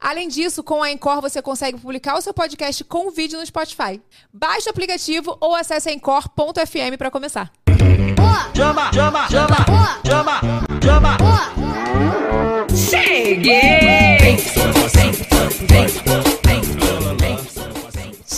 Além disso, com a Encore você consegue publicar o seu podcast com vídeo no Spotify. Baixe o aplicativo ou acesse encore.fm para começar. Chama, chama, chama, chama, chama. Cheguei! Vem, vem, vem, vem,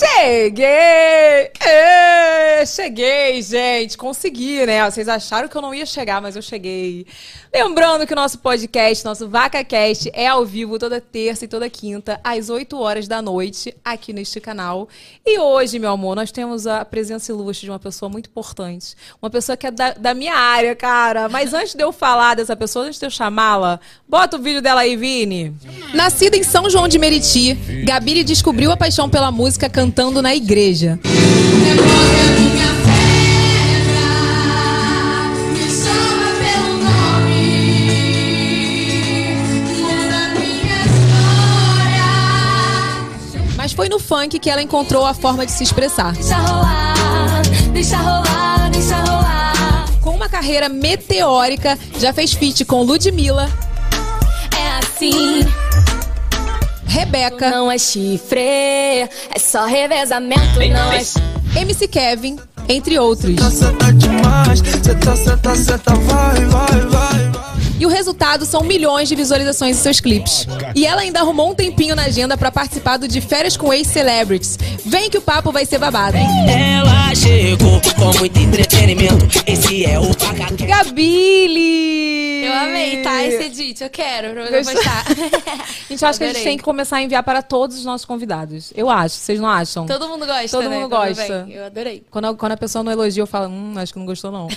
Cheguei! Ê, cheguei, gente. Consegui, né? Vocês acharam que eu não ia chegar, mas eu cheguei. Lembrando que o nosso podcast, nosso VacaCast, é ao vivo toda terça e toda quinta, às 8 horas da noite, aqui neste canal. E hoje, meu amor, nós temos a presença ilustre de uma pessoa muito importante. Uma pessoa que é da, da minha área, cara. Mas antes de eu falar dessa pessoa, antes de eu chamá-la, bota o vídeo dela aí, Vini. Nascida em São João de Meriti, Gabiri descobriu a paixão pela música cantando na igreja. Mas foi no funk que ela encontrou a forma de se expressar. Deixa rolar, deixa rolar, deixa rolar. Com uma carreira meteórica, já fez feat com Ludmilla, É assim, Rebeca, não é chifre, é só revezamento, não é. MC Kevin, entre outros. Cê tá demais, cê tá, cê tá, cê tá, vai, vai, vai, vai. E o resultado são milhões de visualizações em seus clipes. E ela ainda arrumou um tempinho na agenda pra participar do De Férias com Ex-Celebrities. Vem que o papo vai ser babado. Ela chegou com muito entretenimento. Esse é o. Gabile! Eu amei, tá? Esse edit, eu quero pra eu Gostou? postar. Gente, eu acho que a gente Adorei. tem que começar a enviar para todos os nossos convidados. Eu acho, vocês não acham? Todo mundo gosta, Todo né? mundo Quando gosta. vem. Eu adorei. Quando a, quando a pessoa não elogia, eu falo, hum, acho que não gostou, não.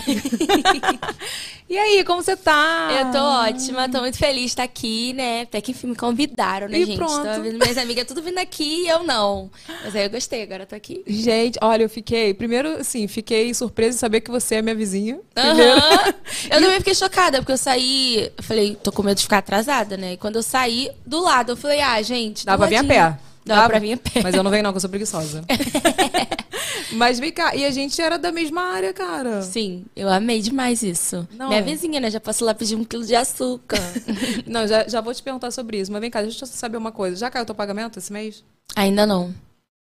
e aí, como você tá? Eu tô ótima, tô muito feliz de estar aqui, né? Até que enfim me convidaram, né, E gente? pronto. Vendo minhas amigas tudo vindo aqui e eu não. Mas aí eu gostei, agora eu tô aqui. Gente, olha, eu fiquei. Primeiro, assim, fiquei surpresa em saber que você é minha vizinha. Primeiro. Aham. Eu também fiquei chocada, porque eu saí. Eu falei, tô com medo de ficar atrasada, né? E quando eu saí do lado, eu falei, ah, gente. Pra vir a pé. Dá pra vir a pé. Mas eu não venho, não, que eu sou preguiçosa. Mas vem cá, e a gente era da mesma área, cara. Sim, eu amei demais isso. Não Minha é? vizinha, né? Já posso lá pedir um quilo de açúcar. Não, já, já vou te perguntar sobre isso. Mas vem cá, deixa eu saber uma coisa. Já caiu teu pagamento esse mês? Ainda não.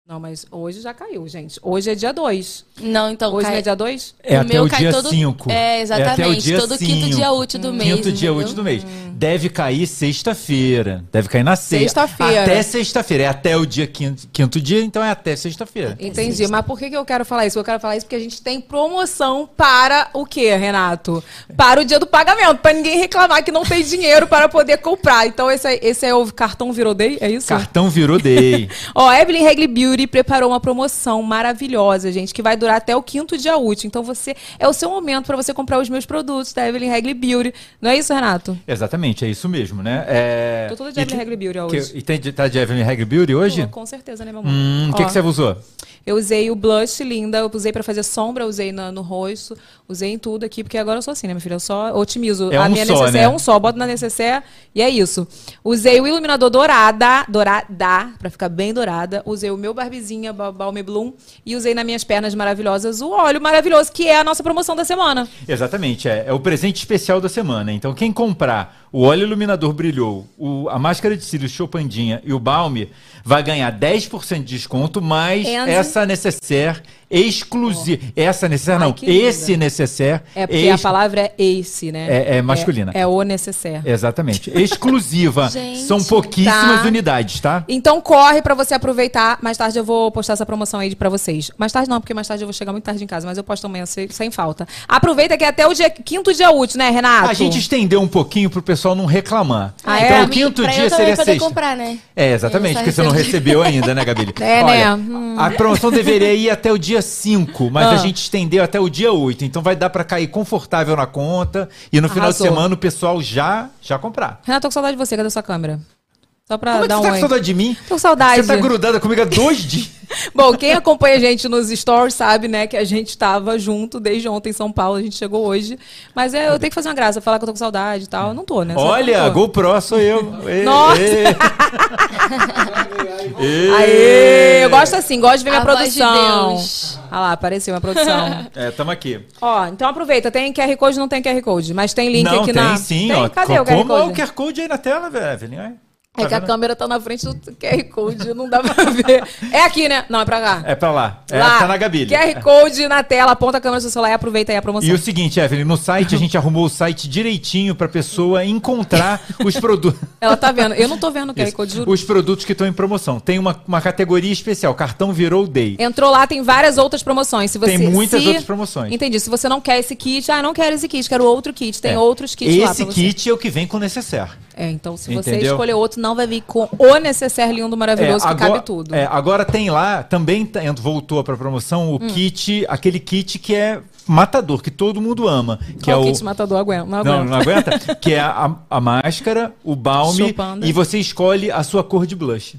Não, mas hoje já caiu, gente. Hoje é dia 2. Não, então. Hoje cai... não é dia 2? É O até meu o dia todo- 5. É, exatamente. Todo quinto cinco. dia útil do mês, Quinto dia útil do mês. Deve cair sexta-feira. Deve cair na sexta. Sexta-feira. Até sexta-feira. É até o dia quinto, quinto dia, então é até sexta-feira. Entendi. Mas por que, que eu quero falar isso? Eu quero falar isso porque a gente tem promoção para o quê, Renato? Para o dia do pagamento, para ninguém reclamar que não tem dinheiro para poder comprar. Então, esse é, esse é o cartão Virou Day? É isso? Cartão virou day. Ó, Evelyn Regli Beauty preparou uma promoção maravilhosa, gente, que vai durar até o quinto dia útil. Então, você é o seu momento para você comprar os meus produtos da Evelyn Regli Beauty. Não é isso, Renato? Exatamente, é isso mesmo, né? É... Tô toda de Evelyn que- Regli Beauty que- hoje. E tem, de- tá de Evelyn Regli Beauty hoje? Pô, com certeza, né, meu amor? Hum, o que, que você usou? Eu usei o blush linda, eu usei pra fazer sombra, usei na- no rosto, usei em tudo aqui, porque agora eu sou assim, né, minha filha? Eu só otimizo. É a um minha só, necessaire né? é um só, boto na necessaire e é isso. Usei o iluminador dourada, dourada, pra ficar bem dourada. Usei o meu barbizinha, Ba- Balme Bloom, e usei nas minhas pernas maravilhosas o óleo maravilhoso, que é a nossa promoção da semana. Exatamente, é, é o presente especial da semana. Então, quem comprar o óleo iluminador brilhou, o- a máscara de cílios Chopandinha e o balme, vai ganhar 10% de desconto, mais And- essa necessaire exclusiva. Essa necessaire, Ai, não, que linda. esse necessaire. É porque a ex- palavra é ace, né? É- é masculina. É, é o necessaire. Exatamente. Exclusiva. Gente. São pouquíssimas Tá. unidades, tá? Então corre pra você aproveitar. Mais tarde eu vou postar essa promoção aí pra vocês. Mais tarde não, porque mais tarde eu vou chegar muito tarde em casa, mas eu posto amanhã sem, sem falta. Aproveita que é até o dia, quinto dia útil, né, Renato? A gente estendeu um pouquinho pro pessoal não reclamar. Ah, então, é? o quinto pra dia seria sexta. comprar, né? É, exatamente, porque você não recebi. recebeu ainda, né, Gabi? É, Olha, né? Hum. A promoção deveria ir até o dia 5, mas Ah. a gente estendeu até o dia 8. Então vai dar pra cair confortável na conta e no final Arrasou. de semana o pessoal já já comprar. Renato, tô com saudade de você. Cadê sua câmera? Só pra Como é que dar você um tá com saudade de mim? Tô com saudade. Você tá grudada comigo há dois dias. Bom, quem acompanha a gente nos stories sabe, né, que a gente tava junto desde ontem em São Paulo, a gente chegou hoje. Mas é, eu tenho que fazer uma graça, falar que eu tô com saudade e tal. Eu não tô, né? Eu Olha, não tô. GoPro sou eu. Nossa! Aê! Eu gosto assim, gosto de ver minha A voz de produção. Deus. Ah lá, apareceu minha produção. É, tamo aqui. ó, então aproveita, tem QR Code não tem QR Code? Mas tem link Não, aqui tem na. sim, Tem? ó. Cadê o QR Como é o Code? QR Code aí na tela, velho? É que a câmera tá na frente do QR Code, não dá pra ver. É aqui, né? Não, é pra cá. É pra lá. É, Lá, tá na Gabi. QR Code na tela, aponta a câmera do seu celular e aproveita aí a promoção. E o seguinte, Evelyn, no site a gente arrumou o site direitinho pra pessoa encontrar os produtos. Ela tá vendo. Eu não tô vendo o QR Isso. Code, juro. Os produtos que estão em promoção. Tem uma, uma categoria especial, cartão virou day. Entrou lá, tem várias outras promoções. Se você, Tem muitas se- outras promoções. Entendi. Se você não quer esse kit, ah, não quero esse kit, quero outro kit. Tem É. outros kits lá Esse pra você. kit é o que vem com o necessaire. É, então se você Entendeu? escolher outro, não vai vir com o necessaire lindo, maravilhoso, que agora, cabe tudo. é, agora tem lá, também tá- voltou pra promoção Hum. o kit, aquele kit que é matador, que todo mundo ama. Que Qual é o, kit matador aguenta? Não Não, aguenta. não aguenta? que é a, a máscara, o balme e você escolhe a sua cor de blush.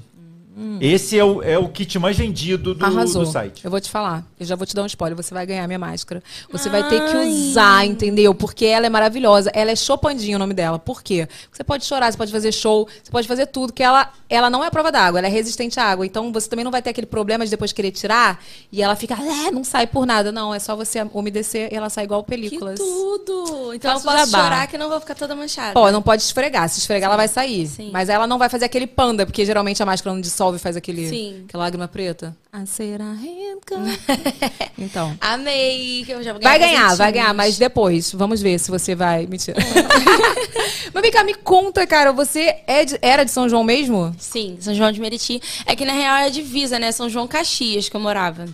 Esse é o, é o kit mais vendido do, do site. Eu vou te falar. Eu já vou te dar um spoiler. Você vai ganhar minha máscara. Você vai ter que usar, entendeu? Porque ela é maravilhosa. Ela é Chopandinha o nome dela. Por quê? Você pode chorar, você pode fazer show, você pode fazer tudo. Que ela, ela não é prova d'água, ela é resistente à água. Então você também não vai ter aquele problema de depois querer tirar e ela fica, é, não sai por nada. Não, é só você umedecer e ela sai igual Que películas. tudo! Então eu Faço posso jabá. chorar que não vou ficar toda manchada. Pô, não pode esfregar. Se esfregar, ela vai sair. Sim. Mas ela não vai fazer aquele panda, porque geralmente a máscara não dissolve e faz aquele, Sim. aquela lágrima preta. A arranca. então. Amei! eu já Vai ganhar, vai ganhar, mas depois. Vamos ver se você vai. Mentira. mas vem cá, me conta, cara. Você é de- era de São João mesmo? Sim, São João de Meriti. É que na real é divisa, né? São João Caxias que eu morava.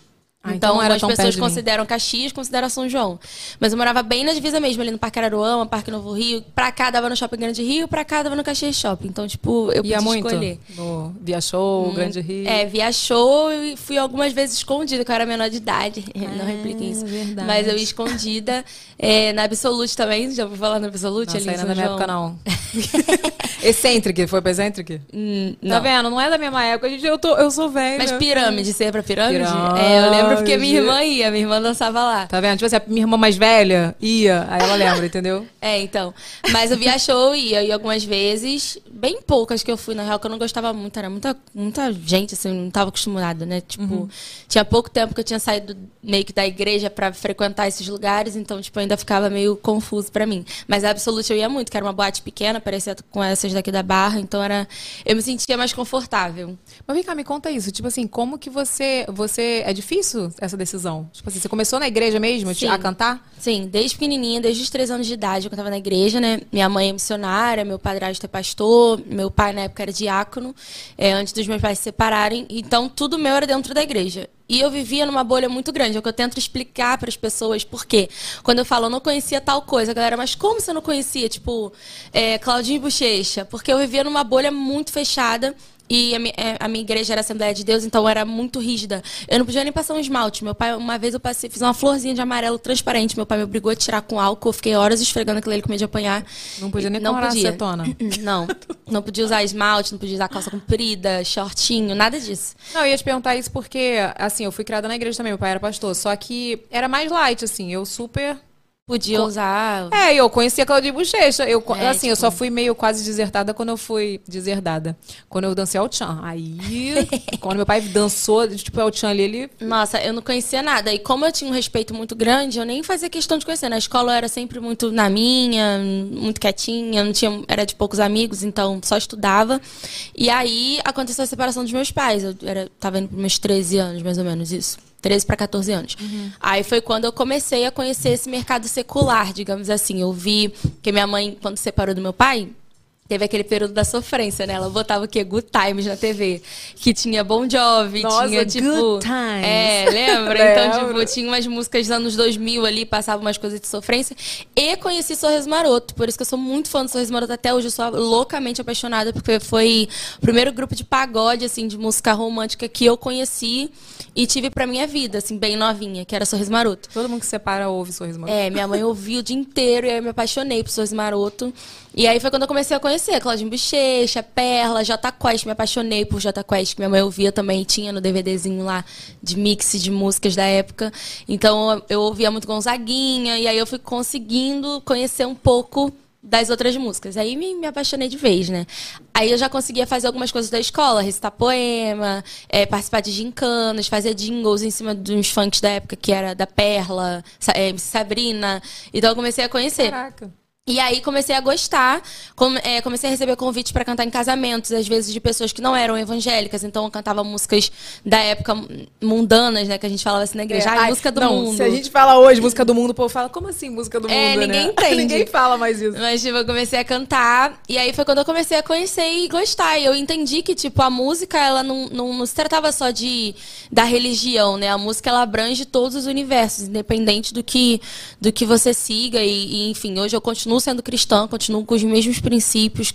Ah, então então, as pessoas consideram Caxias, consideram São João. Mas eu morava bem na divisa mesmo, ali no Parque Araruama, Parque Novo Rio. Pra cá dava no Shopping Grande Rio, pra cá dava no Caxias Shopping. Então, tipo, eu Ia podia muito? escolher. No Via Show, Grande Rio. É, via show e fui algumas vezes escondida, que eu era menor de idade. não repliquem isso. Ah, verdade. Mas eu ia escondida. É, na Absolute também, já ouviu falar na Absolute? Nossa, ali em aí não é da minha época, não. Excêntric, foi pra Excêntric? Hum, Tá não. vendo? Não é da mesma época. Eu, tô, eu sou velha. Mas pirâmide, você ia pra pirâmide? Pirâmide. É, eu lembro porque minha irmã ia, minha irmã dançava lá. Tá vendo? Tipo assim, a minha irmã mais velha ia, aí ela lembra, entendeu? É, então. Mas eu via show e ia, ia algumas vezes. Bem poucas que eu fui, na real, que eu não gostava muito. Era muita, muita gente, assim, não tava acostumada, né? Tipo, tinha pouco tempo que eu tinha saído meio que da igreja pra frequentar esses lugares, então, tipo, ainda ficava meio confuso pra mim. Mas a Absolute eu ia muito, que era uma boate pequena, parecia com essas daqui da Barra, então era... Eu me sentia mais confortável. Mas vem cá, me conta isso. Tipo assim, como que você. você É difícil essa decisão? Tipo assim, você começou na igreja mesmo Sim. a cantar? Sim, desde pequenininha, desde os três anos de idade, eu cantava na igreja, né? Minha mãe é missionária, meu padrasto é pastor, meu pai na época era diácono, é, antes dos meus pais se separarem. Então, tudo meu era dentro da igreja. E eu vivia numa bolha muito grande, é o que eu tento explicar para as pessoas. Por quê? Quando eu falo, eu não conhecia tal coisa, a galera, mas como você não conhecia? Tipo, é, Claudinho Bochecha. Porque eu vivia numa bolha muito fechada. E a, mi- é, a minha igreja era Assembleia de Deus, então era muito rígida. Eu não podia nem passar um esmalte. Meu pai, uma vez eu passei, fiz uma florzinha de amarelo transparente. Meu pai me obrigou a tirar com álcool. Eu fiquei horas esfregando aquilo ali com medo de apanhar. Não podia nem não comprar podia. acetona. Não. Não podia usar esmalte, não podia usar calça comprida, shortinho, nada disso. Não, eu ia te perguntar isso porque, assim, eu fui criada na igreja também, meu pai era pastor. Só que era mais light, assim, eu super. Podia usar. É, eu conhecia Claudinho Bochecha. Eu, É, assim, eu tipo- só fui meio quase desertada quando eu fui deserdada. Quando eu dancei ao Chan. Aí, quando meu pai dançou, tipo, ao Chan ali, ele. Nossa, eu não conhecia nada. E como eu tinha um respeito muito grande, eu nem fazia questão de conhecer. Na escola eu era sempre muito na minha, muito quietinha, não tinha, era de poucos amigos, então só estudava. E aí aconteceu a separação dos meus pais. Eu era, tava indo para meus 13 anos, mais ou menos, isso. 13 para 14 anos. Aí foi quando eu comecei a conhecer esse mercado secular, digamos assim. Eu vi que minha mãe, quando separou do meu pai, Teve aquele período da sofrência, né? Ela botava o quê? Good Times na TV. Que tinha Bon Jovi, Nossa, tinha tipo. Good Times. É, lembra? Então, tipo, tinha umas músicas dos anos 2000 ali, passava umas coisas de sofrência. E conheci Sorriso Maroto. Por isso que eu sou muito fã do Sorriso Maroto até hoje. Eu sou loucamente apaixonada, porque foi o primeiro grupo de pagode, assim, de música romântica que eu conheci e tive pra minha vida, assim, bem novinha, que era Sorriso Maroto. Todo mundo que separa ouve sorriso maroto. É, minha mãe ouvia o dia inteiro e aí eu me apaixonei por Sorriso Maroto. E aí foi quando eu comecei a conhecer Claudinho Bochecha, Perla, J Quest. Me apaixonei por J Quest, que minha mãe ouvia também. Tinha no DVDzinho lá de mix de músicas da época. Então eu ouvia muito Gonzaguinha. E aí eu fui conseguindo conhecer um pouco das outras músicas. Aí me, me apaixonei de vez, né? Aí eu já conseguia fazer algumas coisas da escola, recitar poema, é, participar de gincanas, fazer jingles em cima uns funks da época que era da Perla, é, Sabrina. Então eu comecei a conhecer. Caraca. E aí comecei a gostar, é, comecei a receber convites para cantar em casamentos, às vezes de pessoas que não eram evangélicas, então eu cantava músicas da época mundanas, né, que a gente falava assim na igreja, É, ai, música do não, mundo. Se a gente fala hoje música do mundo, o povo fala, como assim música do mundo? É, ninguém né? entende. ninguém fala mais isso. Mas, tipo, eu comecei a cantar. E aí foi quando eu comecei a conhecer e gostar. E eu entendi que, tipo, a música, ela não, não, não se tratava só de da religião, né? A música, ela abrange todos os universos, independente do que, do que você siga. E, e, enfim, hoje eu continuo sendo cristã, continuo com os mesmos princípios.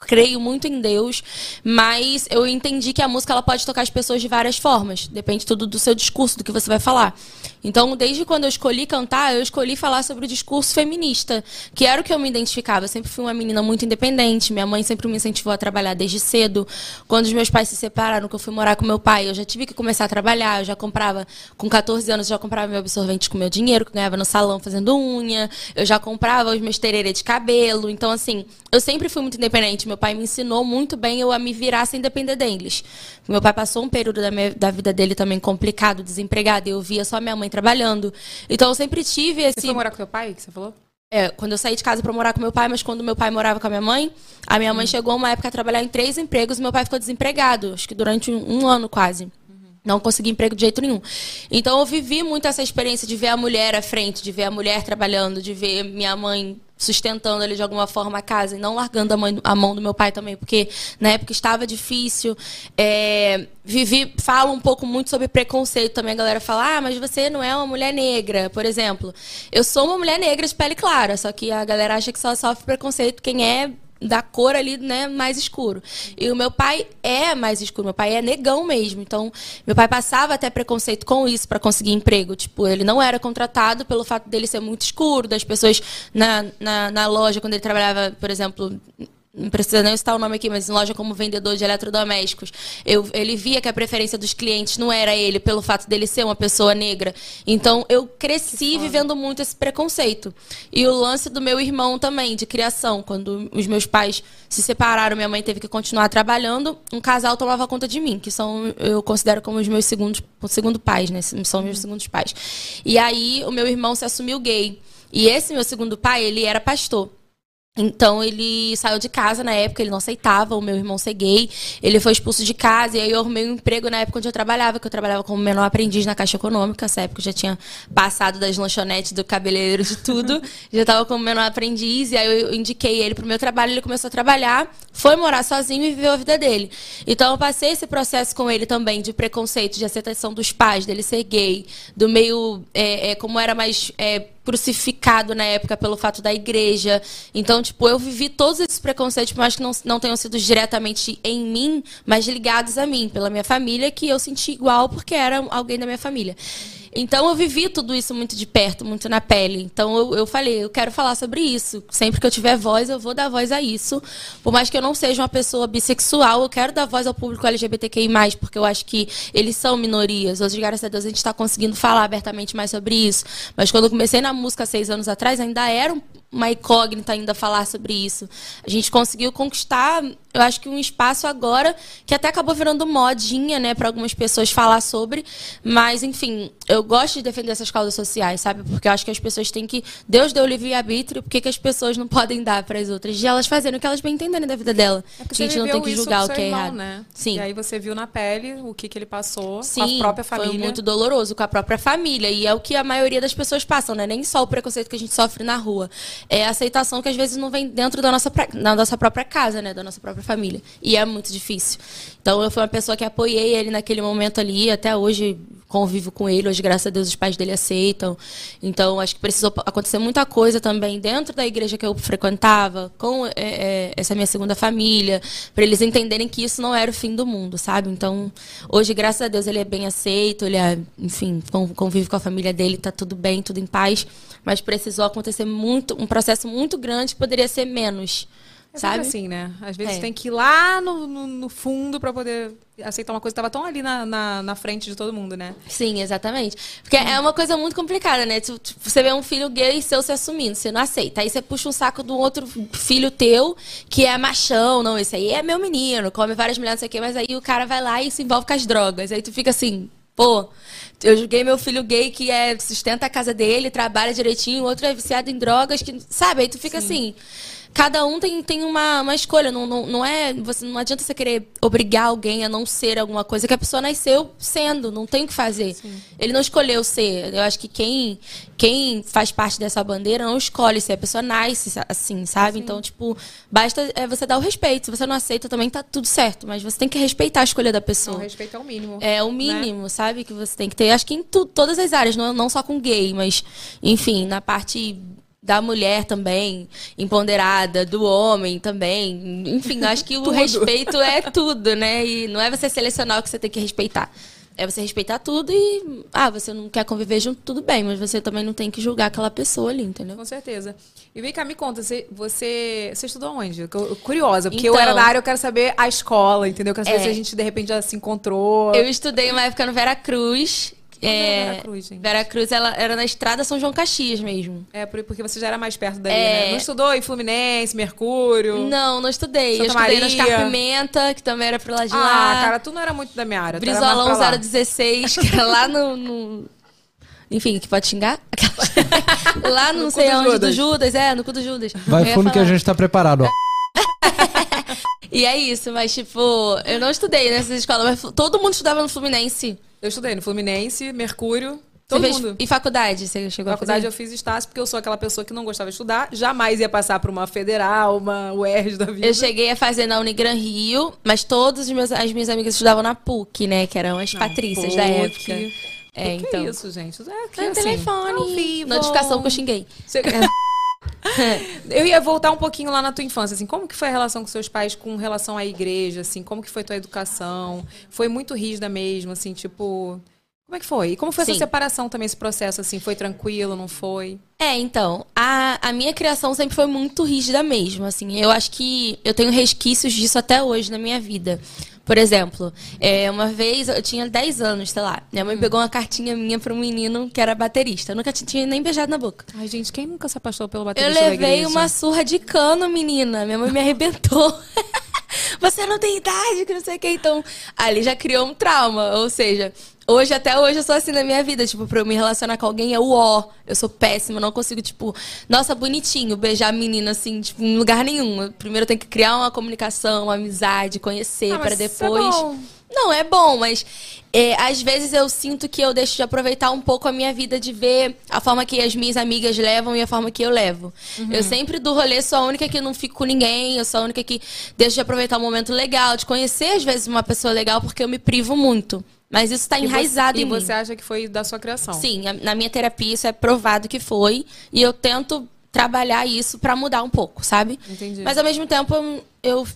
Creio muito em Deus, mas eu entendi que a música ela pode tocar as pessoas de várias formas. Depende tudo do seu discurso, do que você vai falar. Então, desde quando eu escolhi cantar, eu escolhi falar sobre o discurso feminista, que era o que eu me identificava. Eu sempre fui uma menina muito independente. Minha mãe sempre me incentivou a trabalhar desde cedo. Quando os meus pais se separaram, que eu fui morar com meu pai, eu já tive que começar a trabalhar. Eu já comprava, com 14 anos, eu já comprava meu absorvente com meu dinheiro, que eu ganhava no salão fazendo unha. Eu já comprava os meus tererê de cabelo. Então, assim, eu sempre fui muito independente. Meu pai me ensinou muito bem eu a me virar sem depender deles. Meu pai passou um período da, minha- da vida dele também complicado, desempregado, e eu via só minha mãe trabalhando. Então eu sempre tive esse. Você foi morar com teu pai, que você falou? É, quando eu saí de casa pra morar com meu pai, mas quando meu pai morava com a minha mãe, a minha mãe chegou uma época a trabalhar em três empregos e meu pai ficou desempregado, acho que durante um, um ano quase. Não consegui emprego de jeito nenhum. Então eu vivi muito essa experiência de ver a mulher à frente, de ver a mulher trabalhando, de ver minha mãe sustentando ali de alguma forma a casa e não largando a, mãe- a mão do meu pai também, porque na época estava difícil. É, vivi, falo um pouco muito sobre preconceito também. A galera fala, ah, mas você não é uma mulher negra, por exemplo. Eu sou uma mulher negra de pele clara, só que a galera acha que só sofre preconceito quem é da cor ali, né, mais escuro. E o meu pai é mais escuro, meu pai é negão mesmo. Então, meu pai passava até preconceito com isso para conseguir emprego. Tipo, ele não era contratado pelo fato dele ser muito escuro, das pessoas na, na, na loja, quando ele trabalhava, por exemplo, não precisa nem citar o nome aqui, mas em loja como vendedor de eletrodomésticos, eu, ele via que a preferência dos clientes não era ele pelo fato dele ser uma pessoa negra. Então eu cresci vivendo muito esse preconceito. E o lance do meu irmão também, de criação, quando os meus pais se separaram, minha mãe teve que continuar trabalhando, um casal tomava conta de mim, que são eu considero como os meus segundos, segundo pais, né? São meus segundos pais. E aí o meu irmão se assumiu gay. E esse meu segundo pai, ele era pastor. Então ele saiu de casa na época, ele não aceitava o meu irmão ser gay. Ele foi expulso de casa e aí eu arrumei um emprego na época onde eu trabalhava, que eu trabalhava como menor aprendiz na Caixa Econômica. Nessa época eu já tinha passado das lanchonetes, do cabeleireiro, de tudo. já estava como menor aprendiz e aí eu indiquei ele pro meu trabalho, ele começou a trabalhar, foi morar sozinho e viveu a vida dele. Então eu passei esse processo com ele também de preconceito, de aceitação dos pais, dele ser gay, do meio é, é, como era mais é, crucificado na época pelo fato da igreja. Então, tipo, eu vivi todos esses preconceitos, mais que não, não tenham sido diretamente em mim, mas ligados a mim, pela minha família, que eu senti igual porque era alguém da minha família. Então eu vivi tudo isso muito de perto, muito na pele. Então eu, eu falei, eu quero falar sobre isso. Sempre que eu tiver voz, eu vou dar voz a isso. Por mais que eu não seja uma pessoa bissexual, eu quero dar voz ao público LGBTQI, porque eu acho que eles são minorias. Hoje, graças a Deus, a gente está conseguindo falar abertamente mais sobre isso. Mas quando eu comecei na música seis anos atrás, ainda era uma incógnita ainda falar sobre isso. A gente conseguiu conquistar, eu acho que um espaço agora que até acabou virando modinha, né, para algumas pessoas falar sobre, mas enfim, eu gosto de defender essas causas sociais, sabe? Porque eu acho que as pessoas têm que Deus deu livre arbítrio, por que as pessoas não podem dar para as outras? De elas fazerem o que elas bem entenderem da vida dela. É a gente não tem que julgar o que é irmão, errado. Né? Sim. E aí você viu na pele o que, que ele passou Sim, com a própria família. Foi muito doloroso com a própria família. E é o que a maioria das pessoas passam, né? Nem só o preconceito que a gente sofre na rua. É a aceitação que às vezes não vem dentro da nossa, da nossa própria casa, né? Da nossa própria família. E é muito difícil. Então eu fui uma pessoa que apoiei ele naquele momento ali. Até hoje convivo com ele. Hoje, graças a Deus, os pais dele aceitam. Então acho que precisou acontecer muita coisa também dentro da igreja que eu frequentava, com é, é, essa minha segunda família, para eles entenderem que isso não era o fim do mundo, sabe? Então, hoje, graças a Deus, ele é bem aceito, ele é, enfim, con- convive com a família dele, tá tudo bem, tudo em paz, mas precisou acontecer muito, um processo muito grande que poderia ser menos. É sabe? assim, né? Às vezes É. tem que ir lá no, no, no fundo pra poder aceitar uma coisa que tava tão ali na, na, na frente de todo mundo, né? Sim, exatamente. Porque é uma coisa muito complicada, né? Você vê um filho gay seu se assumindo, você não aceita. Aí você puxa um saco do outro filho teu, que é machão, não, esse aí é meu menino, come várias mulheres, não sei o quê, mas aí o cara vai lá e se envolve com as drogas. Aí tu fica assim, pô, eu julguei meu filho gay que é, sustenta a casa dele, trabalha direitinho, o outro é viciado em drogas, que, sabe? Aí tu fica assim. Cada um tem, tem uma, uma escolha, não, não, não é. Você, não adianta você querer obrigar alguém a não ser alguma coisa que a pessoa nasceu sendo, não tem o que fazer. Ele não escolheu ser. Eu acho que quem, quem faz parte dessa bandeira não escolhe ser, a pessoa nasce assim, sabe? Então, tipo, basta é, você dar o respeito. Se você não aceita, também tá tudo certo. Mas você tem que respeitar a escolha da pessoa. respeito é o mínimo. É o mínimo, sabe? Que você tem que ter. Acho que em tu- todas as áreas, não, não só com gay, mas, enfim, na parte da mulher também, empoderada, do homem também. Enfim, acho que o respeito é tudo, né? E não é você selecionar o que você tem que respeitar. É você respeitar tudo e. Ah, você não quer conviver junto, tudo bem, mas você também não tem que julgar aquela pessoa ali, entendeu? Com certeza. E vem cá, me conta, você, você, você estudou onde? Eu- Curiosa, porque eu Então. era da área, eu quero saber a escola, entendeu? Eu quero saber É. se a gente, de repente, já se encontrou. Eu estudei uma época no Veracruz. Onde era É, Veracruz, gente? Veracruz, ela era na estrada São João Caxias mesmo. É, por- porque você já era mais perto dali, É. né? Não estudou em Fluminense, Mercúrio? Não, não estudei. eu Santa estudei na Maria. Pimenta, que também era pro lado de Ah, lá. cara, tu não era muito da minha área. pra lá. 016, que era lá no. no- Enfim, que pode xingar? Lá não No cu sei do onde, Judas. do Judas, é, no cu do Judas. Vai Eu fundo que a gente tá preparado, ó. E é isso, mas tipo, eu não estudei nessas escolas, mas todo mundo estudava no Fluminense. Eu estudei no Fluminense, Mercúrio, todo fez- mundo. E faculdade? Você chegou Na a faculdade fazer? eu fiz estágio porque eu sou aquela pessoa que não gostava de estudar, jamais ia passar por uma federal, uma UERJ da vida. Eu cheguei a fazer na Unigran Rio, mas todas as minhas, as minhas amigas estudavam na PUC, né? Que eram as patrícias da PUC. época. É, que então. é isso, gente? É que, No assim, telefone. ao vivo. Notificação que eu xinguei. Você- Eu ia voltar um pouquinho lá na tua infância, assim, como que foi a relação com seus pais com relação à igreja, assim, como que foi tua educação? Foi muito rígida mesmo, assim, tipo, como é que foi? E como foi essa Sim. separação também, esse processo, assim, foi tranquilo, não foi? É, então, a, a minha criação sempre foi muito rígida mesmo, assim. Eu acho que eu tenho resquícios disso até hoje na minha vida. Por exemplo, é, uma vez eu tinha 10 anos, sei lá. Minha mãe pegou uma cartinha minha para um menino que era baterista. Eu nunca tinha nem beijado na boca. Ai, gente, quem nunca se apaixonou pelo Eu baterista da levei uma surra de cano, menina. Minha mãe me arrebentou. Você não tem idade, que não sei o que. Então, ali já criou um trauma. Ou seja, hoje, até hoje, eu sou assim na minha vida. Tipo, pra eu me relacionar com alguém é o ó. Eu sou péssima, não consigo, tipo, nossa, bonitinho, beijar a menina assim, tipo, em lugar nenhum. Eu Primeiro eu tenho que criar uma comunicação, uma amizade, conhecer, Ah, pra mas isso é depois. bom. Não, é bom, mas é, às vezes eu sinto que eu deixo de aproveitar um pouco a minha vida de ver a forma que as minhas amigas levam e a forma que eu levo. Uhum. Eu sempre do rolê sou a única que não fico com ninguém, eu sou a única que deixo de aproveitar um momento legal, de conhecer às vezes uma pessoa legal, porque eu me privo muito. Mas isso tá E você- enraizado e em mim. você acha que foi da sua criação? Sim, na minha terapia isso é provado que foi. E eu tento trabalhar isso pra mudar um pouco, sabe? Entendi. Mas ao mesmo tempo eu, eu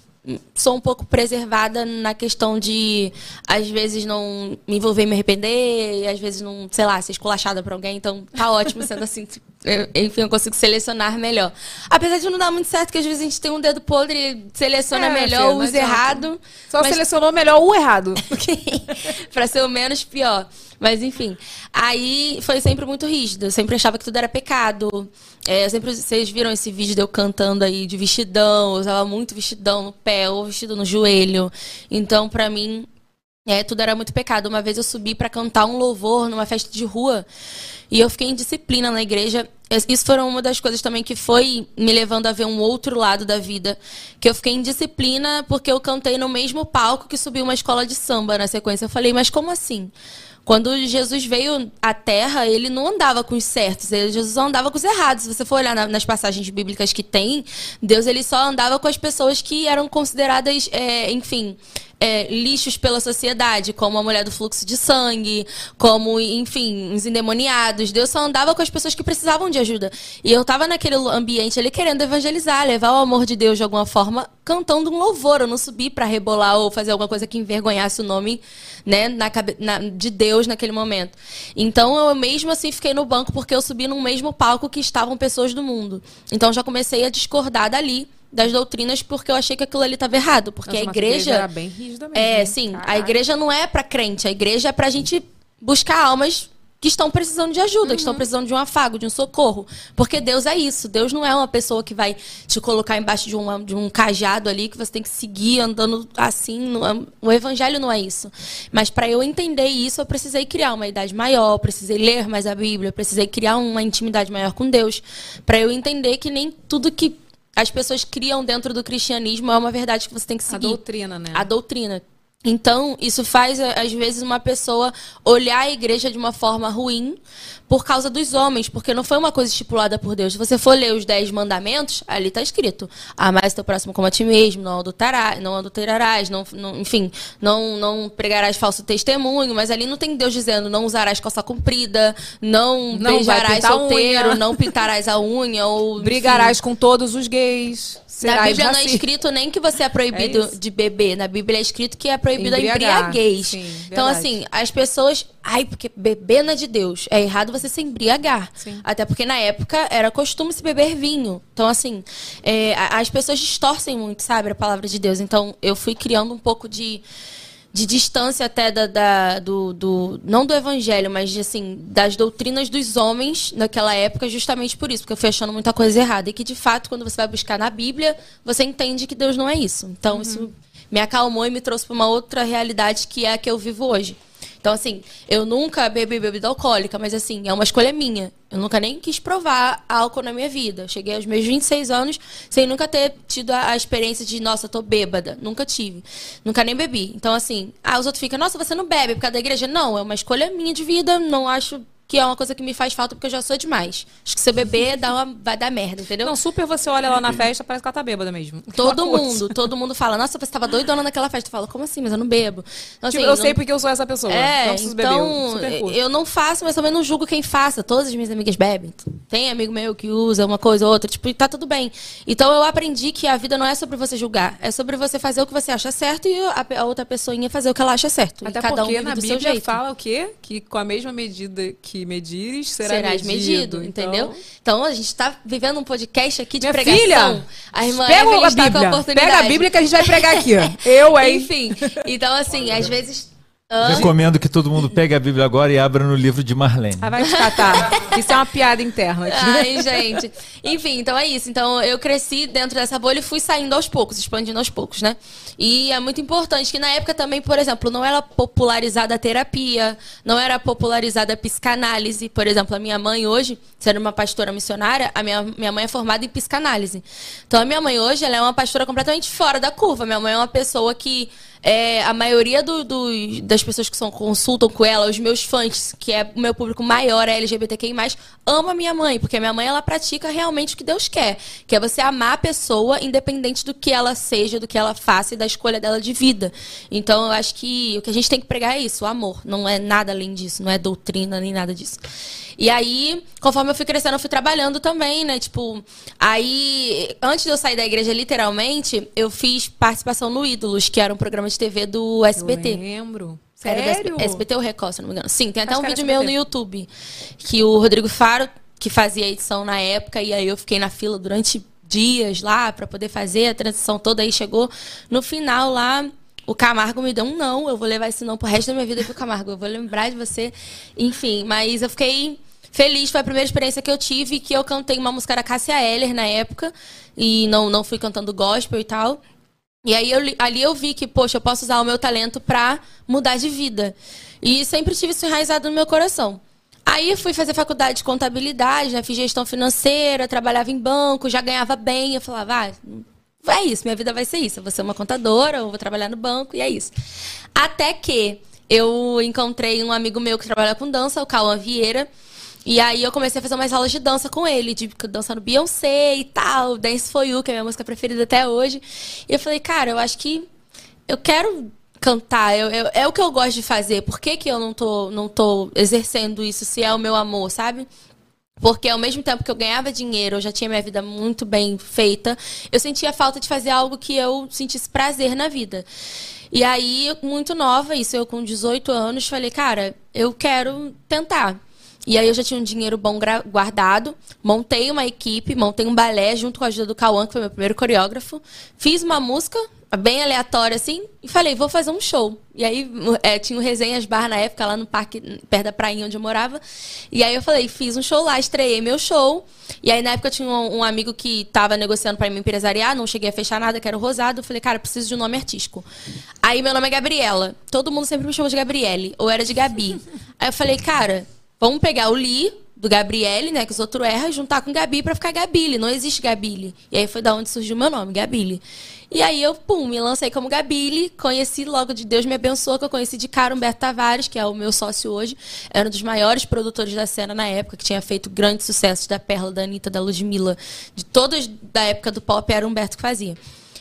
sou um pouco preservada na questão de, às vezes, não me envolver e me arrepender, e às vezes não, sei lá, ser esculachada por alguém. Então tá ótimo sendo assim. Eu- enfim, eu consigo selecionar melhor. Apesar de não dar muito certo, que às vezes a gente tem um dedo podre e seleciona É, melhor, usa adianta. errado. Só mas- selecionou melhor o errado. pra ser o menos pior. Mas enfim, aí foi sempre muito rígido. Eu sempre achava que tudo era pecado. É, sempre, vocês viram esse vídeo de eu cantando aí de vestidão, eu usava muito vestidão no pé ou vestido no joelho. Então, pra mim, é, tudo era muito pecado. Uma vez eu subi pra cantar um louvor numa festa de rua e eu fiquei em disciplina na igreja. Isso foi uma das coisas também que foi me levando a ver um outro lado da vida. Que eu fiquei em disciplina porque eu cantei no mesmo palco que subiu uma escola de samba na sequência. Eu falei, mas como assim? Quando Jesus veio à Terra, ele não andava com os certos, ele, Jesus andava com os errados. Se você for olhar na- nas passagens bíblicas que tem, Deus ele só andava com as pessoas que eram consideradas, é, enfim, é, lixos pela sociedade, como a mulher do fluxo de sangue, como, enfim, os endemoniados. Deus só andava com as pessoas que precisavam de ajuda. E eu tava naquele ambiente ali querendo evangelizar, levar o amor de Deus de alguma forma, cantando um louvor. Eu não subi pra rebolar ou fazer alguma coisa que envergonhasse o nome né, na, na- de Deus naquele momento. Então eu mesmo assim fiquei no banco porque eu subi no mesmo palco que estavam pessoas do mundo. Então já comecei a discordar dali das doutrinas porque eu achei que aquilo ali estava errado. Porque Nossa, a igreja. era bem rígida mesmo. É, sim. A Caraca. igreja não é pra crente. A igreja é pra gente buscar almas que estão precisando de ajuda, que Uhum. estão precisando de um afago, de um socorro. Porque Deus é isso. Deus não é uma pessoa que vai te colocar embaixo de, uma, de um cajado ali que você tem que seguir andando assim. É- o evangelho não é isso. Mas para eu entender isso, eu precisei criar uma idade maior, precisei ler mais a Bíblia, precisei criar uma intimidade maior com Deus, para eu entender que nem tudo que as pessoas criam dentro do cristianismo é uma verdade que você tem que A seguir doutrina, né? a doutrina. Então, isso faz, a- às vezes, uma pessoa olhar a igreja de uma forma ruim por causa dos homens, porque não foi uma coisa estipulada por Deus. Se você for ler os dez mandamentos, ali está escrito: amar teu próximo como a ti mesmo, não adulterarás, não, adulterarás não, não- enfim, não, não pregarás falso testemunho, mas ali não tem Deus dizendo não usarás calça comprida, não, Não beijarás solteiro, não pintarás a unha, ou. enfim. Brigarás com todos os gays. Na Bíblia não é racista. escrito nem que você é proibido É de beber. Na Bíblia é escrito que é proibido a Embriagar. embriaguez. Sim, então, assim, as pessoas. Ai, porque beber não é de Deus. É errado você se embriagar. Sim. Até porque na época era costume se beber vinho. Então, assim, é, a- as pessoas distorcem muito, sabe, a palavra de Deus. Então, eu fui criando um pouco de. De distância até da, da- do, do. Não do evangelho, mas de, assim, das doutrinas dos homens naquela época, justamente por isso, porque eu fui achando muita coisa errada. E que, de fato, quando você vai buscar na Bíblia, você entende que Deus não é isso. Então, isso me acalmou e me trouxe para uma outra realidade que é a que eu vivo hoje. Então, assim, eu nunca bebi bebida alcoólica, mas, assim, é uma escolha minha. Eu nunca nem quis provar álcool na minha vida. Cheguei aos meus 26 anos sem nunca ter tido a, experiência de, nossa, tô bêbada. Nunca tive. Nunca nem bebi. Então, assim, ah, os outros ficam, nossa, você não bebe por causa da igreja? Não, é uma escolha minha de vida. Não acho que é uma coisa que me faz falta porque eu já sou demais. Acho que se eu beber, dá uma, vai dar merda, entendeu? Não, super você olha lá na festa, parece que ela tá bêbada mesmo. Todo coisa. mundo, todo mundo fala, nossa, você tava doidona naquela festa. Eu falo, como assim? Mas eu não bebo. Então, Tipo, assim, eu não- sei porque eu sou essa pessoa. É, não então, beber. eu não faço, mas também não julgo quem faça. Todas as minhas amigas bebem. Tem amigo meu que usa uma coisa ou outra, tipo, e tá tudo bem. Então eu aprendi que a vida não é sobre você julgar, é sobre você fazer o que você acha certo e a, outra pessoinha fazer o que ela acha certo. Até e cada um porque vive na seu Bíblia fala o quê? Que com a mesma medida que medires, será Serás medido, Então, entendeu? Então a gente tá vivendo um podcast aqui de Minha pregação. filha, a irmã Pega Evelyn a está com a Bíblia. oportunidade. Pega a Bíblia que a gente vai pregar aqui. Eu, hein? Enfim, então assim, às vezes. Hã? Recomendo que todo mundo pegue a Bíblia agora e abra no livro de Marlene. Ah, vai te catar. Isso é uma piada interna aqui. Ai, gente. Enfim, então é isso. Então eu cresci dentro dessa bolha e fui saindo aos poucos, expandindo aos poucos, né? E é muito importante que na época também, por exemplo, não era popularizada a terapia, não era popularizada a psicanálise. Por exemplo, a minha mãe hoje, sendo uma pastora missionária, a minha, minha mãe é formada em psicanálise. Então a minha mãe hoje, ela é uma pastora completamente fora da curva. Minha mãe é uma pessoa que é, a maioria do- do- das pessoas que são, consultam com ela, os meus fãs, que é o meu público maior, é LGBTQI+, ama minha mãe, porque a minha mãe, ela pratica realmente o que Deus quer, que é você amar a pessoa, independente do que ela seja, do que ela faça e da escolha dela de vida. Então, eu acho que o que a gente tem que pregar é isso, o amor. Não é nada além disso, não é doutrina nem nada disso. E aí, conforme eu fui crescendo, eu fui trabalhando também, né? Tipo, aí, antes de eu sair da igreja, literalmente, eu fiz participação no Ídolos, que era um programa de TV do SBT. Eu lembro. Era do Sério? SB- SBT ou Record, se não me engano. Sim, tem até Acho um era vídeo meu no. YouTube. Que o Rodrigo Faro, que fazia a edição na época, e aí eu fiquei na fila durante dias lá pra poder fazer a transição toda. Aí chegou no final lá. O Camargo me deu um não, eu vou levar esse não pro resto da minha vida pro Camargo. Eu vou lembrar de você. Enfim, mas eu fiquei feliz. Foi a primeira experiência que eu tive, que eu cantei uma música da Cássia Eller na época. E não, não fui cantando gospel e tal. E aí eu li- ali eu vi que, poxa, eu posso usar o meu talento pra mudar de vida. E sempre tive isso enraizado no meu coração. Aí fui fazer faculdade de contabilidade, né? fiz gestão financeira, trabalhava em banco, já ganhava bem. Eu falava, ah, é isso, minha vida vai ser isso. Eu vou ser uma contadora, eu vou trabalhar no banco, e é isso. Até que eu encontrei um amigo meu que trabalha com dança, o Cauã Vieira. E aí eu comecei a fazer umas aulas de dança com ele, de dançando Beyoncé e tal, Dance For You, que é a minha música preferida até hoje. E eu falei, cara, eu acho que eu quero cantar, eu, eu- é o que eu gosto de fazer. Por que, que eu não tô, não tô exercendo isso se é o meu amor, sabe? Porque ao mesmo tempo que eu ganhava dinheiro, eu já tinha minha vida muito bem feita, eu sentia falta de fazer algo que eu sentisse prazer na vida. E aí, muito nova, isso eu com 18 anos, falei, cara, eu quero tentar. E aí eu já tinha um dinheiro bom guardado, montei uma equipe, montei um balé junto com a ajuda do Cauã, que foi meu primeiro coreógrafo. Fiz uma música, bem aleatória assim, e falei, vou fazer um show. E aí é, tinha o Resenhas Bar na época, lá no parque, perto da prainha onde eu morava. E aí eu falei, fiz um show lá, estreiei meu show. E aí na época tinha um, um amigo que tava negociando pra me empresariar, não cheguei a fechar nada, que era o Rosado. Eu falei, cara, preciso de um nome artístico. Aí meu nome é Gabriela. Todo mundo sempre me chamou de Gabriele, ou era de Gabi. aí eu falei, cara, vamos pegar o Li do Gabriele, né, que os outros erram, juntar com Gabi pra ficar Gabile. Não existe Gabile. E aí foi da onde surgiu meu nome, Gabile. E aí eu, pum, me lancei como Gabile, conheci logo de Deus me abençoou, que eu conheci de cara Humberto Tavares, que é o meu sócio hoje, era um dos maiores produtores da cena na época, que tinha feito grandes sucessos da Perla, da Anitta, da Ludmilla, de todos da época do pop, era o Humberto que fazia.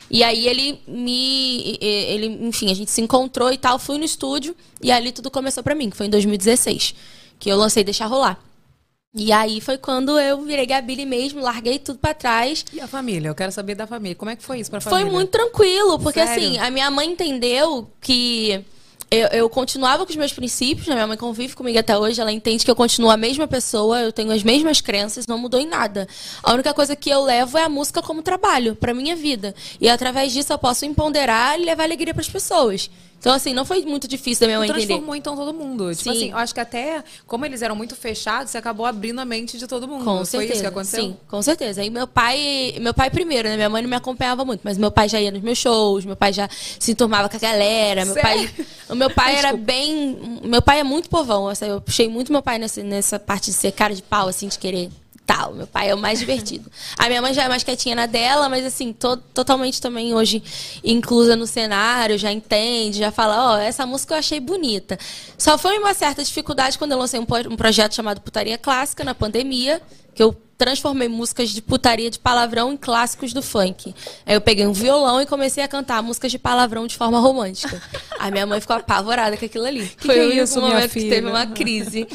E aí ele me. Ele, enfim, a gente se encontrou e tal, fui no estúdio, e ali tudo começou pra mim, que foi em 2016, que eu lancei Deixar Rolar. E aí foi quando eu virei Gabile mesmo, larguei tudo pra trás. E a família? Eu quero saber da família. Como é que foi isso pra Foi família? muito tranquilo, porque Sério? assim, a minha mãe entendeu que eu, eu continuava com os meus princípios, né? minha mãe convive comigo até hoje, ela entende que eu continuo a mesma pessoa, eu tenho as mesmas crenças, não mudou em nada. A única coisa que eu levo é a música como trabalho, pra minha vida. E através disso eu posso empoderar e levar alegria pras pessoas. Então, assim, não foi muito difícil da minha mãe entender. Transformou então todo mundo. Tipo Sim. assim, eu acho que até, como eles eram muito fechados, você acabou abrindo a mente de todo mundo. Com Foi certeza. isso que aconteceu? Sim, com certeza. E meu pai, meu pai primeiro, né? Minha mãe não me acompanhava muito, mas meu pai já ia nos meus shows, meu pai já se enturmava com a galera. Meu pai, o meu pai era bem, meu pai é muito povão, assim, eu puxei muito meu pai nessa, nessa parte de ser cara de pau assim, de querer tal. Meu pai é o mais divertido. A minha mãe já é mais quietinha na dela, mas assim, to- totalmente também hoje inclusa no cenário, já entende, já fala, ó, essa música eu achei bonita. Só foi uma certa dificuldade quando eu lancei um, um projeto chamado Putaria Clássica na pandemia, que eu transformei músicas de putaria de palavrão em clássicos do funk. Aí eu peguei um violão e comecei a cantar músicas de palavrão de forma romântica. A minha mãe ficou apavorada com aquilo ali. Que Foi que é isso, minha momento que filha? teve uma crise.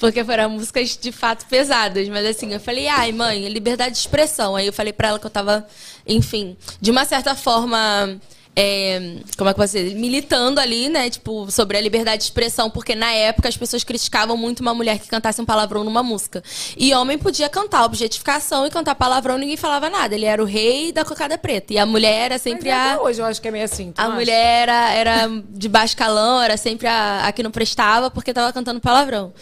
Porque foram músicas de fato pesadas. Mas assim, eu falei, ai, mãe, é liberdade de expressão. Aí eu falei pra ela que eu tava, enfim, de uma certa forma. é, como é que eu posso dizer? Militando ali, né? Tipo, sobre a liberdade de expressão, porque na época as pessoas criticavam muito uma mulher que cantasse um palavrão numa música. E homem podia cantar objetificação e cantar palavrão, ninguém falava nada. Ele era o rei da cocada preta. E a mulher era Mas sempre até a. hoje eu acho que é meio assim. A acha? mulher era, era de baixo calão, era sempre a, a que não prestava porque tava cantando palavrão.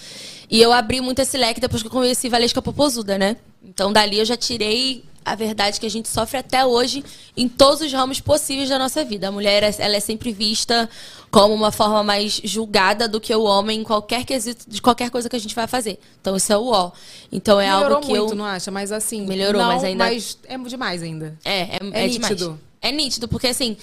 E eu abri muito esse leque depois que eu conheci Valesca Popozuda, né? Então dali eu já tirei a verdade que a gente sofre até hoje em todos os ramos possíveis da nossa vida. A mulher, ela é sempre vista como uma forma mais julgada do que o homem em qualquer quesito de qualquer coisa que a gente vai fazer. Então isso é o ó. Então é Melhorou algo que muito, eu não acha? Mas assim. Melhorou, não, mas ainda- Mas é demais ainda. é, é, É é, demais. nítido. É nítido, porque assim,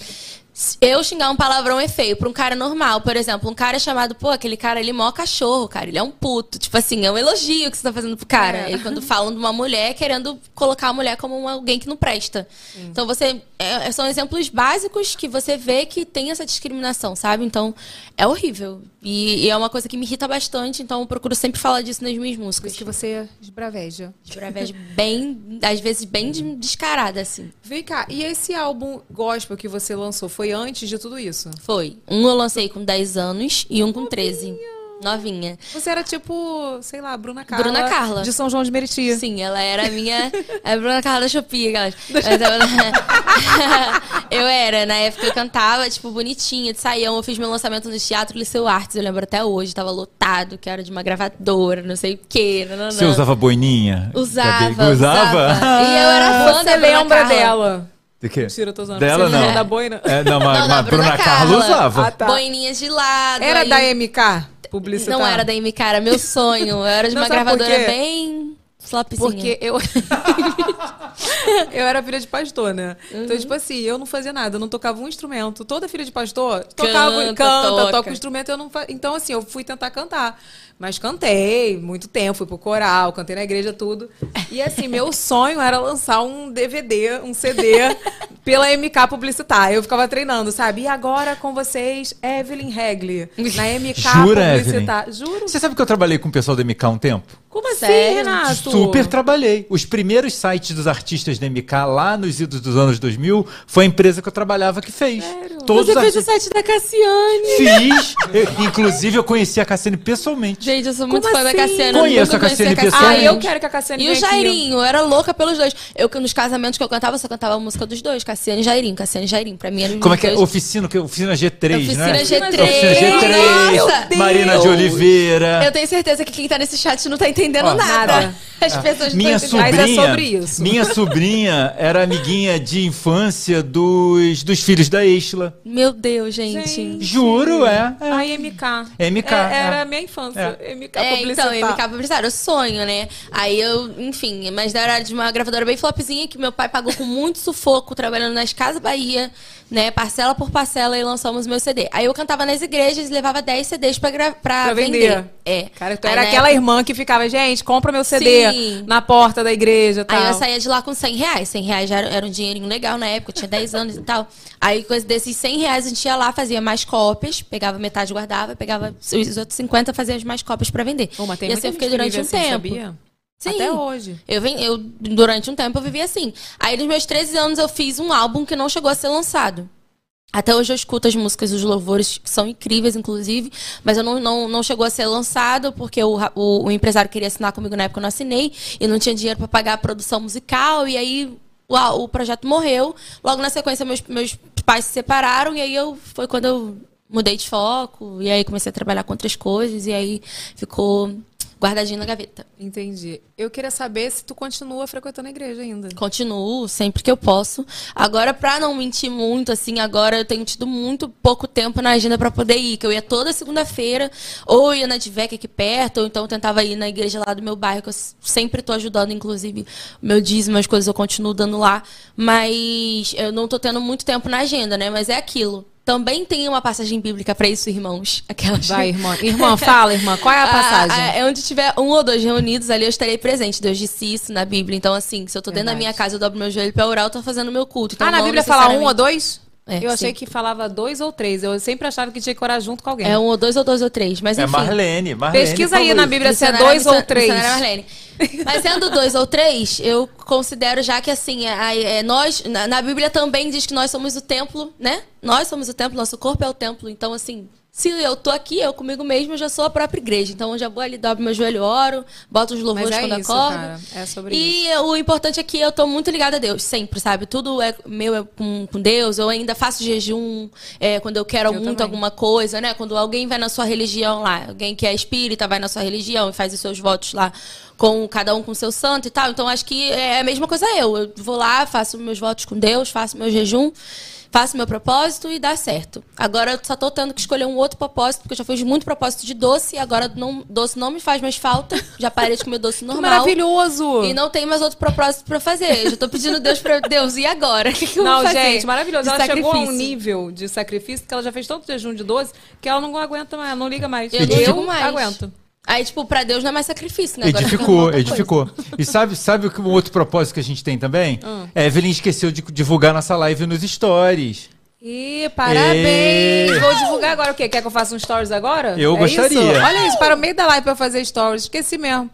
eu xingar um palavrão é feio pra um cara normal. Por exemplo, um cara chamado, pô, aquele cara ali é mó cachorro, cara, ele é um puto. Tipo assim, é um elogio que você tá fazendo pro cara. É. E quando falam de uma mulher, querendo colocar a mulher como alguém que não presta. Então você. é- são exemplos básicos que você vê que tem essa discriminação, sabe? Então, é horrível. E, e é uma coisa que me irrita bastante, então eu procuro sempre falar disso nas minhas Por músicas. isso que você esbraveja. Através bem, às vezes, bem de- descarada, assim. Vem cá, e esse álbum gospel que você lançou foi antes de tudo isso? Foi. Um eu lancei com 10 anos e um com 13. Novinha. Você era tipo, sei lá, Bruna Carla. Bruna Carla. De São João de Meriti. Sim, ela era a minha. A Bruna Carla da Shopee, aquelas. eu era, na época eu cantava, tipo, bonitinha, de saião. Eu fiz meu lançamento no Teatro Liceu Artes, eu lembro até hoje, tava lotado, que era de uma gravadora, não sei o quê. Não, Você usava boininha? Usava, Gabi? usava. E eu era fã Você da Bruna lembra Carla. dela? De quê? Mentira, eu tô zoando. Dela não. da boina? É, não, mas, Não, mas da Bruna Carla usava. Ah, tá. Boininhas de lado. Era aí- da MK? Publicitária? Não era da MK, era meu sonho. Eu era de Não, uma gravadora bem flopzinha. Porque eu. eu era filha de pastor, né? Uhum. Então, tipo assim, eu não fazia nada, eu não tocava um instrumento. Toda filha de pastor tocava, Canta, canta, toca. toca o instrumento, eu não fa... Então, assim, eu fui tentar cantar. Mas cantei muito tempo, fui pro coral, cantei na igreja, tudo. E assim, meu sonho era lançar um DVD, um CD pela MK publicitária. Eu ficava treinando, sabe? E agora com vocês, Evelyn Regli, na MK Jura, publicitária. Juro. Você sabe que eu trabalhei com o pessoal da MK há um tempo? Como assim, Sério? Renato? Super trabalhei. Os primeiros sites dos artistas da MK lá nos idos dos anos 2000 foi a empresa que eu trabalhava que fez. Sério? Todos Você fez o set da Cassiane. Fiz. Eu- inclusive, eu conheci a Cassiane pessoalmente. Gente, eu sou muito Como fã da assim? Cassiane. eu Conheço a Cassiane conheci Ah, pessoalmente. eu quero que a Cassiane E o. Jairinho, eu era louca pelos dois. Eu que nos casamentos que eu cantava, eu só cantava a música dos dois, Cassiane e Jairinho, Cassiane e Jairinho. Pra mim era Como é que é? dois. Oficina, que- oficina G3, Oficina né? G3. Oficina G3. Nossa! Marina de Oliveira. Eu tenho certeza que quem tá nesse chat não tá entendendo Ó, nada. nada. As pessoas não Minha estão entendendo. Mas é sobrinha, sobre isso. minha sobrinha era amiguinha de infância dos, dos filhos da Estela. Meu Deus, gente. Gente. Juro, é. é. Ai, MK. MK, É, era é. a minha infância. MK É, então, publicitário. MK publicitário, eu sonho, né? Aí eu, enfim, mas era de uma gravadora bem flopzinha que meu pai pagou com muito sufoco, trabalhando nas Casas Bahia, né? Parcela por parcela e lançamos meu CD. Aí eu cantava nas igrejas e levava 10 CDs pra, pra, Pra vender. vender. É. Cara, tu Aí era aquela época- irmã que ficava, gente, compra meu CD Sim. na porta da igreja tal. Aí eu saía de lá com 100 reais. 100 reais já era, era um dinheirinho legal na época, eu tinha 10 anos e tal. Aí, coisa desses 100 reais, a gente ia lá, fazia mais cópias, pegava metade, guardava, pegava os outros 50, fazia as mais cópias pra vender. Pô, mas tem e assim eu fiquei que durante um assim, tempo. sabia? Sim. Até hoje. Eu, vim, eu, durante um tempo, eu vivi assim. Aí, nos meus 13 anos, eu fiz um álbum que não chegou a ser lançado. Até hoje eu escuto as músicas dos louvores, que são incríveis, inclusive, mas eu não, não, não chegou a ser lançado, porque o, o, o empresário queria assinar comigo na época, eu não assinei, e não tinha dinheiro para pagar a produção musical, e aí o, o projeto morreu. Logo na sequência, meus, meus pais se separaram, e aí eu foi quando eu mudei de foco, e aí comecei a trabalhar com outras coisas, e aí ficou guardadinho na gaveta. Entendi. Eu queria saber se tu continua frequentando a igreja ainda. Continuo sempre que eu posso. Agora, pra não mentir muito, assim, agora eu tenho tido muito pouco tempo na agenda pra poder ir. Que eu ia toda segunda-feira, ou ia na Divec aqui perto, ou então eu tentava ir na igreja lá do meu bairro, que eu sempre tô ajudando, inclusive, meu dízimo, as coisas eu continuo dando lá. Mas eu não tô tendo muito tempo na agenda, né? Mas é aquilo. Também tem uma passagem bíblica pra isso, irmãos. Aquelas. Vai, irmã. Irmã, fala, irmã. Qual é a passagem? Ah, ah, é onde tiver um ou dois reunidos ali, eu estarei presente. Deus disse isso na Bíblia. Então, assim, se eu tô dentro da Verdade. minha casa, eu dobro meu joelho pra orar, eu tô fazendo meu culto. Então, ah, na Bíblia fala um ou necessariamente- dois? É, eu achei sim. que falava dois ou três. Eu sempre achava que tinha que orar junto com alguém. É um ou dois ou dois ou três. Mas É enfim. Marlene, Marlene. Pesquisa aí na isso. Bíblia se é Missionária dois ou três. missionária Marlene. Mas sendo dois ou três, eu considero já que assim, é, é, nós, na, na Bíblia também diz que nós somos o templo, né? Nós somos o templo, nosso corpo é o templo. Então, assim, se eu tô aqui, eu comigo mesmo, eu já sou a própria igreja. Então, eu já vou ali, dobro meu joelho, oro, boto os louvores Mas é quando isso, acordo. cara. É sobre isso. E o importante é que eu tô muito ligada a Deus, sempre, sabe? Tudo é meu é com, com Deus. Eu ainda faço jejum é, quando eu quero Eu muito também. alguma coisa, né? Quando alguém vai na sua religião lá, alguém que é espírita vai na sua religião e faz os seus votos lá com cada um com seu santo e tal. Então acho que é a mesma coisa eu. Eu vou lá, faço meus votos com Deus, faço meu jejum. Faço meu propósito e dá certo. Agora eu só tô tendo que escolher um outro propósito, porque eu já fiz muito propósito de doce, e agora não, doce não me faz mais falta. Já parei de comer doce Que normal. maravilhoso! E não tem mais outro propósito pra fazer. Eu já tô pedindo Deus pra Deus. E agora? O que, que eu Não, vou fazer? gente, maravilhoso. De Ela chegou a um sacrifício. nível de sacrifício que ela já fez tanto jejum de 12 que ela não aguenta mais, não liga mais. Eu não digo mais. aguento. Aí, tipo, pra Deus não é mais sacrifício, né? Agora Edificou, edificou. E sabe, sabe o outro propósito que a gente tem também? Hum. É, Evelyn esqueceu de divulgar nossa live nos stories. Ih, parabéns! Ê. Vou divulgar agora o quê? Quer que eu faça um stories agora? Eu É gostaria. isso? Olha isso, para o meio da live pra eu fazer stories. Esqueci mesmo.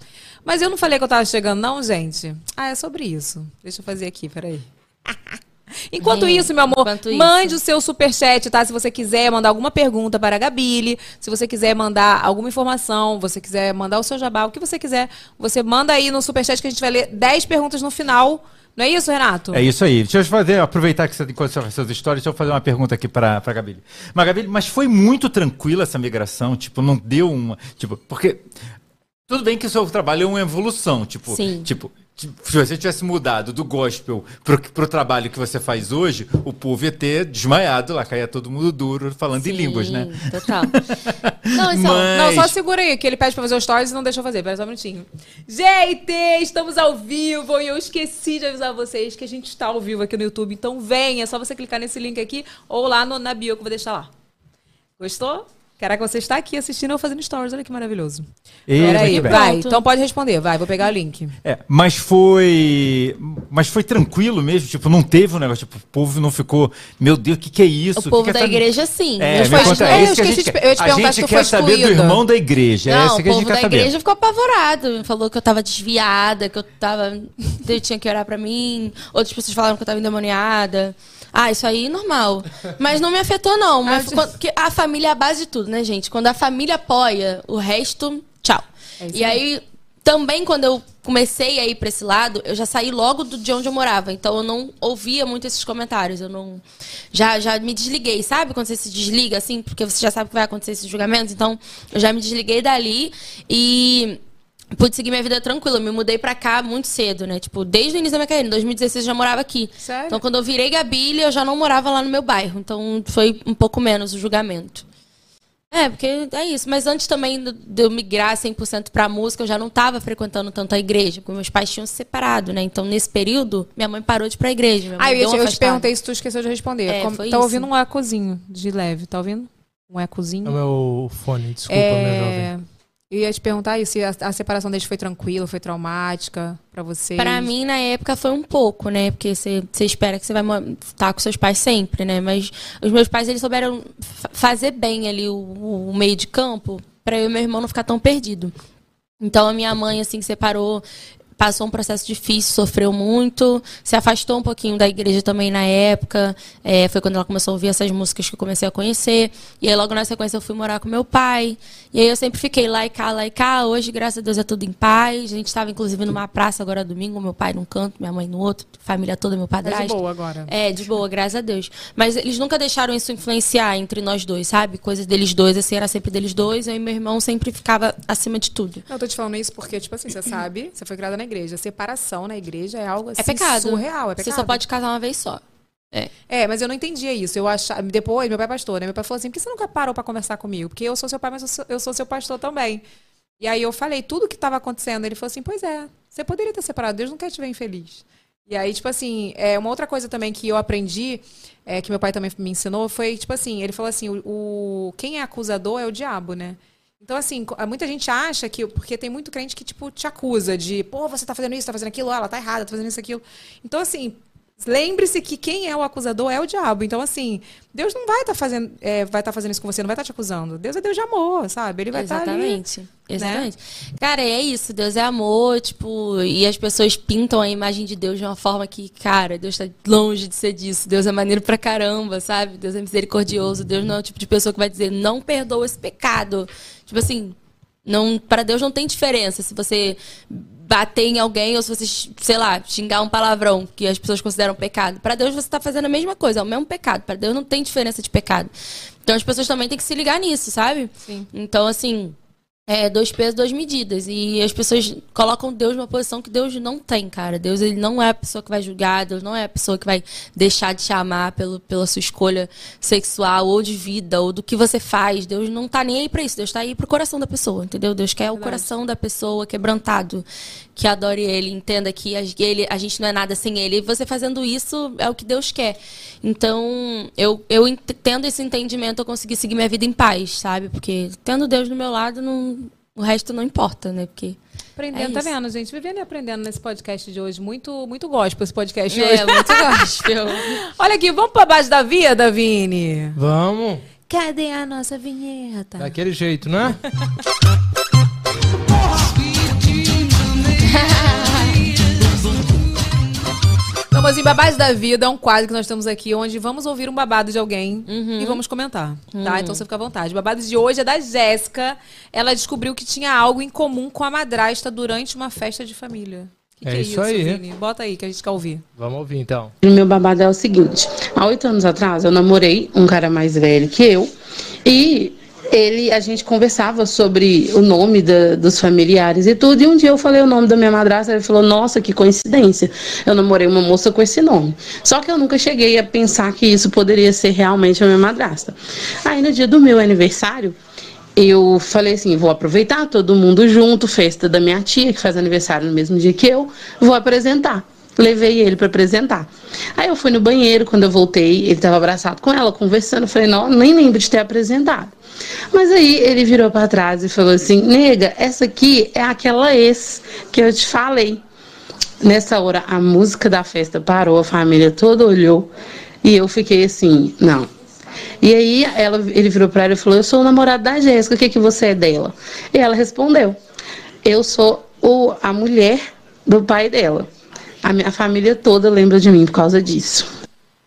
Mas eu não falei que eu tava chegando, não, gente? Ah, é sobre isso. Deixa eu fazer aqui, peraí. Enquanto É, isso, meu amor, enquanto isso. mande o seu superchat, tá? Se você quiser mandar alguma pergunta para a Gabile, se você quiser mandar alguma informação, você quiser mandar o seu jabá, o que você quiser, você manda aí no superchat que a gente vai ler 10 perguntas no final. Não é isso, Renato? É isso aí. Deixa eu fazer, aproveitar que você faz suas histórias, deixa eu fazer uma pergunta aqui pra, pra Gabi. Mas, Gabi, mas foi muito tranquila essa migração? Tipo, não deu uma. Tipo, porque. Tudo bem que o seu trabalho é uma evolução. Tipo, Sim. tipo, tipo, se você tivesse mudado do gospel pro, pro trabalho que você faz hoje, o povo ia ter desmaiado lá, caía todo mundo duro, falando em línguas, né? Sim, Total. Não, então, Mas- Não, só segura aí, que ele pede pra fazer os stories e não deixa eu fazer. Pera só um minutinho. Gente, estamos ao vivo e eu esqueci de avisar vocês que a gente está ao vivo aqui no YouTube. Então venha, é só você clicar nesse link aqui ou lá no, na bio que eu vou deixar lá. Gostou? Caraca, você está aqui assistindo eu fazendo stories. Olha que maravilhoso. Eita, Pera aí, que bem. vai. Então pode responder. Vai, vou pegar o link. É, mas foi. Mas foi tranquilo mesmo, tipo, não teve um negócio, tipo, o povo não ficou, meu Deus, o que, que é isso? O Que povo que da essa- igreja, sim. É, não. é eu isso que a esqueci gente de- eu te A perguntar gente se tu quer foi saber do irmão da igreja, é Não, isso o que a gente povo da saber. igreja ficou apavorado. Falou que eu tava desviada, que eu tava. Eu tinha que orar pra mim. Outras pessoas falaram que eu tava endemoniada. Ah, isso aí normal. Mas não me afetou, não. Mas Ah, quando- porque a família é a base de tudo, né, gente? Quando a família apoia, o resto, tchau. É e aí, também quando eu comecei a ir pra esse lado, eu já saí logo do, de onde eu morava. Então eu não ouvia muito esses comentários. Eu não. Já, já me desliguei, sabe? Quando você se desliga, assim, porque você já sabe que vai acontecer esses julgamentos. Então, eu já me desliguei dali e. Pude seguir minha vida tranquila. Eu me mudei pra cá muito cedo, né? Tipo, desde o início da minha carreira. Em 2016 eu já morava aqui. Sério? Então, quando eu virei Gabilha, eu já não morava lá no meu bairro. Então, foi um pouco menos o julgamento. É, porque é isso. Mas antes também de eu migrar 100% pra música, eu já não estava frequentando tanto a igreja, porque meus pais tinham se separado, né? Então, nesse período, minha mãe parou de ir pra igreja. Minha mãe Ah, eu, te- eu te perguntei se tu esqueceu de responder. É, Como- foi tá isso. ouvindo um ecozinho de leve, tá ouvindo? Um ecozinho. É o meu fone, desculpa, meu É, jovem. Eu ia te perguntar isso, se a, a separação deles foi tranquila, foi traumática pra vocês? Pra mim, na época, foi um pouco, né? Porque você você espera que você vai estar com seus pais sempre, né? Mas os meus pais, eles souberam fa- fazer bem ali o, o meio de campo pra eu e meu irmão não ficar tão perdido. Então, a minha mãe, assim, separou, passou um processo difícil, sofreu muito, se afastou um pouquinho da igreja também na época. É, foi quando ela começou a ouvir essas músicas que eu comecei a conhecer. E aí, logo na sequência, eu fui morar com meu pai. E aí, eu sempre fiquei lá e cá, lá e cá. Hoje, graças a Deus, é tudo em paz. A gente estava, inclusive, numa praça agora domingo, meu pai num canto, minha mãe no outro, família toda, meu Tá padrasto. de boa agora. É, de boa, graças a Deus. Mas eles nunca deixaram isso influenciar entre nós dois, sabe? Coisas deles dois, assim, era sempre deles dois. Eu e meu irmão sempre ficava acima de tudo. Eu tô te falando isso porque, tipo assim, você sabe, você foi criada na igreja. Separação na igreja é algo assim É pecado. surreal, é pecado. Você só pode casar uma vez só. É, mas eu não entendia isso. Eu achava, depois, meu pai é pastor, né? Meu pai falou assim: por que você nunca parou pra conversar comigo? Porque eu sou seu pai, mas eu sou, eu sou seu pastor também. E aí eu falei tudo que tava acontecendo. Ele falou assim: pois é, você poderia ter separado, Deus não quer te ver infeliz. E aí, tipo assim, é, uma outra coisa também que eu aprendi, é, que meu pai também me ensinou, foi, tipo assim, ele falou assim: o, o- quem é acusador é o diabo, né? Então, assim, co- muita gente acha que. Porque tem muito crente que, tipo, te acusa de, pô, você tá fazendo isso, tá fazendo aquilo, ah, ela tá errada, tá fazendo isso, aquilo. Então, assim, lembre-se que quem é o acusador é o diabo. Então, assim, Deus não vai estar fazendo, é, vai tá fazendo isso com você, não vai estar te acusando. Deus é Deus de amor, sabe? Ele vai estar ali. Né? Exatamente. Exatamente. Cara, é isso. Deus é amor, tipo, e as pessoas pintam a imagem de Deus de uma forma que, cara, Deus tá longe de ser disso. Deus é maneiro pra caramba, sabe? Deus é misericordioso. Deus não é o tipo de pessoa que vai dizer, não perdoa esse pecado. Tipo assim, não, para Deus não tem diferença se você bater em alguém ou se você, sei lá, xingar um palavrão que as pessoas consideram pecado. Para Deus você está fazendo a mesma coisa, é o mesmo pecado. Para Deus não tem diferença de pecado. Então as pessoas também têm que se ligar nisso, sabe? Sim. Então, assim, é dois pesos, duas medidas. E as pessoas colocam Deus numa posição que Deus não tem, cara. Deus ele não é a pessoa que vai julgar, Deus não é a pessoa que vai deixar de te amar pelo, pela sua escolha sexual ou de vida ou do que você faz. Deus não tá nem aí pra isso. Deus tá aí pro coração da pessoa, entendeu? Deus quer o coração da pessoa quebrantado, que adore ele, entenda que a, ele, a gente não é nada sem ele. E você fazendo isso é o que Deus quer. Então, eu, eu tendo esse entendimento, eu consegui seguir minha vida em paz, sabe? Porque tendo Deus do meu lado, não, o resto não importa, né? Porque. Aprendendo, É tá vendo, gente? Vivendo e aprendendo nesse podcast de hoje. Muito, muito gospel esse podcast de hoje. É, muito gospel. Olha aqui, vamos pra baixo da vida, Vini? Vamos. Cadê a nossa vinheta? Daquele jeito, né? Vamos em Babados da Vida, é um quadro que nós temos aqui, onde vamos ouvir um babado de alguém Uhum. e vamos comentar, tá? Então você fica à vontade. O babado de hoje é da Jéssica. Ela descobriu que tinha algo em comum com a madrasta durante uma festa de família. Que É que isso aí. Vini? Bota aí que a gente quer ouvir. Vamos ouvir então. O meu babado é o seguinte: há oito anos atrás eu namorei um cara mais velho que eu e ele, a gente conversava sobre o nome da- dos familiares e tudo. E um dia eu falei o nome da minha madrasta, ele falou: Nossa, que coincidência, eu namorei uma moça com esse nome. Só que eu nunca cheguei a pensar que isso poderia ser realmente a minha madrasta. Aí no dia do meu aniversário, eu falei assim, vou aproveitar todo mundo junto, festa da minha tia, que faz aniversário no mesmo dia que eu, vou apresentar. Levei ele para apresentar. Aí eu fui no banheiro, quando eu voltei, ele estava abraçado com ela, conversando. Falei, não, nem lembro de ter apresentado. Mas aí ele virou para trás e falou assim: nega, essa aqui é aquela ex que eu te falei. Nessa hora, a música da festa parou, a família toda olhou e eu fiquei assim: não, e aí ela, ele virou para ela e falou: Eu sou o namorado da Jéssica, o que, que você é dela? E ela respondeu: Eu sou o, a mulher do pai dela. A minha família toda lembra de mim por causa disso.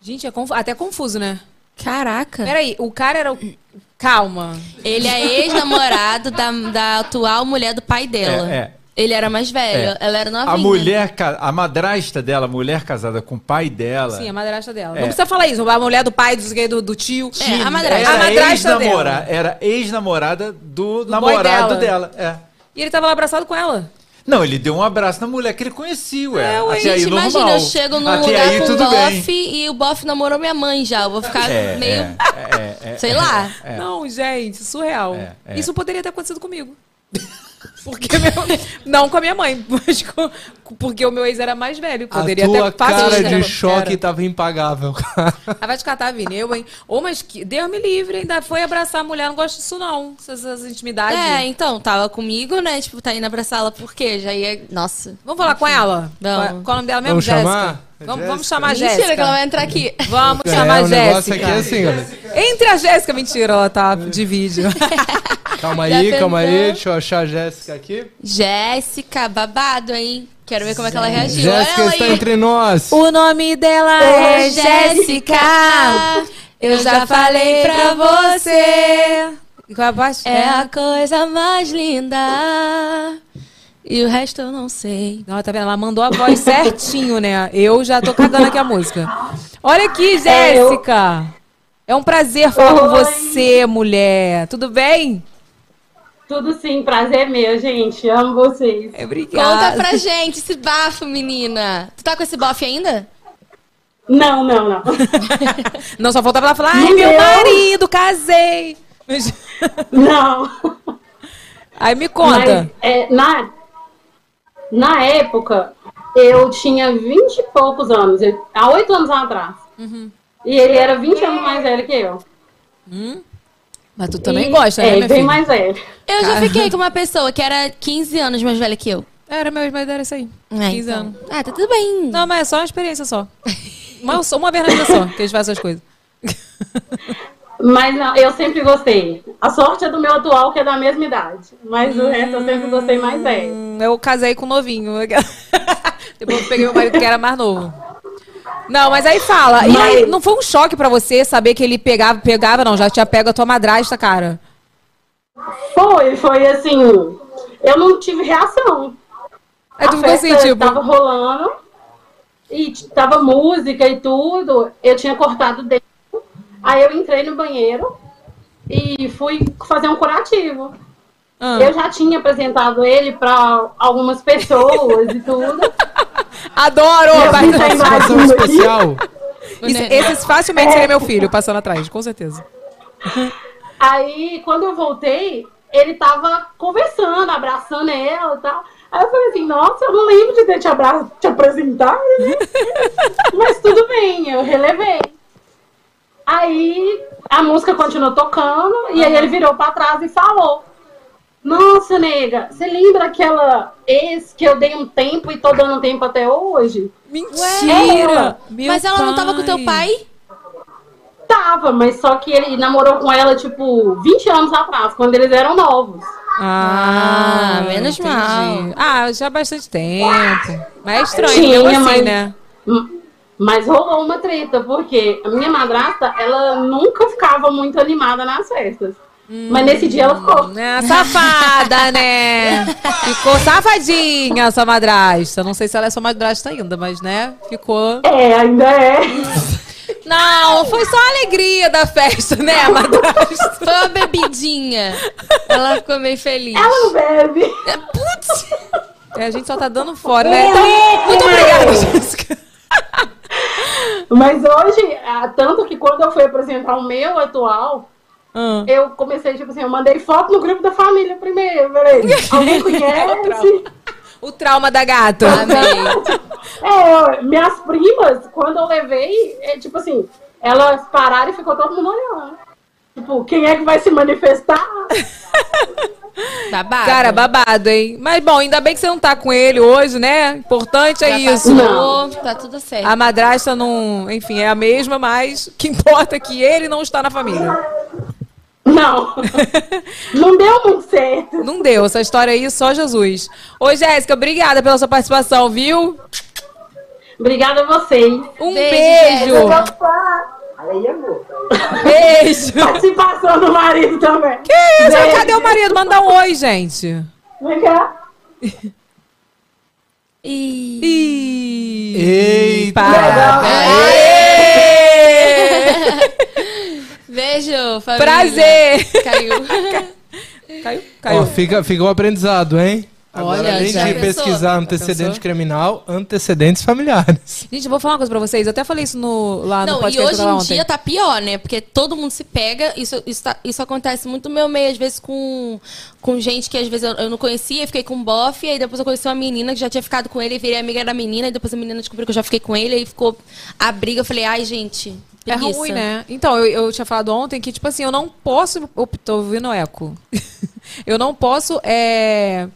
Gente, é confu- até confuso, né? Caraca. Peraí, o cara era o... Calma. Ele é ex-namorado da, da atual mulher do pai dela. É, é. Ele era mais velho, É. ela era novinha. A mulher, a madrasta dela, a mulher casada com o pai dela. Sim, a madrasta dela. É. Não precisa falar isso. A mulher do pai, do, do, do tio. É, a madrasta. A Era madrasta ex-namora- dela. Era ex-namorada do, Do namorado boy dela. É. E ele tava lá abraçado com ela. Não, ele deu um abraço na mulher que ele conhecia, ué. É, ué, Até aí Gente, normal. imagina, eu chego num Até lugar aí com um bem. bofe e o bofe namorou minha mãe já. Eu vou ficar É, meio. é, é, é, Sei é, lá. é. Não, gente, surreal. É, é. Isso poderia ter acontecido comigo. Porque meu- não com a minha mãe, mas com- porque o meu ex era mais velho. A Poderia tua ter fácil cara de choque Era. tava impagável, cara. Ah, vai te catar, Vini. Eu, hein? Ô, mas que... Deus me livre, ainda foi abraçar a mulher. Não gosto disso, não. Essas, essas intimidades. É, então, tava comigo, né? Tipo, tá indo abraçá-la por quê? Já ia. Nossa. Vamos falar com ela? Qual, qual é o nome dela mesmo? Vamos Jéssica? chamar? Vamos, vamos chamar a Mentira Jéssica. que ela vai entrar aqui. Vamos É, chamar a o negócio Jéssica. aqui é assim. Entre a Jéssica, mentira, ela tá de vídeo. Calma Já aí, calma aí. Deixa eu achar a Jéssica aqui. Jéssica, babado, hein? Quero ver como é que ela reagiu. Jéssica está aí. entre nós. o nome dela é Jéssica. Eu já falei pra você. Qual é a parte? É a coisa mais linda. E o resto eu não sei. Não, tá vendo? Ela mandou a voz certinho, né? Eu já tô cagando aqui a música. Olha aqui, É, eu- Jéssica. É um prazer falar com Oi. você, mulher. Tudo bem? Tudo sim, prazer meu, gente. Amo vocês. É, Obrigada. Conta pra gente esse bafo, menina. Tu tá com esse bofe ainda? Não, não, não. Não, só faltava ela falar, ai, Meu meu marido, casei. Não. Aí me conta. Mas, é, na, na época, eu tinha 20 e poucos anos, eu- há oito anos atrás. Uhum. E ele era 20 anos mais velho que eu. Mas tu também E- gosta, né, É, minha bem filha? mais velho. Eu já fiquei com uma pessoa que era 15 anos mais velha que eu. Era, meu marido era isso aí. É, 15 então. anos. Ah, tá tudo bem. Não, mas é só uma experiência só. Uma, uma vez na vida só, que a gente faz essas coisas. Mas não, eu sempre gostei. A sorte é do meu atual, que é da mesma idade. Mas o resto eu sempre gostei mais velho. Hum, Eu casei com um novinho. Depois eu peguei meu marido que era mais novo. Não, mas aí fala. E aí, Mas- não foi um choque pra você saber que ele pegava, pegava, não, já tinha pego a tua madrasta, cara? Foi, foi assim. Eu não tive reação. Aí tu a ficou assim, tipo. tava rolando e tava música e tudo. Eu tinha cortado o dedo. Aí eu entrei no banheiro e fui fazer um curativo. ah. Eu já tinha apresentado ele para algumas pessoas e tudo. Adoro! Vai- Participação imagem especial. Isso- esse facilmente seria meu filho passando atrás, com certeza. Aí, quando eu voltei, ele tava conversando, abraçando ela e tal. Aí eu falei assim, nossa, eu não lembro de ter te, abra te apresentado. né? Mas tudo bem, eu relevei. Aí a música continuou tocando e aí ele virou pra trás e falou. Nossa, nega, você lembra aquela ex que eu dei um tempo e tô dando tempo até hoje? Mentira! Meu Mas ela não tava com teu pai? Tava, mas só que ele namorou com ela, tipo, 20 anos atrás, quando eles eram novos. Ah, Ah, menos entendi. mal. Ah, já há bastante tempo. Mas é estranho, Tinha, assim, mas- né? Mas rolou uma treta, porque a minha madrasta, ela nunca ficava muito animada nas festas. Mas nesse dia ela ficou. É, safada, né? Ficou safadinha sua madrasta. Não sei se ela é sua madrasta ainda, mas, né? Ficou. É, ainda é. Não, foi só a alegria da festa, né, a madrasta? Foi uma bebidinha. Ela ficou meio feliz. Ela não bebe. É, a gente só tá dando fora, né? Então, muito obrigada, Jéssica. Mas hoje, ah, tanto que quando eu fui apresentar o meu atual, Ah. eu comecei, tipo assim, eu mandei foto no grupo da família primeiro. Falei, alguém conhece? O trauma da gata. É, minhas primas, quando eu levei, é, tipo assim, elas pararam e ficou todo mundo olhando. Tipo, quem é que vai se manifestar? Babado. Cara, babado, hein? Mas bom, ainda bem que você não tá com ele hoje, né? Importante é Já isso. passou, Tá tudo certo. A madrasta não, enfim, é a mesma, mas o que importa é que ele não está na família. Não. Não deu muito certo. Não deu, essa história aí só Jesus. Ô, Jéssica, obrigada pela sua participação, viu? Obrigada a vocês. Um Beijo, beijo. Aí é boa. Beijo. Participação do marido também. Que isso? Beijo. Cadê o marido? Manda um oi, gente. Vem cá. E... Ih. Eita! Beijo, família. Prazer. Caiu. Caiu? Ó, Caiu. fica, fica o aprendizado, hein? Agora, Olha, além já de pensou? pesquisar antecedente criminal, antecedentes familiares. Gente, eu vou falar uma coisa pra vocês. Eu até falei isso no, lá no Não, e podcast que eu hoje em ontem. dia tá pior, né? Porque todo mundo se pega. Isso, isso, tá- isso acontece muito no meu meio, às vezes, com, com gente que às vezes eu, eu não conhecia, fiquei com um bofe, aí depois eu conheci uma menina que já tinha ficado com ele, e virei amiga da menina, e depois a menina descobriu que eu já fiquei com ele, aí ficou a briga. Eu falei, ai, gente. É preguiça. ruim, né? Então, eu, eu tinha falado ontem que, tipo assim, eu não posso. Opa, tô ouvindo eco. eu não posso é,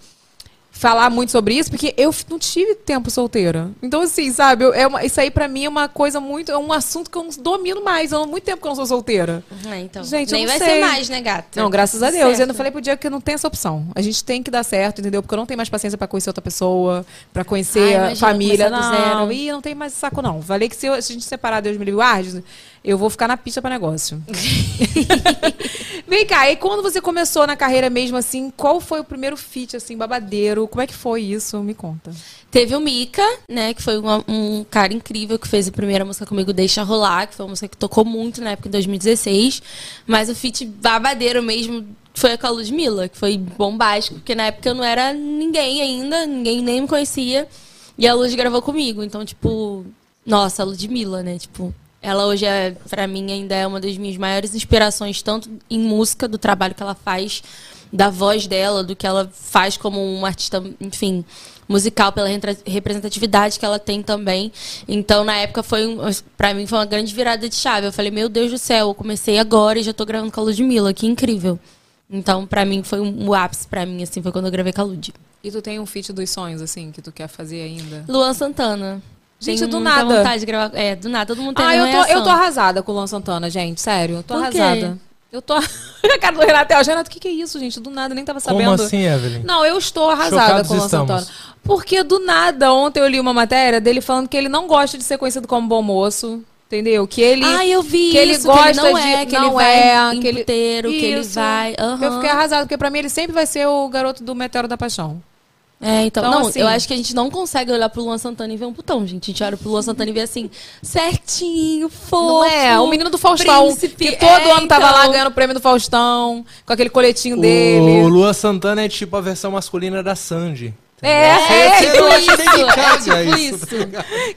falar muito sobre isso, porque eu não tive tempo solteira. Então, assim, sabe, eu- é uma- isso aí pra mim é uma coisa muito. É um assunto que eu não domino mais. Eu, há muito tempo que eu não sou solteira. Ah, então. Gente, eu Nem não vai sei. ser mais, né, gata? Não, graças a Tudo Deus. Eu certo. ainda falei pro dia que eu não tenho essa opção. A gente tem que dar certo, entendeu? Porque eu não tenho mais paciência pra conhecer outra pessoa, pra conhecer Ai, imagina, família. Não, zero. e eu não tenho mais saco, não. Falei que se, eu- se a gente separar Deus me livre guarde, eu vou ficar na pista pra negócio. Vem cá, e quando você começou na carreira mesmo, assim, qual foi o primeiro feat, assim, babadeiro? Como é que foi isso? Me conta. Teve o Mika, né, que foi uma- um cara incrível que fez a primeira música comigo, Deixa Rolar, que foi uma música que tocou muito na época em 2016. Mas o feat babadeiro mesmo foi com a Ludmilla, que foi bombástico, porque na época eu não era ninguém ainda, ninguém nem me conhecia. E a Lud gravou comigo. Então, tipo, nossa, a Ludmilla, né? Tipo, ela hoje é, pra mim, ainda é uma das minhas maiores inspirações, tanto em música, do trabalho que ela faz, da voz dela, do que ela faz como uma artista, enfim, musical, pela representatividade que ela tem também. Então, na época, foi um, pra mim, foi uma grande virada de chave. Eu falei, meu Deus do céu, eu comecei agora e já tô gravando com a Ludmilla, que incrível. Então, pra mim, foi um, o ápice pra mim, assim, foi quando eu gravei com a Lud. E tu tem um feat dos sonhos, assim, que tu quer fazer ainda? Luan Santana. Gente, do nada. vontade de gravar. É, do nada, todo mundo tem Ah, eu tô, eu tô arrasada com o Luan Santana, gente. Sério, eu tô Por quê? arrasada. Eu tô. a cara do Renato, é, o Renato, o que, que é isso, gente? Do nada, nem tava sabendo. Como assim, Evelyn? Não, eu estou arrasada Chocados com o Luan estamos. Santana. Porque do nada, ontem eu li uma matéria dele falando que ele não gosta de ser conhecido como bom moço. Entendeu? Que ele. Ah, eu vi que ele isso, gosta que ele não de. é, que não ele vai é, em que ele, puteiro, que ele Isso. vai... aham. Eu fiquei arrasada, porque pra mim ele sempre vai ser o garoto do Meteoro da Paixão. É, então, Então, não, assim- eu acho que a gente não consegue olhar pro Luan Santana e ver um putão, gente. A gente olha pro Luan Santana e vê assim, certinho, fofo. Não é? O menino do Faustão. príncipe. Que todo É, ano tava então. lá ganhando o prêmio do Faustão, com aquele coletinho dele. O Lua Santana é tipo a versão masculina da Sandy. É, É, é, tipo isso, é tipo isso, isso.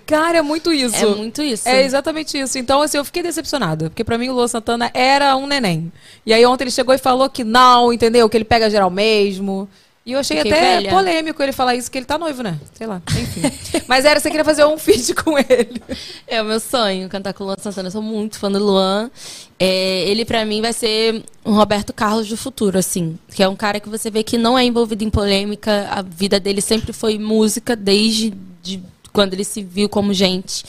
cara, é muito isso. É muito isso. É exatamente isso. Então, assim, eu fiquei decepcionada. Porque pra mim o Luan Santana era um neném. E aí ontem ele chegou e falou que não, entendeu? Que ele pega geral mesmo. E eu achei Fiquei até velha. polêmico ele falar isso, que ele tá noivo, né? Sei lá, enfim. Mas era, você queria fazer um feat com ele. É o meu sonho, cantar com o Luan Santana. Eu sou muito fã do Luan. É, ele, pra mim, vai ser um Roberto Carlos do futuro, assim. Que é um cara que você vê que não é envolvido em polêmica. A vida dele sempre foi música, desde de quando ele se viu como gente.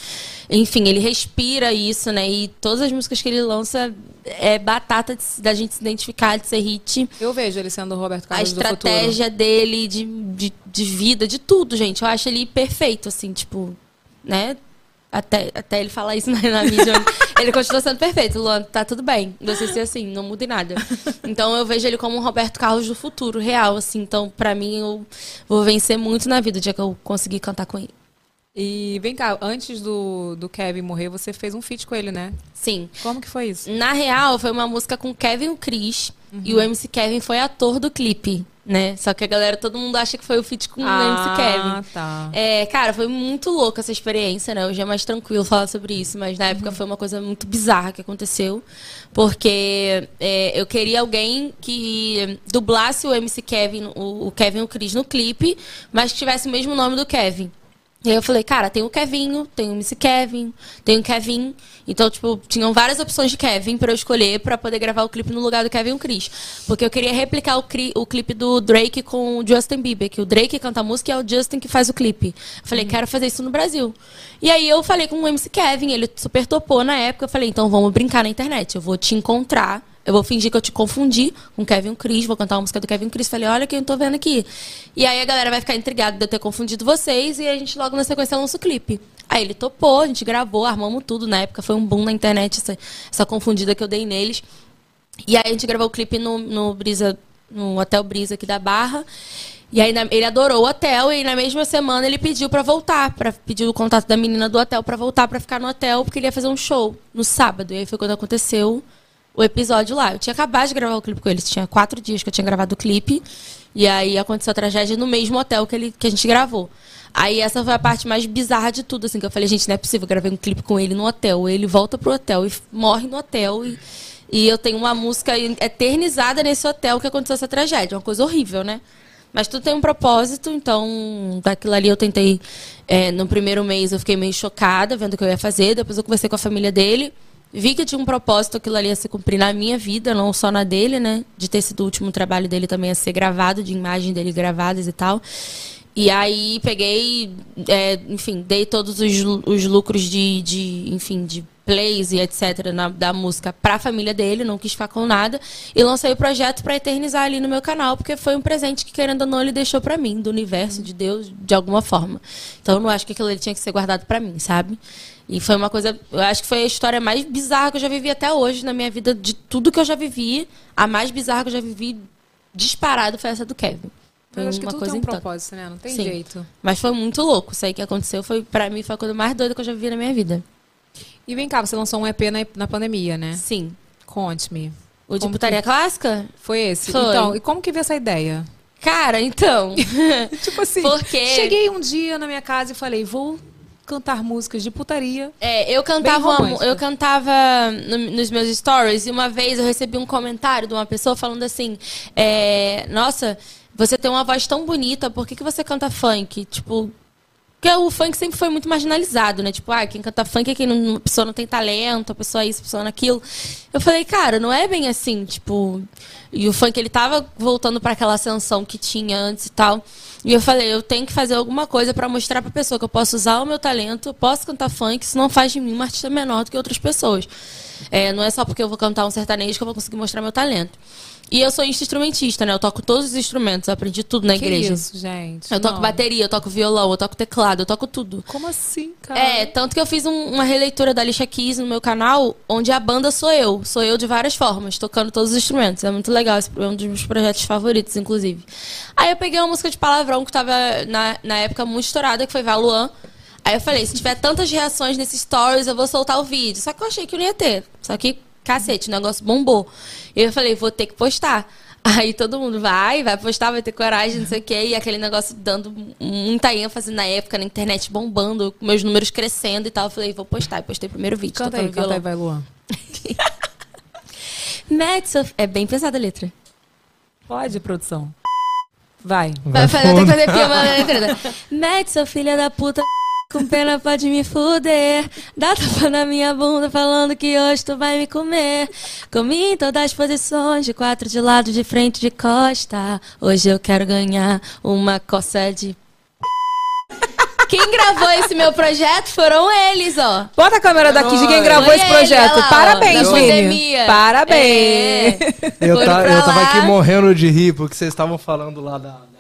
Enfim, ele respira isso, né? E todas as músicas que ele lança é batata de- da gente se identificar, de ser hit. Eu vejo ele sendo o Roberto A Carlos do futuro. estratégia dele de, de, de vida, de tudo, gente. Eu acho ele perfeito, assim, tipo, né? Até, até ele falar isso na, na mídia, ele continua sendo perfeito. Luan, tá tudo bem. Você ser assim, não muda em nada. Então eu vejo ele como um Roberto Carlos do futuro, real, assim. Então, pra mim, eu vou vencer muito na vida o dia que eu conseguir cantar com ele. E vem cá, antes do, do Kevin morrer, você fez um feat com ele, né? Sim. Como que foi isso? Na real, foi uma música com Kevin e o Chris. E o MC Kevin foi ator do clipe, né? Só que a galera, todo mundo acha que foi o feat com o MC Kevin. Ah, tá. É, cara, foi muito louca essa experiência, né? Hoje é mais tranquilo falar sobre isso, mas na época foi uma coisa muito bizarra que aconteceu. Porque é, eu queria alguém que dublasse o MC Kevin, o, o Kevin e o Chris no clipe, mas que tivesse o mesmo nome do Kevin. E aí eu falei, cara, tem o Kevinho, tem o MC Kevin, tem o Kevin. Então, tipo, tinham várias opções de Kevin pra eu escolher pra poder gravar o clipe no lugar do Kevin o Chris. Porque eu queria replicar o, cri- o clipe do Drake com o Justin Bieber, que o Drake canta a música e é o Justin que faz o clipe. Eu falei, quero fazer isso no Brasil. E aí eu falei com o MC Kevin, ele super topou na época. Eu falei, então vamos brincar na internet. Eu vou te encontrar. Eu vou fingir que eu te confundi com Kevin Chris, vou cantar uma música do Kevin Chris. Falei, olha quem eu tô vendo aqui. E aí a galera vai ficar intrigada de eu ter confundido vocês e a gente logo na sequência lança o clipe. Aí ele topou, a gente gravou, armamos tudo. Na época foi um boom na internet, essa, essa confundida que eu dei neles. E aí a gente gravou o clipe no, no Brisa, no Hotel Brisa aqui da Barra. E aí ele adorou o hotel e na mesma semana ele pediu pra voltar, para pedir o contato da menina do hotel pra voltar pra ficar no hotel, porque ele ia fazer um show no sábado. E aí foi quando aconteceu o episódio lá. Eu tinha acabado de gravar o clipe com eles, tinha quatro dias que eu tinha gravado o clipe. E aí aconteceu a tragédia no mesmo hotel que, ele, que a gente gravou. Aí essa foi a parte mais bizarra de tudo, assim, que eu falei, gente, não é possível, eu gravei um clipe com ele no hotel. Ele volta pro hotel e morre no hotel. E, e eu tenho uma música eternizada nesse hotel que aconteceu essa tragédia. Uma coisa horrível, né? Mas tudo tem um propósito, então daquilo ali eu tentei. é, no primeiro mês eu fiquei meio chocada vendo o que eu ia fazer. Depois eu conversei com a família dele. Vi que tinha um propósito, aquilo ali ia se cumprir na minha vida, não só na dele, né? De ter sido o último trabalho dele também a ser gravado, de imagem dele gravadas e tal. E aí peguei, é, enfim, dei todos os, os lucros de, de, enfim, de plays e etc. na- da música pra família dele, não quis ficar com nada. E lancei o projeto pra eternizar ali no meu canal, porque foi um presente que, querendo ou não, ele deixou pra mim, do universo, de Deus, de alguma forma. Então eu não acho que aquilo ali tinha que ser guardado pra mim, sabe? E foi uma coisa, eu acho que foi a história mais bizarra que eu já vivi até hoje na minha vida, de tudo que eu já vivi. A mais bizarra que eu já vivi disparado foi essa do Kevin. Foi Eu acho que uma tudo coisa tem um propósito, né? Não tem Sim. jeito. Mas foi muito louco. Isso aí que aconteceu foi, pra mim, foi a coisa mais doida que eu já vivi na minha vida. E vem cá, você lançou um EP na, na pandemia, né? Sim. Conte-me. O de putaria que- clássica? Foi esse? Foi. Então, e como que veio essa ideia? Cara, então. Tipo assim, Porque- cheguei um dia na minha casa e falei, vou cantar músicas de putaria. É, eu cantava, uma eu cantava no- nos meus stories e uma vez eu recebi um comentário de uma pessoa falando assim: é, Nossa, você tem uma voz tão bonita, por que, que você canta funk? Tipo. Porque o funk sempre foi muito marginalizado, né? Tipo, ah, quem canta funk é quem não, a pessoa não tem talento, a pessoa é isso, a pessoa naquilo. Eu falei, cara, não é bem assim, tipo. E o funk, ele tava voltando para aquela ascensão que tinha antes e tal. E eu falei, eu tenho que fazer alguma coisa para mostrar pra pessoa que eu posso usar o meu talento, eu posso cantar funk, isso não faz de mim uma artista menor do que outras pessoas. É, não é só porque eu vou cantar um sertanejo que eu vou conseguir mostrar meu talento. E eu sou instrumentista, né? Eu toco todos os instrumentos, eu aprendi tudo na Que igreja. isso, gente? Eu toco Não. bateria, eu toco violão, eu toco teclado, eu toco tudo. Como assim, cara? É, tanto que eu fiz um- uma releitura da Alicia Keys no meu canal, onde a banda sou eu. Sou eu de várias formas, tocando todos os instrumentos. É muito legal, esse é um dos meus projetos favoritos, inclusive. Aí eu peguei uma música de palavrão que tava na, na época muito estourada, que foi Valuan. Aí eu falei, se tiver tantas reações nesses stories, eu vou soltar o vídeo. Só que eu achei que não ia ter. Só que, cacete, o negócio bombou. E eu falei, vou ter que postar. Aí todo mundo vai, vai postar, vai ter coragem, não sei o quê. E aquele negócio dando muita ênfase na época, na internet bombando, meus números crescendo e tal. Eu falei, vou postar. E postei o primeiro vídeo. Canta aí, canta aí, vai, Luan. Matt Sof- É bem pesada a letra. Pode, produção. Vai. Vai fazer até fazer filma na letra. Filho da puta. Com pena pode me fuder. Dá tapa na minha bunda falando que hoje tu vai me comer. Comi em todas as posições, de quatro de lado, de frente, de costa. Hoje eu quero ganhar uma coça de. Quem gravou esse meu projeto foram eles, ó. Bota a câmera daqui de quem gravou Foi esse ele, projeto. lá, Parabéns, Vini. Parabéns. É. Eu, pra eu tava aqui morrendo de rir, porque vocês estavam falando lá da.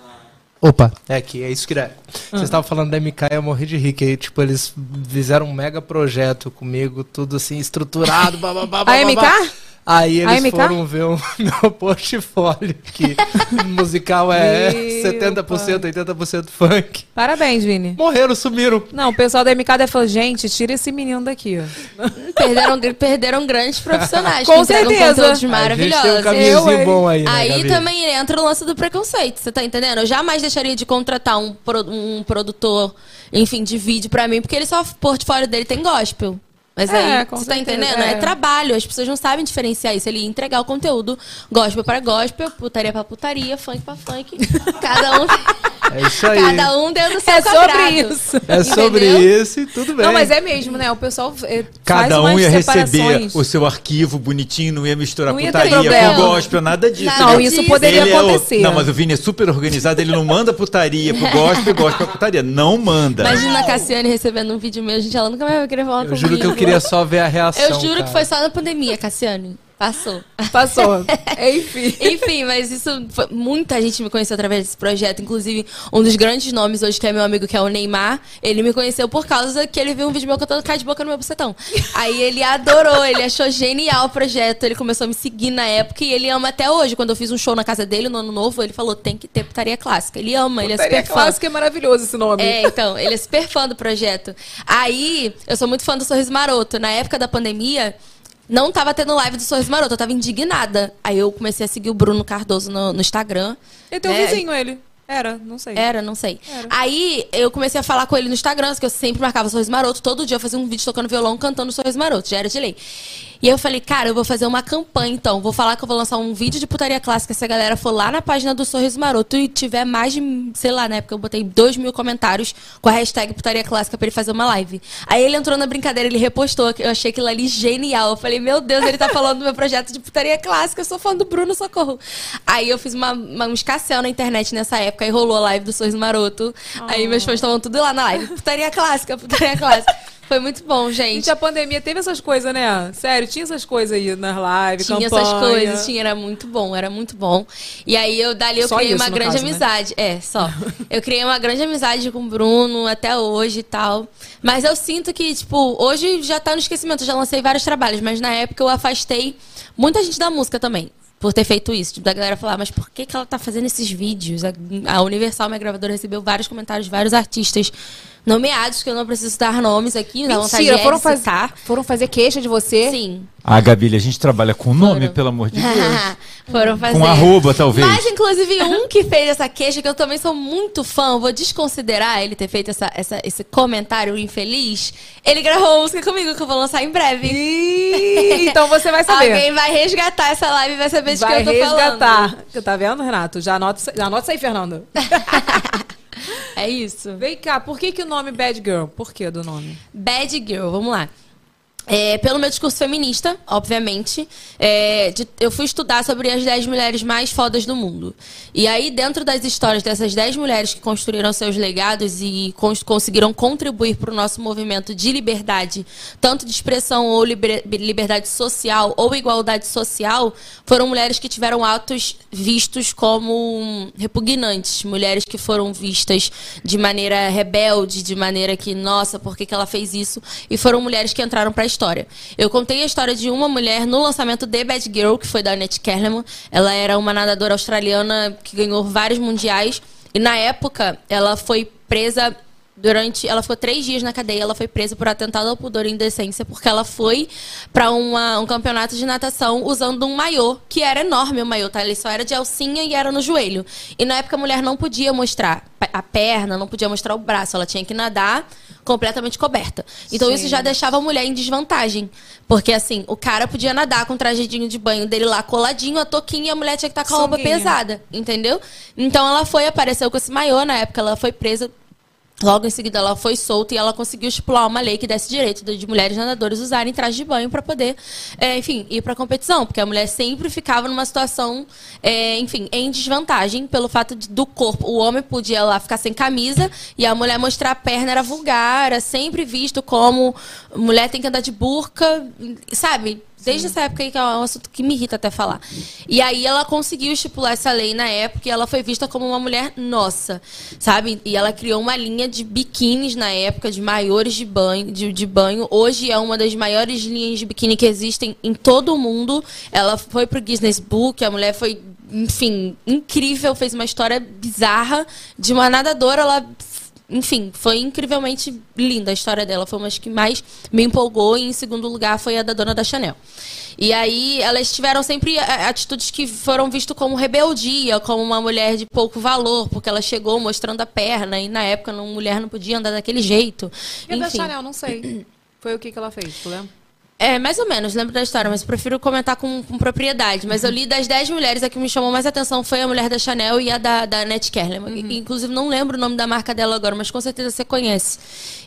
Opa, é aqui, é isso que é. Vocês estavam falando da MK e eu morri de rir, que tipo, eles fizeram um mega projeto comigo, tudo assim, estruturado, bababá, A bababá. MK? Aí eles MK? foram ver o meu portfólio, que musical é Meu 70%, 80% funk. Parabéns, Vini. Morreram, sumiram. Não, o pessoal da MK deve falar, gente, tira esse menino daqui. ó. Perderam, perderam grandes profissionais Com certeza. conteúdos A gente tem um maravilhosos. caminhozinho Eu, bom aí, né, Aí Gabi? também entra o lance do preconceito, você tá entendendo? Eu jamais deixaria de contratar um, pro- um produtor, enfim, de vídeo pra mim, porque ele só, o portfólio dele tem gospel. Mas É, aí, você tá certeza, entendendo? É. é. trabalho, as pessoas não sabem diferenciar isso. Ele ia entregar o conteúdo gospel para gospel, putaria pra putaria, funk pra funk. Cada um, É isso aí. cada um dentro do seu É sobre quadrado. isso. É sobre Entendeu? isso e tudo bem. Não, mas é mesmo, né? O pessoal eh, faz Cada um ia receber o seu arquivo bonitinho, não ia misturar Não ia putaria com gospel, nada disso. Não, isso disso. poderia Ele é o- acontecer. Não, mas o Vini é super organizado, ele não manda putaria pro gospel e gospel pra putaria. Não manda. Imagina a Cassiane recebendo um vídeo meu, gente, ela nunca mais vai querer falar Eu comigo. juro que eu queria só ver a reação. Eu juro que cara. foi só na pandemia, Cassiane. Passou. Passou. Enfim. Enfim, mas isso foi- muita gente me conheceu através desse projeto. Inclusive, um dos grandes nomes hoje, que é meu amigo, que é o Neymar, ele me conheceu por causa que ele viu um vídeo meu cantando cai de boca no meu bucetão. Aí ele adorou, ele achou genial o projeto. Ele começou a me seguir na época e ele ama até hoje. Quando eu fiz um show na casa dele no ano novo, ele falou: tem que ter putaria clássica. Ele ama, ele é Putaria super fã. clássica é maravilhoso esse nome. É, então, ele é super fã do projeto. Aí, eu sou muito fã do Sorriso Maroto. Na época da pandemia, não tava tendo live do Sorriso Maroto, eu tava indignada. Aí eu comecei a seguir o Bruno Cardoso no, no Instagram. E teu né? vizinho, ele. Era, não sei. Era, não sei. Aí eu comecei a falar com ele no Instagram, que eu sempre marcava Sorriso Maroto. Todo dia eu fazia um vídeo tocando violão, cantando Sorriso Maroto. Já era de lei. E eu falei, cara, eu vou fazer uma campanha então. Vou falar que eu vou lançar um vídeo de putaria clássica se a galera for lá na página do Sorriso Maroto e tiver mais de, sei lá, na época eu botei dois mil comentários com a hashtag putaria clássica pra ele fazer uma live. Aí ele entrou na brincadeira, ele repostou. Eu achei aquilo ali genial. Eu falei, meu Deus, ele tá falando do meu projeto de putaria clássica. Eu sou fã do Bruno Socorro. Aí eu fiz uma, uma, um escassel na internet nessa época. Aí rolou a live do Sorriso Maroto. Aí meus fãs estavam tudo lá na live. Putaria clássica, putaria clássica. Foi muito bom, gente. Gente, a pandemia teve essas coisas, né? Sério, tinha essas coisas aí nas lives, Tinha campanha. essas coisas, tinha, era muito bom, era muito bom. E aí eu dali eu Só criei isso, uma grande caso, né? amizade. É, só. eu criei uma grande amizade com o Bruno até hoje e tal. Mas eu sinto que, tipo, hoje já tá no esquecimento, eu já lancei vários trabalhos, mas na época eu afastei muita gente da música também. Por ter feito isso. Tipo, da galera falar, mas por que, que ela tá fazendo esses vídeos? A, a Universal, minha gravadora, recebeu vários comentários de vários artistas nomeados, que eu não preciso dar nomes aqui, dá vontade Mentira, é foram, de faz... citar. foram fazer queixa de você? Sim. Ah, Gabi, a gente trabalha com nome, Foram. pelo amor de Deus. Foram fazer. Com arroba, talvez. Mas, inclusive, um que fez essa queixa, que eu também sou muito fã, vou desconsiderar ele ter feito essa, essa- esse comentário infeliz. Ele gravou uma música comigo que eu vou lançar em breve. Ih, então você vai saber. Alguém vai resgatar essa live e vai saber de vai que eu tô resgatar. falando. Tá vendo, Renato? Já anota, isso- já anota isso aí, Fernando. É isso. Vem cá, por que, que o nome Bad Girl? Por que do nome? Bad Girl, vamos lá. É, pelo meu discurso feminista, obviamente, é, de- eu fui estudar sobre as 10 mulheres mais fodas do mundo. E aí, dentro das histórias dessas 10 mulheres que construíram seus legados e cons- conseguiram contribuir para o nosso movimento de liberdade, tanto de expressão ou liber- liberdade social ou igualdade social, foram mulheres que tiveram atos vistos como repugnantes. Mulheres que foram vistas de maneira rebelde, de maneira que, nossa, por que, que ela fez isso? E foram mulheres que entraram para a história. Eu contei a história de uma mulher no lançamento de Bad Girl, que foi da Annette Kerleman. Ela era uma nadadora australiana que ganhou vários mundiais. E na época, ela foi presa durante. Ela ficou três dias na cadeia. Ela foi presa por atentado ao pudor e indecência, porque ela foi para um campeonato de natação usando um maiô, que era enorme o maiô, tá? Ele só era de alcinha e era no joelho. E na época a mulher não podia mostrar a perna, não podia mostrar o braço. Ela tinha que nadar completamente coberta. Então isso já deixava a mulher em desvantagem. Porque assim, o cara podia nadar com o trajadinho de banho dele lá coladinho, a toquinha, e a mulher tinha que estar com a roupa pesada, entendeu? Então ela foi, apareceu com esse maiô, na época ela foi presa Logo em seguida, ela foi solta e ela conseguiu estipular uma lei que desse direito de mulheres nadadoras usarem traje de banho para poder, é, enfim, ir para a competição. Porque a mulher sempre ficava numa situação, é, enfim, em desvantagem pelo fato de- do corpo. O homem podia lá ficar sem camisa e a mulher mostrar a perna era vulgar, era sempre visto como mulher tem que andar de burca, sabe? Desde essa época aí, que é um assunto que me irrita até falar. E aí ela conseguiu estipular essa lei na época e ela foi vista como uma mulher nossa, sabe? E ela criou uma linha de biquínis na época, de maiores de banho, de, de banho. Hoje é uma das maiores linhas de biquíni que existem em todo o mundo. Ela foi pro Guinness Book, a mulher foi, enfim, incrível, fez uma história bizarra de uma nadadora, ela enfim, foi incrivelmente linda a história dela. Foi uma das que mais me empolgou. E em segundo lugar foi a da dona da Chanel. E aí elas tiveram sempre a- atitudes que foram vistas como rebeldia, como uma mulher de pouco valor, porque ela chegou mostrando a perna e na época uma mulher não podia andar daquele jeito. E a da Enfim. Chanel, não sei. Foi o que, que ela fez, tu lembra? É, mais ou menos, lembro da história, mas prefiro comentar com, com propriedade. Mas eu li das 10 mulheres, a que me chamou mais atenção foi a mulher da Chanel e a da, da Annette Kerleman. E, Inclusive, não lembro o nome da marca dela agora, mas com certeza você conhece.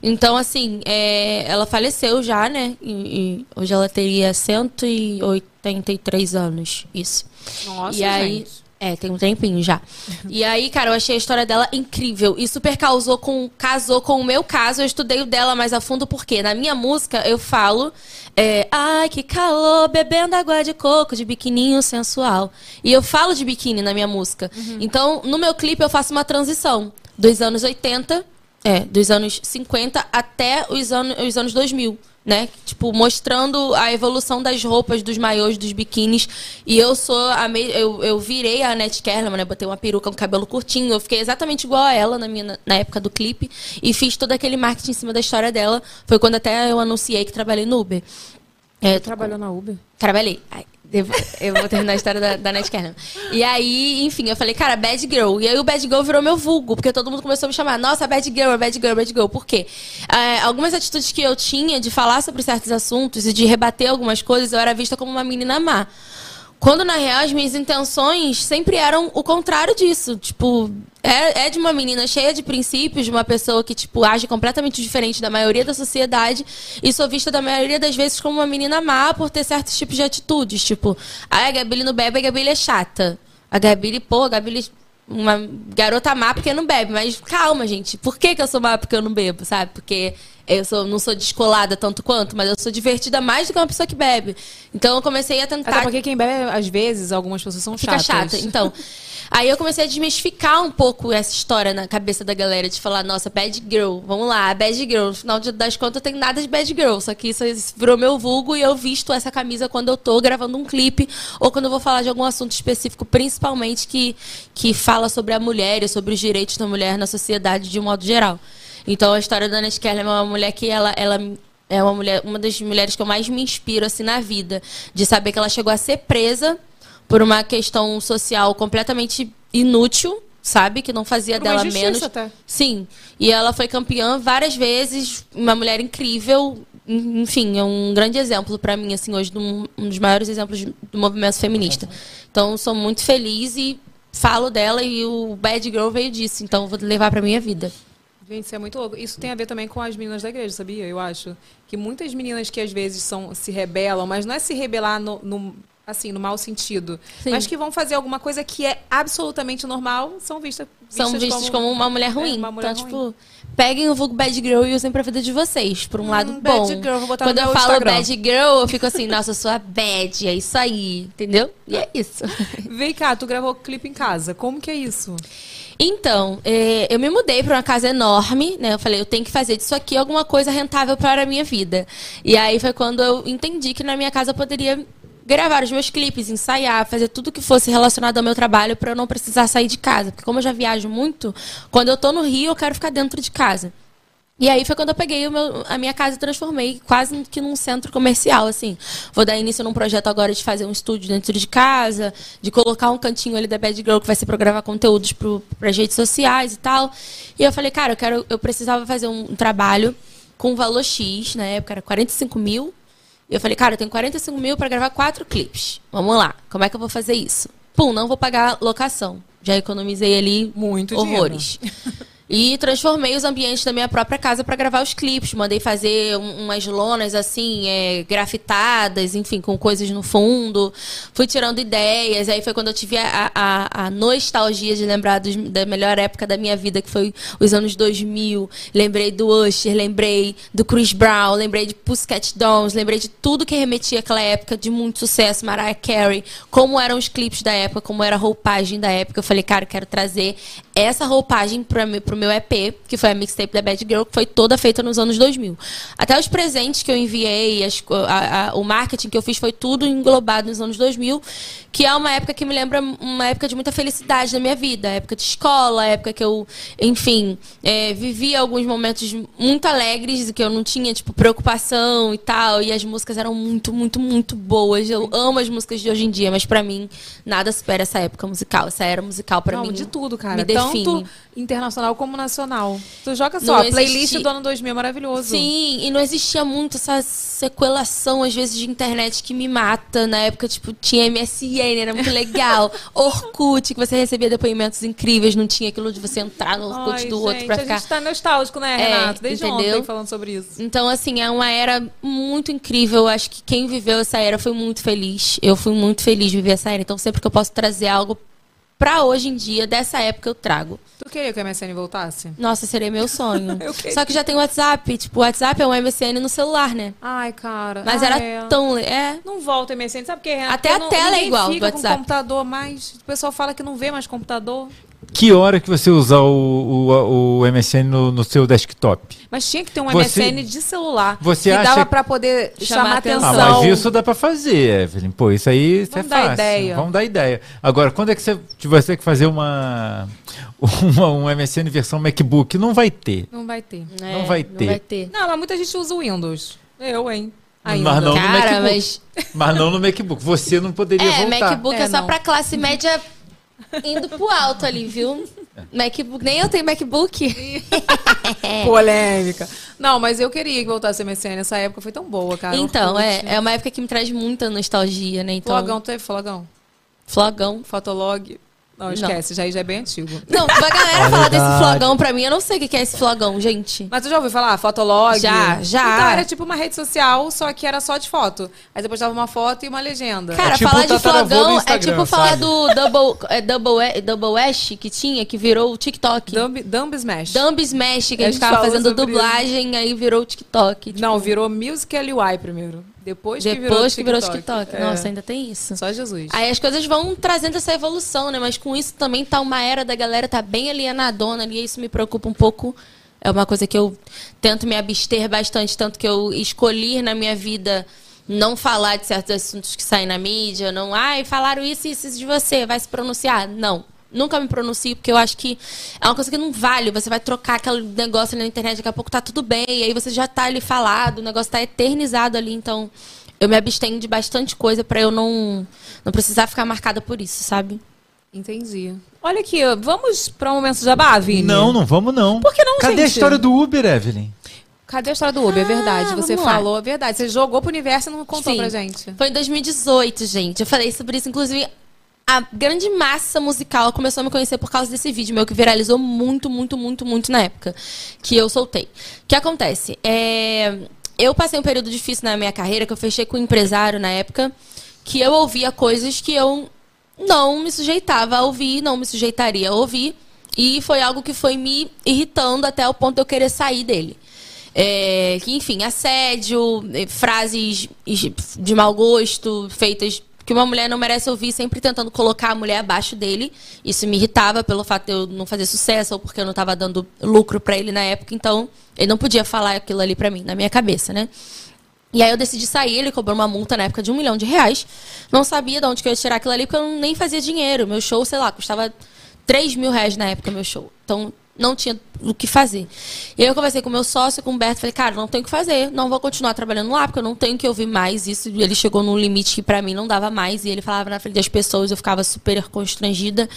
Então, assim, é, ela faleceu já, né? E, e hoje ela teria 183 anos. Isso. Nossa, e aí, gente. É, tem um tempinho já. E aí, cara, eu achei a história dela incrível. E super causou com, casou com o meu caso. Eu estudei o dela mais a fundo, porque na minha música eu falo. É, Ai, que calor, bebendo água de coco, de biquininho sensual. E eu falo de biquíni na minha música. Então, no meu clipe, eu faço uma transição dos anos 80, é, dos anos 50 até os anos, os anos 2000 né? Tipo, mostrando a evolução das roupas, dos maiôs, dos biquínis. E eu sou a me... eu, eu virei a Annette Kerlman, né? Botei uma peruca, um cabelo curtinho. Eu fiquei exatamente igual a ela na, minha, na época do clipe. E fiz todo aquele marketing em cima da história dela. Foi quando até eu anunciei que trabalhei no Uber. É, Trabalhou na Uber? Trabalhei. Ai, eu vou terminar a história da, da Net Kerlman. E aí, enfim, eu falei, cara, Bad Girl. E aí o Bad Girl virou meu vulgo, porque todo mundo começou a me chamar, nossa, Bad Girl, Bad Girl, Bad Girl. Por quê? É, algumas atitudes que eu tinha de falar sobre certos assuntos e de rebater algumas coisas, eu era vista como uma menina má. Quando, na real, as minhas intenções sempre eram o contrário disso. Tipo, é, é de uma menina cheia de princípios, de uma pessoa que, tipo, age completamente diferente da maioria da sociedade. E sou vista, da maioria das vezes, como uma menina má por ter certos tipos de atitudes. Tipo, ah, a Gabi não bebe, a Gabi é chata. A Gabi, pô, a Gabi uma garota má porque não bebe. Mas calma, gente. Por que, que eu sou má porque eu não bebo, sabe? Porque eu sou, não sou descolada tanto quanto, mas eu sou divertida mais do que uma pessoa que bebe. Então eu comecei a tentar Até porque quem bebe, às vezes, algumas pessoas são fica chatas. chata. Então, aí eu comecei a desmistificar um pouco essa história na cabeça da galera de falar, nossa, bad girl, vamos lá, bad girl. No final das contas, eu tenho nada de bad girl, só que isso virou meu vulgo e eu visto essa camisa quando eu tô gravando um clipe ou quando eu vou falar de algum assunto específico, principalmente que, que fala sobre a mulher e sobre os direitos da mulher na sociedade de um modo geral. Então, a história da Ana Kerlman é uma mulher que ela, ela é uma mulher, uma das mulheres que eu mais me inspiro assim na vida, de saber que ela chegou a ser presa por uma questão social completamente inútil, sabe? Que não fazia dela menos. até. Sim. E ela foi campeã várias vezes, uma mulher incrível. En- Enfim, é um grande exemplo pra mim, assim, hoje, um, dos maiores exemplos do movimento feminista. Então, sou muito feliz e falo dela e o Bad Girl veio disso. Então, vou levar pra minha vida. Gente, isso é muito louco. Isso tem a ver também com as meninas da igreja, sabia? Eu acho. Que muitas meninas que às vezes são, se rebelam, mas não é se rebelar no, no- assim, no mau sentido. Sim. Mas que vão fazer alguma coisa que é absolutamente normal, são vistas, São vistos como, uma mulher ruim. É, uma mulher então, ruim. tipo, peguem o vulgo Bad Girl e usem pra vida de vocês, por um lado Hum, bom. Bad Girl, vou botar Quando no eu falo Instagram. Bad Girl, eu fico assim, nossa, eu sou a bad, é isso aí, entendeu? E é isso. Vem cá, tu gravou clipe em casa. Como que é isso? Então, é, eu me mudei para uma casa enorme, né? Eu falei, eu tenho que fazer disso aqui alguma coisa rentável para a minha vida. E aí foi quando eu entendi que na minha casa eu poderia gravar os meus clipes, ensaiar, fazer tudo que fosse relacionado ao meu trabalho para eu não precisar sair de casa. Porque como eu já viajo muito, quando eu tô no Rio, eu quero ficar dentro de casa. E aí foi quando eu peguei meu- a minha casa e transformei quase que num centro comercial, assim. Vou dar início num projeto agora de fazer um estúdio dentro de casa, de colocar um cantinho ali da Bad Girl que vai ser para gravar conteúdos para as redes sociais e tal. E eu falei, cara, eu quero, eu precisava fazer um, trabalho com valor X, na época era 45 mil. E eu falei, cara, eu tenho 45 mil para gravar quatro clipes. Vamos lá, como é que eu vou fazer isso? Pum, não vou pagar locação. Já economizei ali Muito horrores. E transformei os ambientes da minha própria casa para gravar os clipes. Mandei fazer um- umas lonas assim, é, grafitadas, enfim, com coisas no fundo. Fui tirando ideias. Aí foi quando eu tive a, a, a nostalgia de lembrar dos- da melhor época da minha vida, que foi os anos 2000. Lembrei do Usher, lembrei do Chris Brown, lembrei de Pussycat Dolls, lembrei de tudo que remetia àquela época de muito sucesso. Mariah Carey, como eram os clipes da época, como era a roupagem da época. Eu falei, cara, quero trazer essa roupagem para pro meu EP, que foi a mixtape da Bad Girl, que foi toda feita nos anos 2000. Até os presentes que eu enviei, as a- a- o marketing que eu fiz foi tudo englobado nos anos 2000, que é uma época que me lembra uma época de muita felicidade na minha vida, época de escola, época que eu, enfim, é, vivi alguns momentos muito alegres, que eu não tinha, tipo, preocupação e tal, e as músicas eram muito, muito, muito boas. Eu amo as músicas de hoje em dia, mas pra mim, nada supera essa época musical, essa era musical Não, mim. de tudo, cara. Me define. Tanto internacional como nacional. Tu joga só, a playlist do ano 2000 é maravilhoso. Sim, e não existia muito essa sequelação, às vezes, de internet que me mata. Na época, tipo, tinha MSN, era muito legal. Orkut, que você recebia depoimentos incríveis, não tinha aquilo de você entrar no Orkut Ai, do outro gente, pra a ficar. gente tá nostálgico, né, É, Renato? Desde entendeu? ontem falando sobre isso. Então, assim, é uma era muito incrível. Acho que quem viveu essa era foi muito feliz. Eu fui muito feliz de viver essa era. Então, sempre que eu posso trazer algo pra hoje em dia, dessa época eu trago. Tu queria que o MSN voltasse? Nossa, seria meu sonho. Só que já tem o WhatsApp. Tipo, o WhatsApp é um MSN no celular, né? Ai, cara. Mas Ah, era é. tão. É. Não volta o MSN, sabe por quê, Renato? Até a tela é igual do fica com WhatsApp. computador mais. O pessoal fala que não vê mais computador. Que hora que você usa o, o, o MSN no, no seu desktop? Mas tinha que ter um Você- MSN de celular. Você que acha dava pra poder chamar, Chamar atenção. Ah, mas isso dá pra fazer, Evelyn. Pô, isso aí isso é Vamos dar fácil. ideia. Vamos dar ideia. Agora, quando é que você vai ter que fazer uma, uma um MSN versão MacBook? Não vai ter. Não vai ter. Não vai ter. Não vai ter. Não, mas muita gente usa o Windows. Eu, hein? Ainda. Mas não no Cara, MacBook. mas. Mas não no MacBook. Você não poderia É, voltar. MacBook é, É, só pra classe média indo pro alto ali, viu? MacBook. Nem eu tenho MacBook. Polêmica. Não, mas eu queria que voltasse o MSN. Essa época foi tão boa, cara. Então, é, é uma época que me traz muita nostalgia, né? Então, Flogão, teve Flogão? Flogão. Fotolog? Não, esquece, Já, já é bem antigo. Não, pra galera falar desse flogão pra mim, eu não sei o que é esse flogão, gente. Mas tu já ouviu falar? Fotolog? Já, já. Então era tipo uma rede social, só que era só de foto. Aí depois dava uma foto e uma legenda. Cara, tipo falar de tataravô do flogão é Instagram, tipo falar sabe? do Double, é, double, E- double Ash que tinha, que virou o TikTok. Dumb, Dumb Smash. Dumb Smash, que A a gente gente tava falou fazendo sobre dublagem, aí virou o TikTok. tipo, Não, virou Musical UI primeiro. Depois, que virou depois que virou TikTok. TikTok. É. Nossa, ainda tem isso. Só Jesus. Aí as coisas vão trazendo essa evolução, né? Mas com isso também tá uma era da galera tá bem alienadona ali, e isso me preocupa um pouco. É uma coisa que eu tento me abster bastante, tanto que eu escolhi na minha vida não falar de certos assuntos que saem na mídia, não, ai, falaram isso e isso de você, vai se pronunciar. Não. Nunca me pronuncio, porque eu acho que é uma coisa que não vale. Você vai trocar aquele negócio na internet, daqui a pouco tá tudo bem, e aí você já tá ali falado, o negócio tá eternizado ali, então eu me abstenho de bastante coisa pra eu não, não precisar ficar marcada por isso, sabe? Entendi. Olha aqui, vamos pra um momento de jabá, Vini? Não, não vamos não. Por que não, Cadê a gente? história do Uber, Evelyn? Cadê a história do Uber? é verdade. Ah, Você vamos lá. falou, é verdade. Você jogou pro universo e não contou Sim. pra gente. Foi em 2018, gente. Eu falei sobre isso, inclusive. A grande massa musical começou a me conhecer por causa desse vídeo meu que viralizou muito, muito, muito, muito na época que eu soltei. O que acontece? É, Eu passei um período difícil na minha carreira, que eu fechei com um empresário na época, que eu ouvia coisas que eu não me sujeitava a ouvir, não me sujeitaria a ouvir. E foi algo que foi me irritando até o ponto de eu querer sair dele. É, que, enfim, assédio, eh, frases de mau gosto, feitas que uma mulher não merece ouvir, sempre tentando colocar a mulher abaixo dele. Isso me irritava pelo fato de eu não fazer sucesso ou porque eu não estava dando lucro pra ele na época. Então, ele não podia falar aquilo ali pra mim, na minha cabeça, né? E aí eu decidi sair, ele cobrou uma multa na época de um milhão de reais. Não sabia de onde que eu ia tirar aquilo ali, porque eu nem fazia dinheiro. Meu show, sei lá, custava 3 mil reais na época, meu show. Então, não tinha o que fazer. E aí eu conversei com meu sócio, com o Humberto, falei, cara, não tenho o que fazer, não vou continuar trabalhando lá, porque eu não tenho que ouvir mais isso. Ele chegou num limite que pra mim não dava mais, e ele falava na frente das pessoas, eu ficava super constrangida.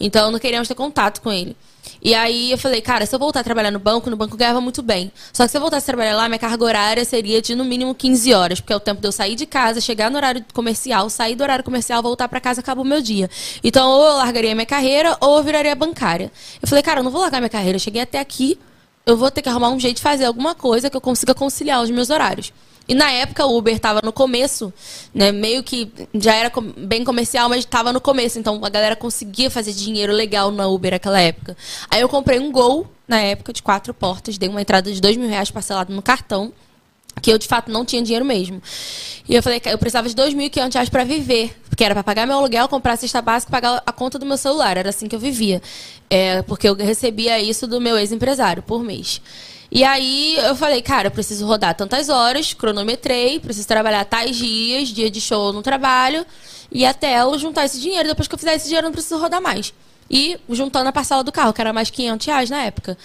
Então, não queria mais ter contato com ele. E aí eu falei, cara, se eu voltar a trabalhar no banco, no banco eu ganhava muito bem. Só que se eu voltasse a trabalhar lá, minha carga horária seria de no mínimo 15 horas, porque é o tempo de eu sair de casa, chegar no horário comercial, sair do horário comercial, voltar pra casa, acaba o meu dia. Então, ou eu largaria minha carreira, ou eu viraria bancária. Eu falei, cara, eu não vou largar minha carreira, eu cheguei até aqui, eu vou ter que arrumar um jeito de fazer alguma coisa que eu consiga conciliar os meus horários. E na época o Uber estava no começo, né? Meio que já era bem comercial, mas estava no começo. Então a galera conseguia fazer dinheiro legal na Uber naquela época. Aí eu comprei um Gol na época de quatro portas, dei uma entrada de dois mil reais parcelado no cartão. Que eu, de fato, não tinha dinheiro mesmo. E eu falei que eu precisava de 2.500 reais para viver. Porque era para pagar meu aluguel, comprar a cesta básica e pagar a conta do meu celular. Era assim que eu vivia. É, porque eu recebia isso do meu ex-empresário por mês. E aí eu falei, cara, eu preciso rodar tantas horas, cronometrei, preciso trabalhar tais dias, dia de show no trabalho, e até eu juntar esse dinheiro. Depois que eu fizer esse dinheiro, eu não preciso rodar mais. E juntando a parcela do carro, que era mais 500 reais na época.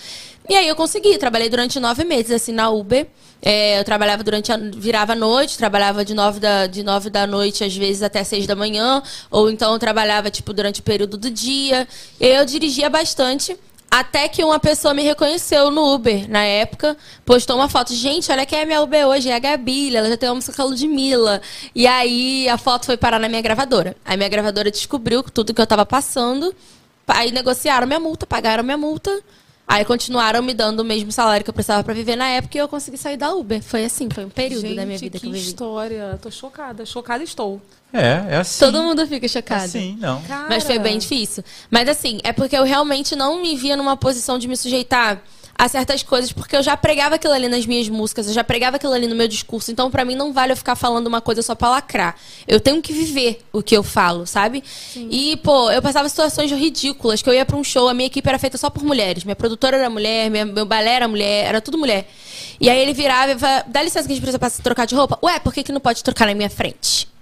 E aí eu consegui, trabalhei durante nove meses assim na Uber. É, eu trabalhava durante a. virava à noite, trabalhava de nove, da, de nove da noite, às vezes até seis da manhã. Ou então eu trabalhava, tipo, durante o período do dia. Eu dirigia bastante. Até que uma pessoa me reconheceu no Uber, na época, postou uma foto. Gente, olha quem é minha Uber hoje, é a Gabi, ela já tem uma música com a Ludmilla. E aí a foto foi parar na minha gravadora. Aí minha gravadora descobriu tudo que eu tava passando. Aí negociaram minha multa, pagaram minha multa. Aí continuaram me dando o mesmo salário que eu precisava pra viver na época e eu consegui sair da Uber. Foi assim, foi um período Gente, da minha vida que, que eu vivi. história. Tô chocada. Chocada estou. É, é assim. Todo mundo fica chocado. Assim, não. Cara. Mas foi bem difícil. Mas assim, é porque eu realmente não me via numa posição de me sujeitar a certas coisas, porque eu já pregava aquilo ali nas minhas músicas, eu já pregava aquilo ali no meu discurso. Então, pra mim, não vale eu ficar falando uma coisa só pra lacrar. Eu tenho que viver o que eu falo, sabe? E, pô, eu passava situações ridículas, que eu ia pra um show, a minha equipe era feita só por mulheres. Minha produtora era mulher, minha, meu balé era mulher, era tudo mulher. E aí ele virava e falava, dá licença que a gente precisa trocar de roupa. Ué, por que, que não pode trocar na minha frente?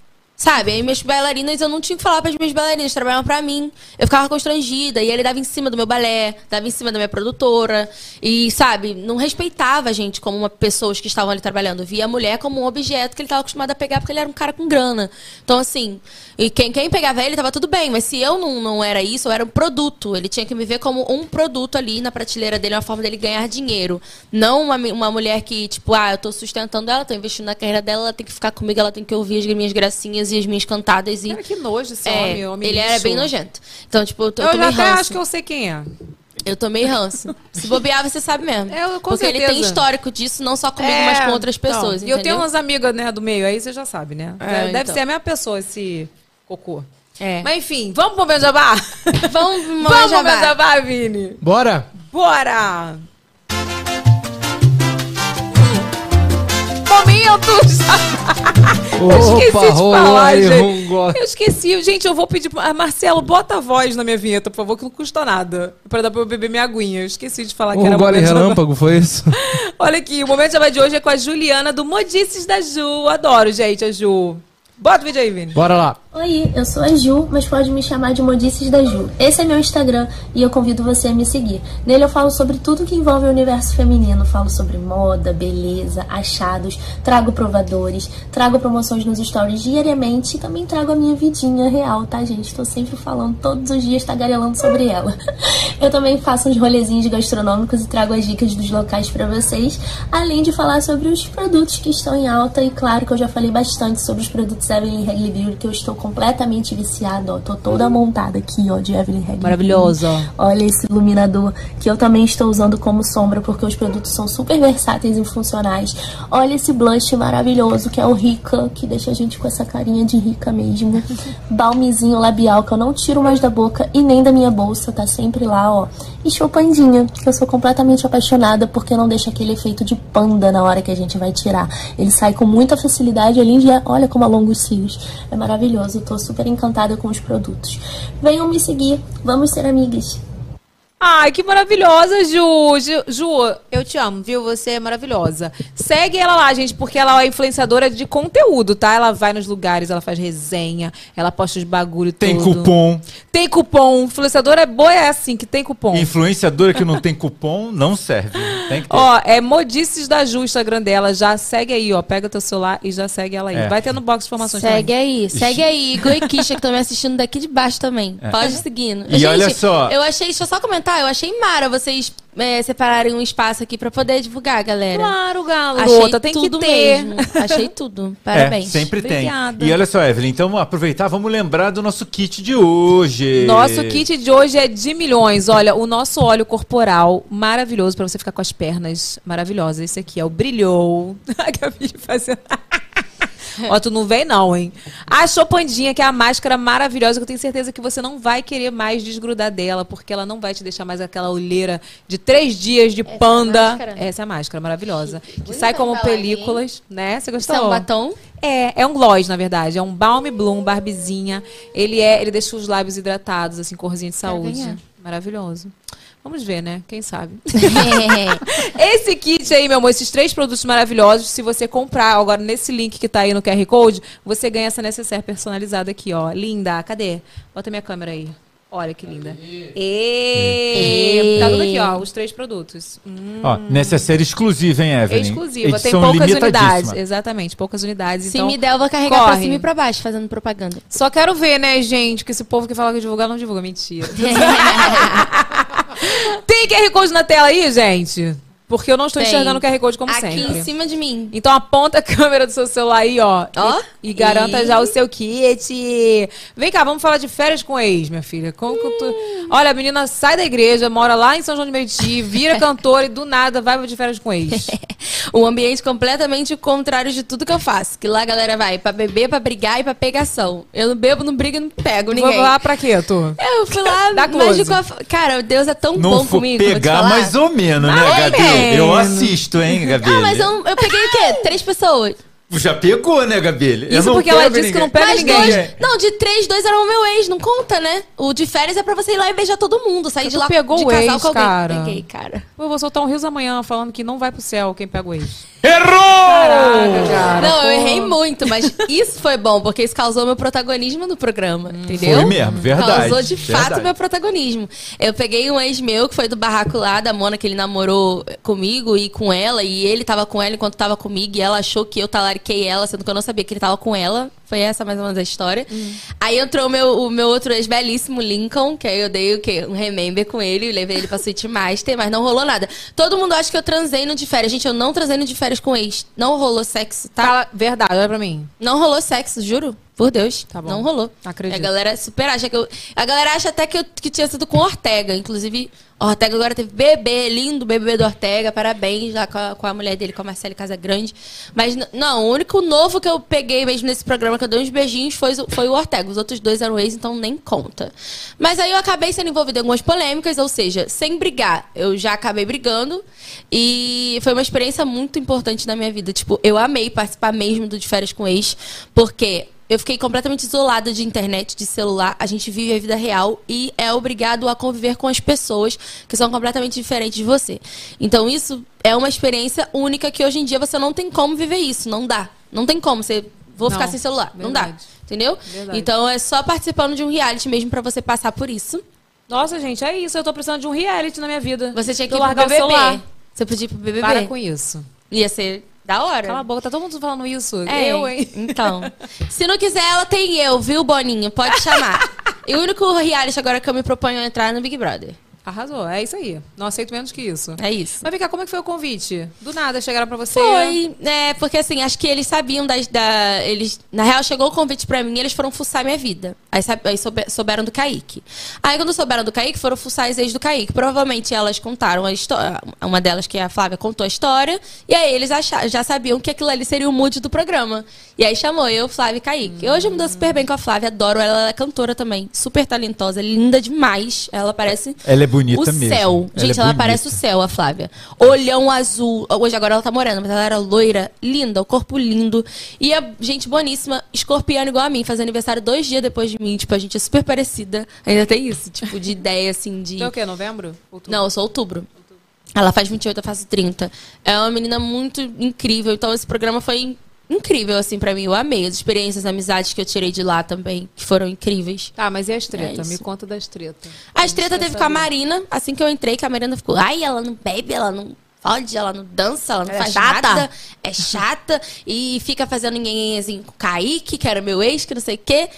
Sabe? Aí minhas bailarinas, eu não tinha que falar para as minhas bailarinas, trabalhavam pra mim. Eu ficava constrangida. E ele dava em cima do meu balé, dava em cima da minha produtora. E, sabe, não respeitava a gente como uma pessoas que estavam ali trabalhando. Via a mulher como um objeto que ele estava acostumado a pegar porque ele era um cara com grana. Então, assim, e quem, quem pegava ele tava tudo bem. Mas se eu não, não era isso, eu era um produto. Ele tinha que me ver como um produto ali na prateleira dele, uma forma dele ganhar dinheiro. Não uma, uma mulher que, tipo, ah, eu tô sustentando ela, tô investindo na carreira dela, ela tem que ficar comigo, ela tem que ouvir as minhas gracinhas e as minhas cantadas. E, Cara, que nojo esse é, homem, homem ele era lixo. bem nojento. Então, tipo, eu, eu Eu já até ranço. acho que eu sei quem é. Eu tomei ranço. Se bobear, você sabe mesmo. É, com Porque ele certeza. tem histórico disso, não só comigo, É, mas com outras então, pessoas. E eu tenho umas amigas, né, do meio, aí você já sabe, né? É, Deve então. ser a mesma pessoa esse cocô. É. Mas enfim, vamos pro meu jabá? Vamos, vamos pro meu jabá, Vini. Bora? Bora! Momentos! Eu esqueci de falar, aí gente. um Eu esqueci. Gente, eu vou pedir... pra- Marcelo, bota a voz na minha vinheta, por favor, que não custa nada. Pra dar pra eu beber minha aguinha. Eu esqueci de falar que era Um gole relâmpago, foi isso? Olha aqui, o momento de hoje é com a Juliana do Modices da Ju. Adoro, gente, a Ju. Bota o vídeo aí, Vini. Bora lá. Oi, eu sou a Ju, mas pode me chamar de Modices da Ju. Esse é meu Instagram e eu convido você a me seguir. Nele eu falo sobre tudo que envolve o universo feminino. Falo sobre moda, beleza, achados, trago provadores, trago promoções nos stories diariamente e também trago a minha vidinha real, tá, gente? Tô sempre falando todos os dias, tagarelando sobre ela. Eu também faço uns rolezinhos gastronômicos e trago as dicas dos locais pra vocês, além de falar sobre os produtos que estão em alta e claro que eu já falei bastante sobre os produtos Evelyn Hagley Beauty que eu estou completamente viciada, ó. Tô toda montada aqui, ó, de Evelyn Hagley. Maravilhosa. Olha esse iluminador que eu também estou usando como sombra porque os produtos são super versáteis e funcionais. Olha esse blush maravilhoso que é o Rica, que deixa a gente com essa carinha de rica mesmo. Balmezinho labial que eu não tiro mais da boca e nem da minha bolsa, tá sempre lá, ó. E choupandinha, que eu sou completamente apaixonada porque não deixa aquele efeito de panda na hora que a gente vai tirar. Ele sai com muita facilidade ali já, olha como alonga os cílios. É maravilhoso, eu tô super encantada com os produtos. Venham me seguir, vamos ser amigas. Ai, que maravilhosa, Ju. Ju. Ju, eu te amo, viu? Você é maravilhosa. Segue ela lá, gente, porque ela é influenciadora de conteúdo, tá? Ela vai nos lugares, ela faz resenha, ela posta os bagulho Tem tudo. cupom. Tem cupom. Influenciadora é boa, é assim, que tem cupom. Influenciadora que não tem cupom não serve. Tem que ter. Ó, é Modices da Ju, Instagram dela. Já segue aí, ó. Pega teu celular e já segue ela aí. É. Vai ter no box de informações Segue também. aí, segue aí. Igor e Kisha, que estão me assistindo daqui de baixo também. É. Pode ir seguindo. E olha só. Eu achei, deixa eu só comentar, eu achei mara vocês é, separarem um espaço aqui pra poder divulgar, galera. Claro, galo. Achei tem tudo que ter. mesmo. Achei tudo. Parabéns. É, sempre Obrigada. tem. E olha só, Evelyn, então aproveitar, vamos lembrar do nosso kit de hoje. Nosso kit de hoje é de milhões. Olha, o nosso óleo corporal maravilhoso pra você ficar com as pernas maravilhosas. Esse aqui é o Brilhou. Acabei de fazer. Ó, tu não vem não, hein? A Chopandinha, que é a máscara maravilhosa, que eu tenho certeza que você não vai querer mais desgrudar dela, porque ela não vai te deixar mais aquela olheira de três dias de Essa é a panda. máscara? Essa é a máscara maravilhosa. Que Bonita sai como películas, né? Você gostou? é um batom? É, é um gloss, na verdade. É um Balm Bloom Barbizinha. Ele é, ele deixa os lábios hidratados, assim, corzinha de saúde. Maravilhoso. Vamos ver, né? Quem sabe? Esse kit aí, meu amor, esses três produtos maravilhosos, se você comprar agora nesse link que tá aí no QR Code, você ganha essa necessaire personalizada aqui, ó. Linda, cadê? Bota minha câmera aí. Olha que linda. E... Tá tudo aqui, ó, os três produtos. Hum, Ó, necessária exclusiva, hein, Evelyn? exclusiva, tem Edição poucas limitadíssima. unidades. Exatamente, poucas unidades. Se então, me der, eu vou carregar pra corre. cima e pra baixo, fazendo propaganda. Só quero ver, né, gente, que esse povo que fala que divulgar não divulga. Mentira. Tem QR Code na tela aí, gente? Porque eu não estou Tem. enxergando o QR Code como Aqui sempre. em cima de mim. Então aponta a câmera do seu celular aí, ó. Ó. E, e garanta E- já o seu kit. Vem cá, vamos falar de férias com ex, minha filha. Como que tu... Olha, a menina sai da igreja, mora lá em São João de Meriti, vira cantora e do nada vai de férias com ex. Um ambiente completamente contrário de tudo que eu faço. Que lá a galera vai pra beber, pra brigar e pra pegação. Eu não bebo, não brigo, não pego ninguém. Vou lá pra quê, tu? Eu fui lá, Dá close. mágico. a- Cara, Deus é tão Não bom comigo. pegar mais ou menos, né, ou Eu assisto, hein, Gabi? Ah, mas eu, eu peguei o quê? Três pessoas. Já pegou, né, Gabi? Eu Isso não porque ela pego disse que não pega Mais ninguém. dois. Não, de três, dois eram o meu ex, não conta, né? O de férias é pra você ir lá e beijar todo mundo, sair de lá pegou de o casal ex, com alguém. cara. Peguei, cara. Eu vou soltar um rios amanhã falando que não vai pro céu quem pega o ex. Errou! cara. não, eu errei muito, mas isso foi bom, porque isso causou meu protagonismo no programa, entendeu? Foi mesmo, verdade, Causou de fato verdade. meu protagonismo. Eu peguei um ex meu que foi do barraco lá, da Mona, que ele namorou comigo e com ela, e ele tava com ela enquanto tava comigo, e ela achou que eu talariquei ela, sendo que eu não sabia que ele tava com ela. Foi essa mais ou menos a história. Aí entrou o meu, o meu outro ex belíssimo, Lincoln, que aí eu dei o quê? Um remember com ele, levei ele pra Suite Master, mas não rolou nada. Todo mundo acha que eu transei no de férias. Gente, eu não transei no de férias com ex. Não rolou sexo, tá? Fala verdade, olha pra mim. Não rolou sexo, juro. Por Deus. Tá. Não rolou. Acredito. A galera super acha que eu. A galera acha até que, eu, que tinha sido com Ortega. Inclusive, Ortega agora teve bebê, lindo bebê do Ortega. Parabéns lá com a, com a mulher dele, com a Marcele Casagrande. Mas não, o único novo que eu peguei mesmo nesse programa que eu dei uns beijinhos foi, o- foi o Ortega. Os outros dois eram ex, então nem conta. Mas aí eu acabei sendo envolvida em algumas polêmicas, ou seja, sem brigar. Eu já acabei brigando. E foi uma experiência muito importante na minha vida. Tipo, eu amei participar mesmo do De Férias com Ex, porque eu fiquei completamente isolada de internet, de celular. A gente vive a vida real e é obrigado a conviver com as pessoas que são completamente diferentes de você. Então, isso é uma experiência única que hoje em dia você não tem como viver isso. Não dá. Não tem como. Você. Vou Não, ficar sem celular. Não dá. verdade. Entendeu? Verdade. Então é só participando de um reality mesmo pra você passar por isso. Nossa, gente, é isso. Eu tô precisando de um reality na minha vida. Você tinha que ir pro o BBB. celular. Você podia ir pro BBB. Para com isso. Ia ser da hora. Cala a boca, tá todo mundo falando isso. É, Eu, hein? Então. Se não quiser, ela tem eu, viu, Boninho? Pode chamar. e o único reality agora que eu me proponho a entrar é no Big Brother. Arrasou, é isso aí. Não aceito menos que isso. É isso. Mas vem cá, como é que foi o convite? Do nada, chegaram pra você. Foi, é, porque assim, acho que eles sabiam das, da. Eles, na real, chegou o convite pra mim e eles foram fuçar minha vida. Aí, sabe- aí soube- souberam do Kaique. Aí, quando souberam do Kaique, foram fuçar as ex do Kaique. Provavelmente elas contaram a história. Uma delas, que é a Flávia, contou a história. E aí eles acharam, já sabiam que aquilo ali seria o mood do programa. E aí chamou eu, Flávia e Kaique. Hoje eu me dou super bem com a Flávia, adoro ela. Ela é cantora também. Super talentosa, linda demais. Ela parece Ela é bonita o mesmo. céu. Ela Gente, é ela bonita. parece o céu, a Flávia. Olhão azul. Hoje agora ela tá morena, mas ela era loira, linda, o corpo lindo. E a gente boníssima, escorpiana igual a mim, faz aniversário dois dias depois de mim. Tipo, a gente é super parecida. Ainda tem isso, tipo, de ideia, assim, de... Então o quê? Novembro? Outubro? Não, eu sou outubro. Ela faz 28, eu faço 30. É uma menina muito incrível. Então, esse programa foi incrível, assim, pra mim. Eu amei as experiências, as amizades que eu tirei de lá também, que foram incríveis. Tá, mas e as treta? É. Me conta das treta. A treta teve com a Marina, assim que eu entrei, que a Marina ficou, ai, ela não bebe, ela não fode, ela não dança, ela não Ela é faz chata." nada, é chata, e fica fazendo ninguém assim com o Kaique, que era meu ex, que não sei o quê.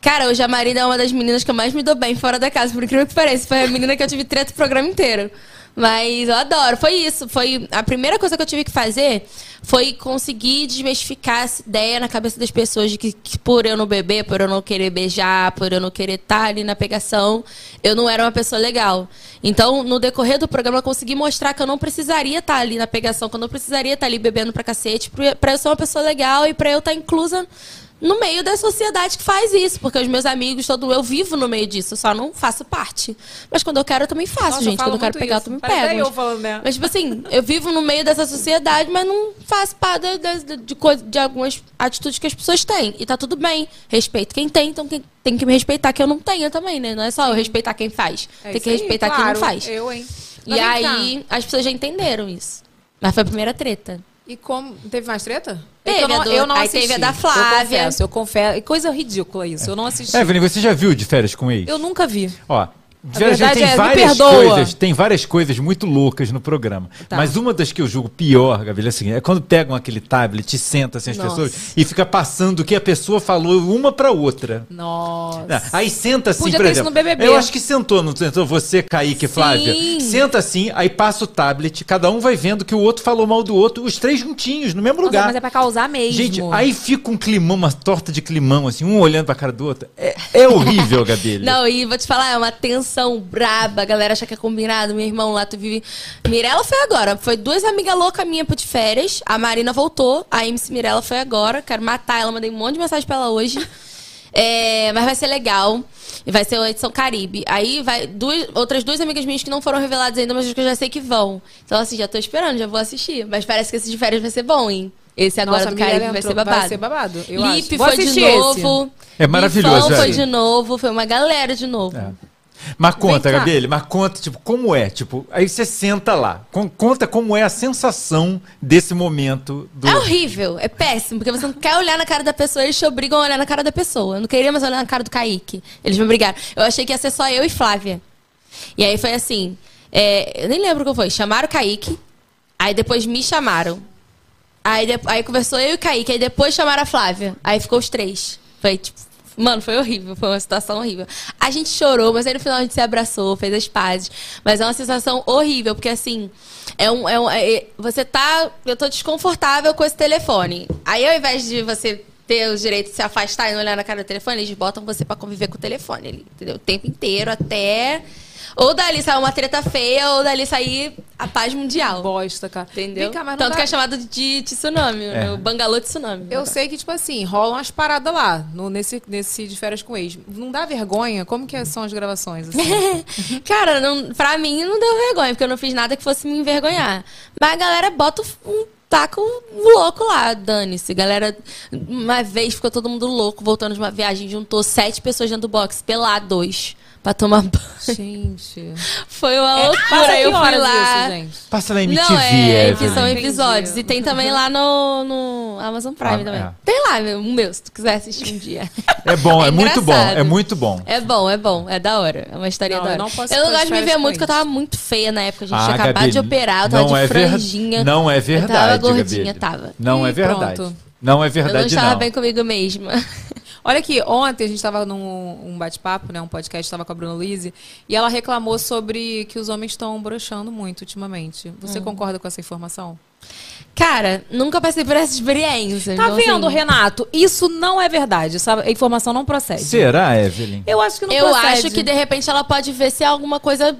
Cara, hoje a Marina é uma das meninas que eu mais me dou bem fora da casa, por incrível que pareça. Foi a menina que eu tive treta o programa inteiro. Mas eu adoro. Foi isso. Foi a primeira coisa que eu tive que fazer foi conseguir desmistificar essa ideia na cabeça das pessoas de que, que por eu não beber, por eu não querer beijar, por eu não querer estar ali na pegação, eu não era uma pessoa legal. Então, no decorrer do programa, eu consegui mostrar que eu não precisaria estar ali na pegação, que eu não precisaria estar ali bebendo pra cacete, pra eu ser uma pessoa legal e pra eu estar inclusa no meio da sociedade que faz isso, porque os meus amigos, todo eu vivo no meio disso, eu só não faço parte. Mas quando eu quero, eu também faço, Nossa, gente. Quando eu quero pegar, isso. eu também Parece pego. eu falando, né? Mas, tipo assim, eu vivo no meio dessa sociedade, mas não faço parte de, de, coisa- de algumas atitudes que as pessoas têm. E tá tudo bem. Respeito quem tem, então quem tem que me respeitar que eu não tenha também, né? Não é só eu respeitar quem faz. É tem que aí, respeitar quem claro, não faz. Eu, hein? E Mas cá. aí, as pessoas já entenderam isso. Mas foi a primeira treta. E como. Teve mais treta? Teve eu não, do- eu não aí assisti. teve a da Eu Flávia. confesso, eu confesso. E coisa ridícula isso. Eu não assisti. Evelyn, você já viu de férias com ex? Eu nunca vi. Ó, Verdade tem é, várias coisas, tem várias coisas muito loucas no programa. Tá. Mas uma das que eu julgo pior, Gabriel, é assim, é quando pegam aquele tablet e sentam assim, as Nossa. pessoas e fica passando o que a pessoa falou uma pra outra. Nossa. Não, Aí senta assim, Podia por exemplo. Eu acho que sentou, não sentou você, Kaique, Sim. Flávia? Senta assim, aí passa o tablet, cada um vai vendo que o outro falou mal do outro, os três juntinhos, no mesmo Nossa, lugar. mas é pra causar mesmo. Gente, aí fica um climão, uma torta de climão, assim, um olhando pra cara do outro. É, é horrível, Gabi. Não, e vou te falar, é uma tensão braba. A galera acha que é combinado. Meu irmão lá, tu vive. Mirella foi agora. Foi duas amigas loucas minhas de férias. A Marina voltou. A MC Mirella foi agora. Quero matar ela. Mandei um monte de mensagem pra ela hoje. É, mas vai ser legal. E vai ser uma edição Caribe. Aí vai duas, outras duas amigas minhas que não foram reveladas ainda, mas que eu já sei que vão. Então, assim, já tô esperando, já vou assistir. Mas parece que esse de férias vai ser bom, hein? Esse agora Nossa, do a Caribe vai ser babado. vai ser babado, eu Lipe foi de assistir esse. novo. É maravilhoso, Lifão foi é. de novo. Foi uma galera de novo. Mas conta. Gabriele, mas conta, tipo, como é? Tipo, aí você senta lá. Con- conta como é a sensação desse momento do. É horrível, é péssimo, porque você não quer olhar na cara da pessoa, eles te obrigam a olhar na cara da pessoa. Eu não queria mais olhar na cara do Kaique. Eles me obrigaram. Eu achei que ia ser só eu e Flávia. E aí foi assim: é, eu nem lembro o que foi. Chamaram o Kaique, aí depois me chamaram. Aí, de- aí conversou eu e o Kaique, aí depois chamaram a Flávia. Aí ficou os três. Foi tipo. Mano, foi horrível, foi uma situação horrível. A gente chorou, mas aí no final a gente se abraçou, fez as pazes. Mas é uma sensação horrível, porque assim, é um. É um é- você tá. Eu tô desconfortável com esse telefone. Aí ao invés de você ter o direito de se afastar e não olhar na cara do telefone, eles botam você pra conviver com o telefone entendeu? O tempo inteiro até. Ou dali sair uma treta feia, ou dali sair a paz mundial. Bosta, cara. Entendeu? Vem cá, Tanto dá- que é chamado de tsunami, É. o bangalô de tsunami. Eu sei que, tipo assim, rolam umas paradas lá, no, nesse, nesse de férias com ex. Não dá vergonha? Como que são as gravações, assim? Cara, não, pra mim não deu vergonha, porque eu não fiz nada que fosse me envergonhar. Mas a galera bota um taco louco lá, dane-se. Galera, uma vez ficou todo mundo louco, voltando de uma viagem, juntou sete pessoas dentro do box, pelados, pra tomar banho. Gente. Foi uma Passa loucura. que Eu fui lá. isso? Passa na MTV, Não, é, Evelyn. que são Entendi. episódios. E tem também lá no, no Amazon Prime Ah, também. é. Tem lá, meu, um meu, se tu quiser assistir um dia. É bom, é, muito bom, é muito bom. É bom, é bom, é da hora. É uma história Não, da eu hora. não posso eu não gosto de me ver muito, porque eu tava muito feia na época. A gente Ah, tinha acabado Gabi, de operar, eu tava não de é ver- franjinha. Não é Eu tava verdade, gordinha, Gabi. tava. Não é Ih, verdade. pronto. Não é Eu não verdade, estava não. bem comigo mesma. Olha aqui, ontem a gente estava num um bate-papo, né? Um podcast, estava com a Bruna Lise, e ela reclamou sobre que os homens estão broxando muito ultimamente. Você Hum. concorda com essa informação? Cara, nunca passei por essa experiência. Tá então, vendo, assim, Renato? Isso não é verdade, sabe? A informação não procede. Será, Evelyn? Eu acho que não Eu procede. acho que de repente ela pode ver se é alguma coisa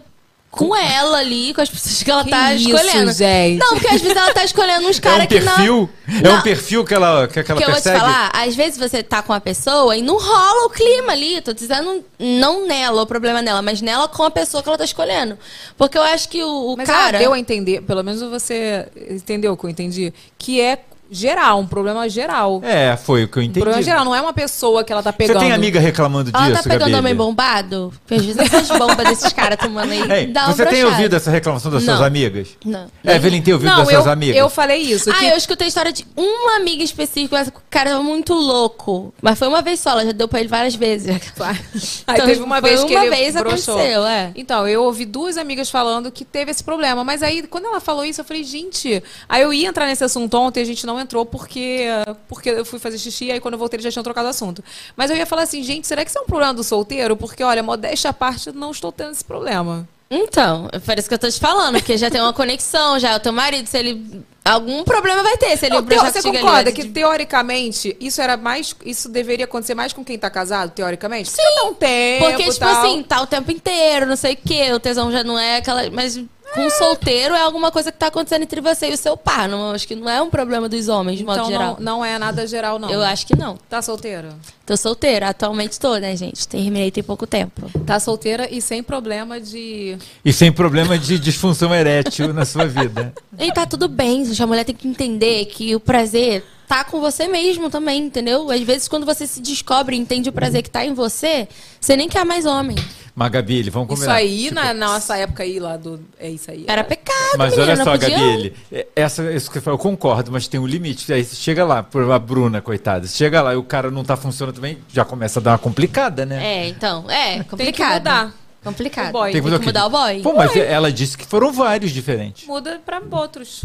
com ela ali, com as pessoas que ela Que tá isso, escolhendo. gente? Não, porque às vezes ela tá escolhendo uns É caras um que não. perfil? É um perfil que ela, que ela que eu vou te falar, às vezes você tá com a pessoa e não rola o clima ali. Tô dizendo não nela, o problema nela, mas nela com a pessoa que ela tá escolhendo. Porque eu acho que o, o Mas cara. ela deu a entender, pelo menos você entendeu o que eu entendi, que é geral, um problema geral. É, foi o que eu Um entendi. problema geral, não é uma pessoa que ela tá Você pegando. tem amiga reclamando Ela disso, tá pegando Gabi? homem bombado? Porque às vezes essas bombas desses caras tomando aí. Ei, dá você tem brochada. ouvido essa reclamação das suas Não. amigas? Não. Evelyn tem ouvido Não, das suas eu, amigas? eu falei isso. Ah, que- eu escutei a história de uma amiga específica, mas o cara tava muito louco. Mas foi uma vez só, ela já deu pra ele várias vezes. Aí Então, teve uma foi vez que uma ele vez broxou. aconteceu, é. Então, eu ouvi duas amigas falando que teve esse problema. Mas aí, quando ela falou isso, eu falei, gente... Aí eu ia entrar nesse assunto ontem, a gente não entrou porque, porque eu fui fazer xixi, aí quando eu voltei eles já tinham trocado assunto. Mas eu ia falar assim, gente, será que isso é um problema do solteiro? Porque, olha, modéstia à parte, eu não estou tendo esse problema. Então, isso que eu tô te falando, porque já tem uma conexão, já é o teu marido, se ele. Algum problema vai ter, se ele Não, teo- broxar você concorda que, de- teoricamente, isso era mais... Isso deveria acontecer mais com quem tá casado, teoricamente? Sim. Porque um tempo Porque, tipo tal. assim, tá o tempo inteiro, não sei o quê, o tesão já não é aquela. Mas com solteiro é alguma coisa que tá acontecendo entre você e o seu par. Não, acho que não é um problema dos homens, de modo Então geral. não, não é nada geral, não. Eu acho que não. Tá solteira? Tô solteira, atualmente tô, né, gente? Terminei tem pouco tempo. Tá solteira e sem problema de. E sem problema de disfunção erétil na sua vida. E tá tudo bem, gente. A mulher tem que entender que o prazer tá com você mesmo também, entendeu? Às vezes, quando você se descobre e entende o prazer que tá em você, você nem quer mais homem. Mas, Gabi, vamos Isso combinar. aí, Tipo, na nossa época aí lá do. É isso aí. Era pecado, Mas menina, olha só, podia- Gabi, essa, isso que você falou, eu concordo, mas tem um limite. Aí você chega lá, por a Bruna, coitada, você chega lá e o cara não tá funcionando também, já começa a dar uma complicada, né? É, então, é Tem que complicado. mudar. Complicado. O boy. Tem, que o quê? mudar o boy. Pô, mas ela disse que foram vários diferentes. Muda pra outros.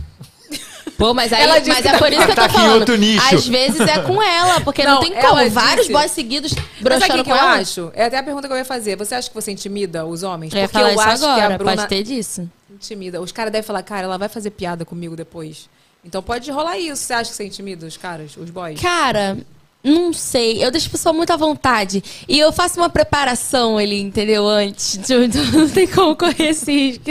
Pô, mas, aí, Ela mas é por isso que eu tô tá em falando. outro nicho. Às vezes é com ela, porque não, Não, tem ela como. Vários disse- boys seguidos Mas sabe o broxando que com eu ela. acho? É até a pergunta que eu ia fazer. Você acha que você intimida os homens? Eu Porque falar eu acho agora, que a Bruna pode ter disso. intimida. Os caras devem falar, cara, ela vai fazer piada comigo depois. Então pode rolar isso. Você acha que você intimida os caras, os boys? Cara, não sei. Eu deixo a pessoa muito à vontade. E eu faço uma preparação ali, entendeu? Antes. Tipo, Não tem como correr esse risco.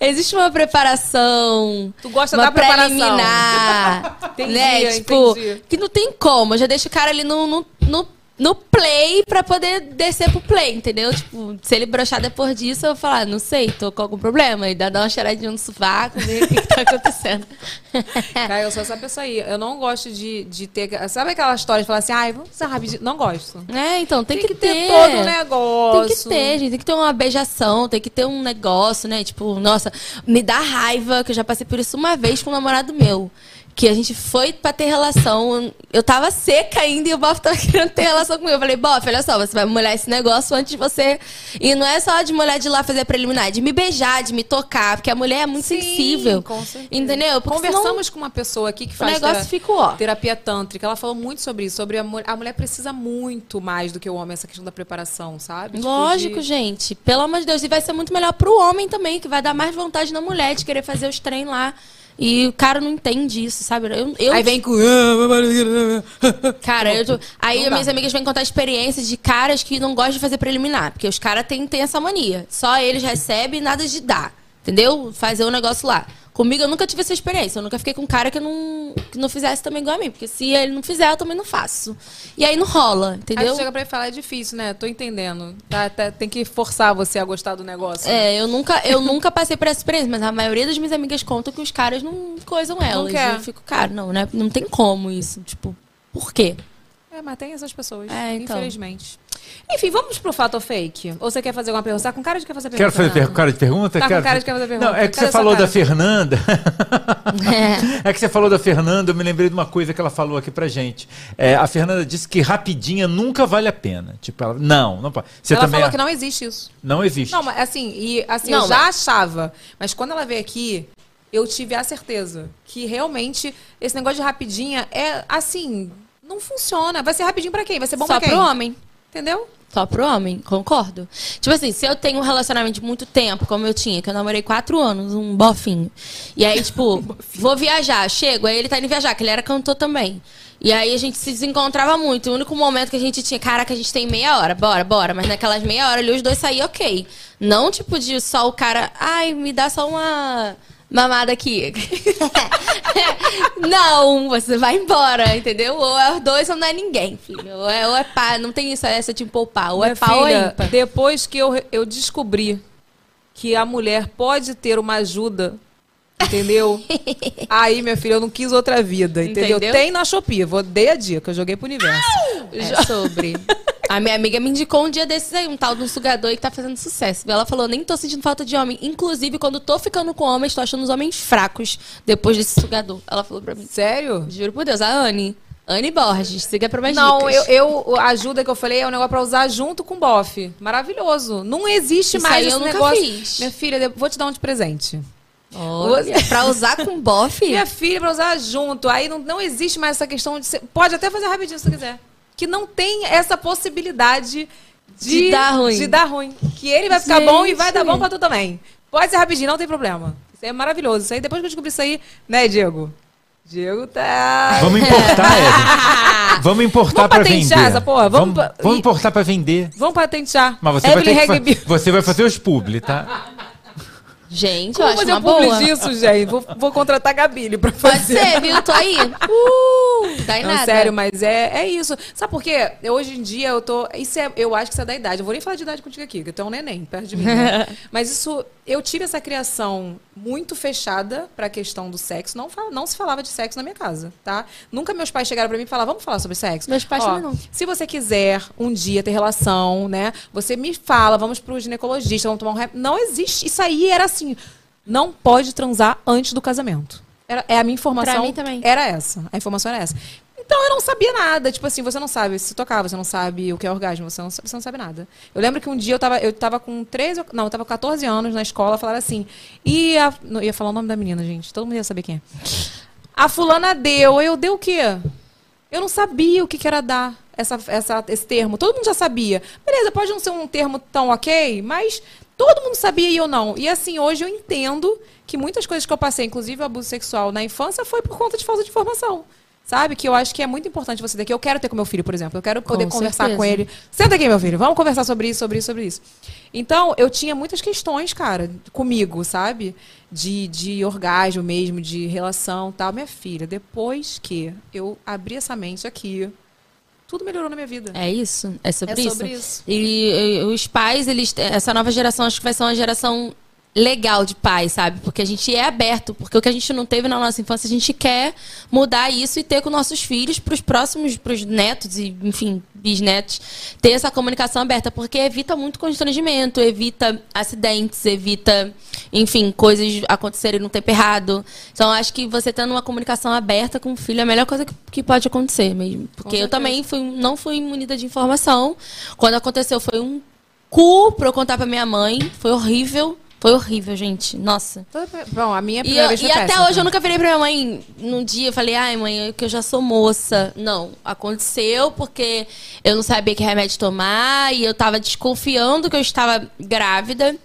Existe uma preparação. Tu gosta uma da preparação. preliminar. Entendi, né? Tipo, entendi. que não tem como. Eu já deixo o cara ali no, no, no, no play pra poder descer pro play, entendeu? Tipo, se ele brochar depois disso, eu vou falar, não sei, tô com algum problema. E dá dar uma cheiradinha no sovaco, ver o que, que tá acontecendo. Cara, eu sou essa pessoa aí. Eu não gosto de, de ter. Sabe aquela história de falar assim, ai, vamos usar rapidinho? Não gosto. É, então tem, Tem que, que ter ter todo o negócio. Tem que ter, gente. Tem que ter uma beijação, tem que ter um negócio, né? Tipo, nossa, me dá raiva, que eu já passei por isso uma vez com um namorado meu. Que a gente foi pra ter relação. Eu tava seca ainda e o Boff tava querendo ter relação comigo. Eu falei, Boff, olha só, você vai molhar esse negócio antes de você. E não é só de molhar de lá fazer preliminar, é de me beijar, de me tocar, porque a mulher é muito Sim, sensível. com certeza. Entendeu? Porque Conversamos com uma pessoa aqui que faz o negócio fica ó. terapia tântrica. Ela falou muito sobre isso. Sobre a, mu- a mulher precisa muito mais do que o homem, essa questão da preparação, sabe? Tipo, Lógico, de- gente. Pelo amor de Deus. E vai ser muito melhor pro homem também, que vai dar mais vontade na mulher de querer fazer os trem lá. E o cara não entende isso, sabe? Eu, eu Aí vem com. Cara, eu tô- aí minhas amigas vêm contar experiências de caras que não gostam de fazer preliminar. Porque os caras têm, têm essa mania. Só eles recebem nada de dar. Entendeu? Fazer o negócio lá. Comigo eu nunca tive essa experiência. Eu nunca fiquei com um cara que não, que não fizesse também igual a mim. Porque se ele não fizer, eu também não faço. E aí não rola, Aí entendeu? chega pra ele falar, é difícil, né? Tô entendendo. Tá, tá- tem que forçar você a gostar do negócio. É, eu nunca, eu nunca passei por essa experiência, mas a maioria das minhas amigas contam que os caras não coisam elas. quer. Eu fico, cara, não, né? Não tem como isso. Tipo, por quê? É, mas tem essas pessoas, É, então. infelizmente. Enfim, vamos pro fato ou fake? Ou você quer fazer alguma pergunta? Você tá com cara de quer fazer Quero pergunta? fazer per cara de pergunta? Tá com Quero- cara de quer fazer pergunta. Não, é que Cadê você falou cara? da Fernanda. é que você falou da Fernanda, eu me lembrei de uma coisa que ela falou aqui pra gente. É, a Fernanda disse que rapidinha nunca vale a pena. Tipo, ela, não, não pode. Você ela também falou é- que não existe isso. não existe. Não, mas assim, e, assim Não, eu já mas- achava. Mas quando ela veio aqui, eu tive a certeza que realmente esse negócio de rapidinha é assim. Não funciona. Vai ser rapidinho pra quem? Vai ser bom Só pra quem? pro homem. Entendeu? Só pro homem, concordo. Tipo assim, se eu tenho um relacionamento de muito tempo, como eu tinha, que eu namorei quatro anos, um bofinho. E aí, tipo, vou viajar, chego, aí ele tá indo viajar, que ele era cantor também. E aí a gente se desencontrava muito. O único momento que a gente tinha, caraca, a gente tem meia hora, bora, bora. Mas naquelas meia hora ali, os dois saíam ok. Não tipo de só o cara, ai, me dá só uma mamada aqui. não, você vai embora, entendeu? Ou é os dois ou não é ninguém, filho. Ou é, ou é pá, não tem isso, é essa te poupar. Ou é Minha pau ou é filha, ímpar. depois que eu, eu descobri que a mulher pode ter uma ajuda, entendeu? Aí, minha filha, eu não quis outra vida, entendeu? Entendeu? Tem na Shopee, vou dei a dica, eu joguei pro universo. É sobre. A minha amiga me indicou um dia desses aí, um tal de um sugador aí que tá fazendo sucesso. Ela falou, nem tô sentindo falta de homem. Inclusive, quando tô ficando com homens, tô achando os homens fracos depois desse sugador. Ela falou pra mim. Sério? Juro por Deus, a Anne. Anne Borges, siga pra mais Não, dicas. eu, eu- a ajuda que eu falei é um negócio pra usar junto com bofe. Maravilhoso. Não existe Isso mais aí esse eu nunca negócio. fiz. Minha filha, vou te dar um de presente. Olha, pra usar com bofe? Minha filha, pra usar junto. Aí não, não existe mais essa questão de ser. Pode até fazer rapidinho se você quiser. Que não tem essa possibilidade de, De dar ruim. de dar ruim. Que ele vai ficar Gente. bom e vai dar bom pra tu também. Pode ser rapidinho, não tem problema. Isso é maravilhoso. Isso aí, depois que eu descobri isso aí, né, Diego? Diego tá. Vamos importar, Evelyn. Vamos importar Vamos pra patentear vender. essa porra? Vamos Vamos, vamos importar pra vender. Vamos patentear. Mas você vai, ter que você vai fazer os publi, tá? Gente, eu Vamos acho uma um boa. disso, gente. Vou, vou contratar a Gabile pra Pode fazer. ser, viu? Tô aí. Uh, dá em Não, nada. sério, mas é, é isso. Sabe por quê? Eu, hoje em dia eu tô. Isso é, eu acho que isso é da idade. Eu vou nem falar de idade contigo aqui, que tu é um neném perto de mim. né? mas isso. Eu tive essa criação muito fechada pra questão do sexo. Não, não se falava de sexo na minha casa, tá? Nunca meus pais chegaram pra mim e falaram, vamos falar sobre sexo? Meus pais Ó, também não. Se você quiser um dia ter relação, né? Você me fala, vamos pro ginecologista, vamos tomar um rep. Não existe. Isso aí era assim. Não pode transar antes do casamento. Era, é a minha informação. Pra mim também. Era essa. A informação era essa. Então eu não sabia nada. Tipo assim, você não sabe se tocar, você não sabe o que é orgasmo, você não, sabe- você não sabe nada. Eu lembro que um dia eu tava, eu tava com 13, ou- não, eu tava com 14 anos na escola, falaram assim. E a, não, ia falar o nome da menina, gente. Todo mundo ia saber quem é. A fulana deu. Eu dei o quê? Eu não sabia o que, que era dar essa, essa, esse termo. Todo mundo já sabia. Beleza, pode não ser um termo tão ok, mas todo mundo sabia e eu não. E assim, hoje eu entendo que muitas coisas que eu passei, inclusive o abuso sexual na infância, foi por conta de falta de informação. Sabe? Que eu acho que é muito importante você ter. Que eu quero ter com meu filho, por exemplo. Eu quero poder Com conversar certeza. com ele. Senta aqui, meu filho. Vamos conversar sobre isso, sobre isso, sobre isso. Então, eu tinha muitas questões, cara, comigo, sabe? De, de orgasmo mesmo, de relação tal. Minha filha, depois que eu abri essa mente aqui, tudo melhorou na minha vida. É isso? É sobre, É sobre isso? isso. E, e os pais, eles, essa nova geração, acho que vai ser uma geração legal de pais, sabe? Porque a gente é aberto, porque o que a gente não teve na nossa infância, a gente quer mudar isso e ter com nossos filhos para os próximos, para os netos e, enfim, bisnetos, ter essa comunicação aberta, porque evita muito constrangimento, evita acidentes, evita, enfim, coisas acontecerem no tempo errado. Então, acho que você tendo uma comunicação aberta com o filho é a melhor coisa que, que pode acontecer mesmo. Porque eu também fui, não fui munida de informação. Quando aconteceu, foi um cu pra eu contar pra minha mãe. Foi horrível. Foi horrível, gente. Nossa. Bom, a minha E, primeira eu- vez e até péssima, hoje eu nunca virei pra minha mãe num dia, eu falei, ai mãe, é que eu já sou moça. Não, aconteceu porque eu não sabia que remédio tomar e eu tava desconfiando que eu estava grávida.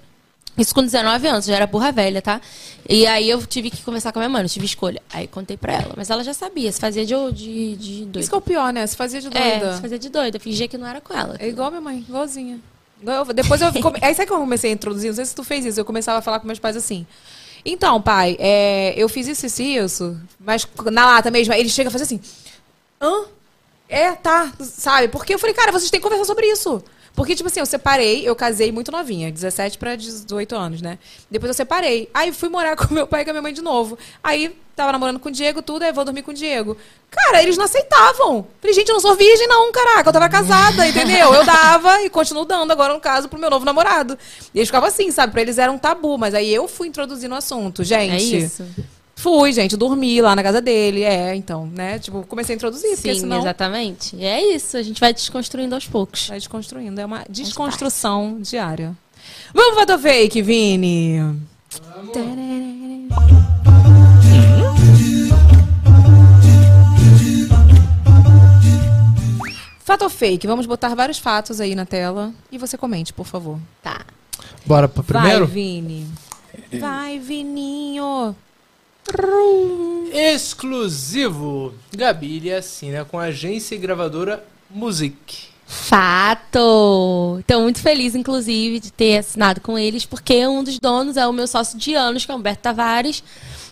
Isso com 19 anos, eu já era burra velha, tá? E aí eu tive que conversar com a minha mãe, não tive escolha. Aí contei pra ela, mas ela já sabia, se fazia de, de, de doida. Isso que é o pior, né? Se fazia de É, doida. se fazia de doida, fingia que não era com ela. É igual minha mãe, igualzinha. Depois eu. Come... Aí sabe que eu comecei a introduzir? Não sei se tu fez isso. Eu começava a falar com meus pais assim. Então, pai, é, eu fiz isso, isso isso. Mas na lata mesmo. Ele chega e faz assim. Hã? É, tá. Sabe? Porque eu falei, cara, vocês têm que conversar sobre isso. Porque, tipo assim, eu separei, eu casei muito novinha, 17 pra 18 anos, né? Depois eu separei. Aí fui morar com meu pai e com a minha mãe de novo. Aí tava namorando com o Diego, tudo, aí vou dormir com o Diego. Cara, eles não aceitavam. Falei, gente, eu não sou virgem, não, caraca. Eu tava casada, entendeu? Eu dava e continuo dando agora, no caso, pro meu novo namorado. E eles ficavam assim, sabe? Pra eles era um tabu, mas aí eu fui introduzindo o assunto, gente. É isso. Fui, gente, dormi lá na casa dele. É, então, né? Tipo, comecei a introduzir, porque Sim, senão exatamente. E é isso, a gente vai desconstruindo aos poucos. vai desconstruindo. É uma desconstrução diária. Vamos fato ou fake, Vini? Fato ou fake? Vamos botar vários fatos aí na tela e você comente, por favor. Tá. Bora pro primeiro? Vai, Vini. Vai, Vininho. Exclusivo. Gabi assina com a agência e gravadora Music. Fato! Estou muito feliz, inclusive, de ter assinado com eles, porque um dos donos é o meu sócio de anos, que é o Humberto Tavares.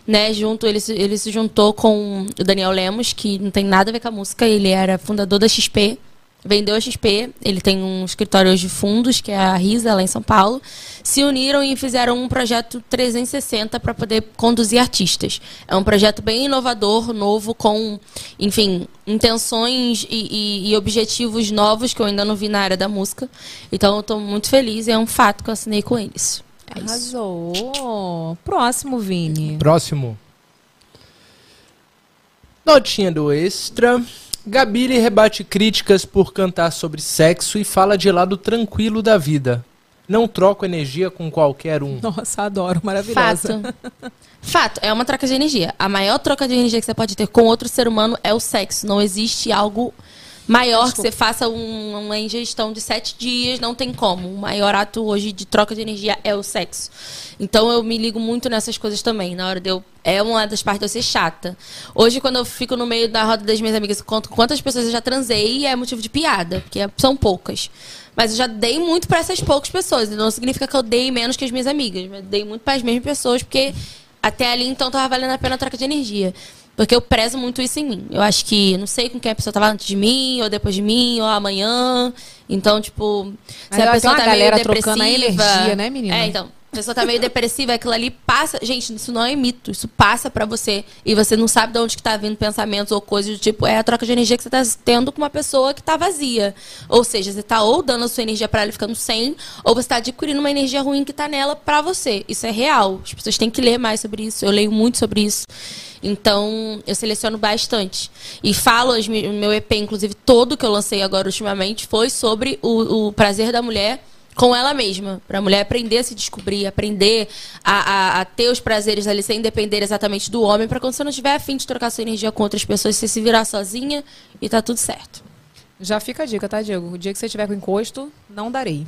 Né, junto, ele, ele se juntou com o Daniel Lemos, que não tem nada a ver com a música, ele era fundador da XP, vendeu a XP, ele tem um escritório hoje de fundos, que é a Risa, lá em São Paulo. Se uniram e fizeram um projeto 360 para poder conduzir artistas. É um projeto bem inovador, novo, com, enfim, intenções e, e- e objetivos novos que eu ainda não vi na área da música. Então eu estou muito feliz e é um fato que eu assinei com eles. É isso. Arrasou. Próximo, Vini. Próximo. Notinha do Extra. Gabile rebate críticas por cantar sobre sexo e fala de lado tranquilo da vida. Não troco energia com qualquer um. Nossa, adoro. Maravilhosa. Fato. Fato, é uma troca de energia. A maior troca de energia que você pode ter com outro ser humano é o sexo. Não existe algo maior que você faça um- uma ingestão de sete dias, não tem como. O maior ato hoje de troca de energia é o sexo. Então eu me ligo muito nessas coisas também. Na hora de eu. É uma das partes de eu ser chata. Hoje, quando eu fico no meio da roda das minhas amigas, conto quantas pessoas eu já transei e é motivo de piada, porque são poucas. Mas eu já dei muito pra essas poucas pessoas. Não significa que eu dei menos que as minhas amigas, mas dei muito para as mesmas pessoas, porque até ali então tava valendo a pena a troca de energia. Porque eu prezo muito isso em mim. Eu acho que não sei com quem a pessoa tava antes de mim, ou depois de mim, ou amanhã. Então, tipo, Mas se a ela pessoa tá meio galera depressiva. trocando a energia, né, menina? É, então. A pessoa tá meio depressiva, aquilo ali passa. Gente, isso não é mito. Isso passa pra você. E você não sabe de onde que tá vindo pensamentos ou coisas do tipo. É a troca de energia que você tá tendo com uma pessoa que tá vazia. Ou seja, você tá ou dando a sua energia pra ela ficando sem, ou você tá adquirindo uma energia ruim que tá nela pra você. Isso é real. As pessoas têm que ler mais sobre isso. Eu leio muito sobre isso. Então, eu seleciono bastante. E falo, o meu EP, inclusive, todo que eu lancei agora ultimamente, foi sobre o, o prazer da mulher com ela mesma. Pra mulher aprender a se descobrir, aprender a, a- a ter os prazeres ali sem depender exatamente do homem, pra quando você não tiver afim de trocar sua energia com outras pessoas, você se virar sozinha e tá tudo certo. Já fica a dica, tá, Diego? O dia que você tiver com encosto, não darei.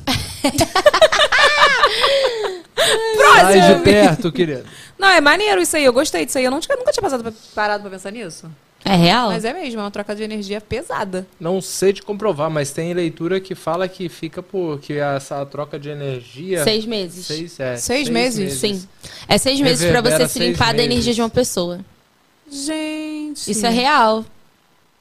Sai de perto, querido. Não, é maneiro isso aí. Eu gostei disso aí. Eu não tinha- nunca tinha passado pra- parado pra pensar nisso. É real? Mas é mesmo, é uma troca de energia pesada. Não sei de comprovar, mas tem leitura que fala que fica por que essa troca de energia. Seis meses. Seis, é, Seis meses? Sim. É seis meses pra você se seis limpar da meses. energia de uma pessoa. Gente. Isso é real.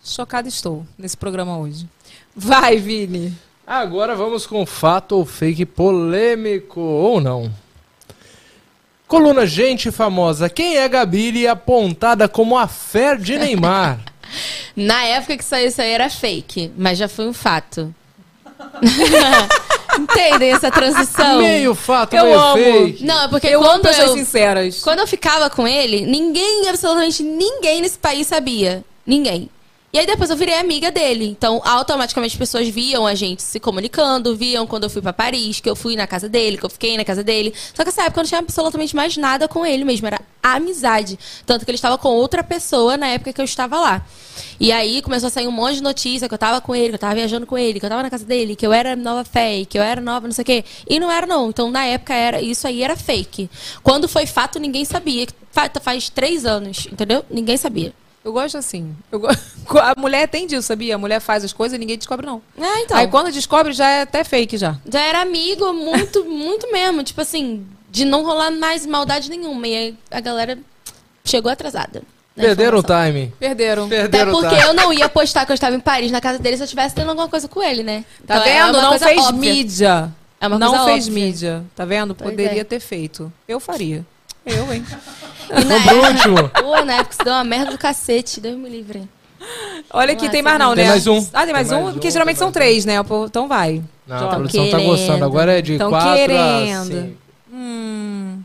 Chocada estou nesse programa hoje. Vai, Vini. Agora vamos com fato ou fake polêmico, ou não. Coluna Gente Famosa. Quem é Gabi apontada como a fé de Neymar? Na época que saiu isso aí era fake, mas já foi um fato. Entendem essa transição? meio fato, Eu meio amo. fake. Não, é porque Eu amo quando pessoas eu, sinceras. quando eu ficava com ele, ninguém, absolutamente ninguém nesse país sabia. Ninguém. E aí depois eu virei amiga dele. Então, automaticamente as pessoas viam a gente se comunicando, viam quando eu fui pra Paris, que eu fui na casa dele, que eu fiquei na casa dele. Só que nessa época eu não tinha absolutamente mais nada com ele mesmo, era amizade. Tanto que ele estava com outra pessoa na época que eu estava lá. E aí começou a sair um monte de notícia que eu tava com ele, que eu tava viajando com ele, que eu tava na casa dele, que eu era nova fé, que eu era nova não sei o quê. E não era não. Então na época era isso aí era fake. Quando foi fato, ninguém sabia. Fa- Faz três anos, entendeu? Ninguém sabia. Eu gosto assim. Eu go- A mulher tem disso, sabia? A mulher faz as coisas e ninguém descobre, não. Ah, então. Aí quando descobre, já é até fake já. Já era amigo muito, muito mesmo. Tipo assim, de não rolar mais maldade nenhuma. E aí a galera chegou atrasada. na Perderam o time. Perderam. Até Perderam o porque time. eu não ia postar que eu estava em Paris na casa dele se eu estivesse tendo alguma coisa com ele, né? Tá Então, é vendo? uma não fez óbvia. mídia. É uma não coisa fez óbvia. mídia. Tá vendo? Pois Poderia é. ter feito. Eu faria. Eu, hein? E na último. época, Pô, na época isso deu uma merda do cacete. Deus me livre. Olha aqui, Nossa, tem mais não, Tem né? mais um. Ah, tem mais Tem um? mais Porque um, geralmente tem são três, né? Então vai. Não, a produção tá querendo. gostando. Agora é de Tão 4 a querendo. 5. Hum.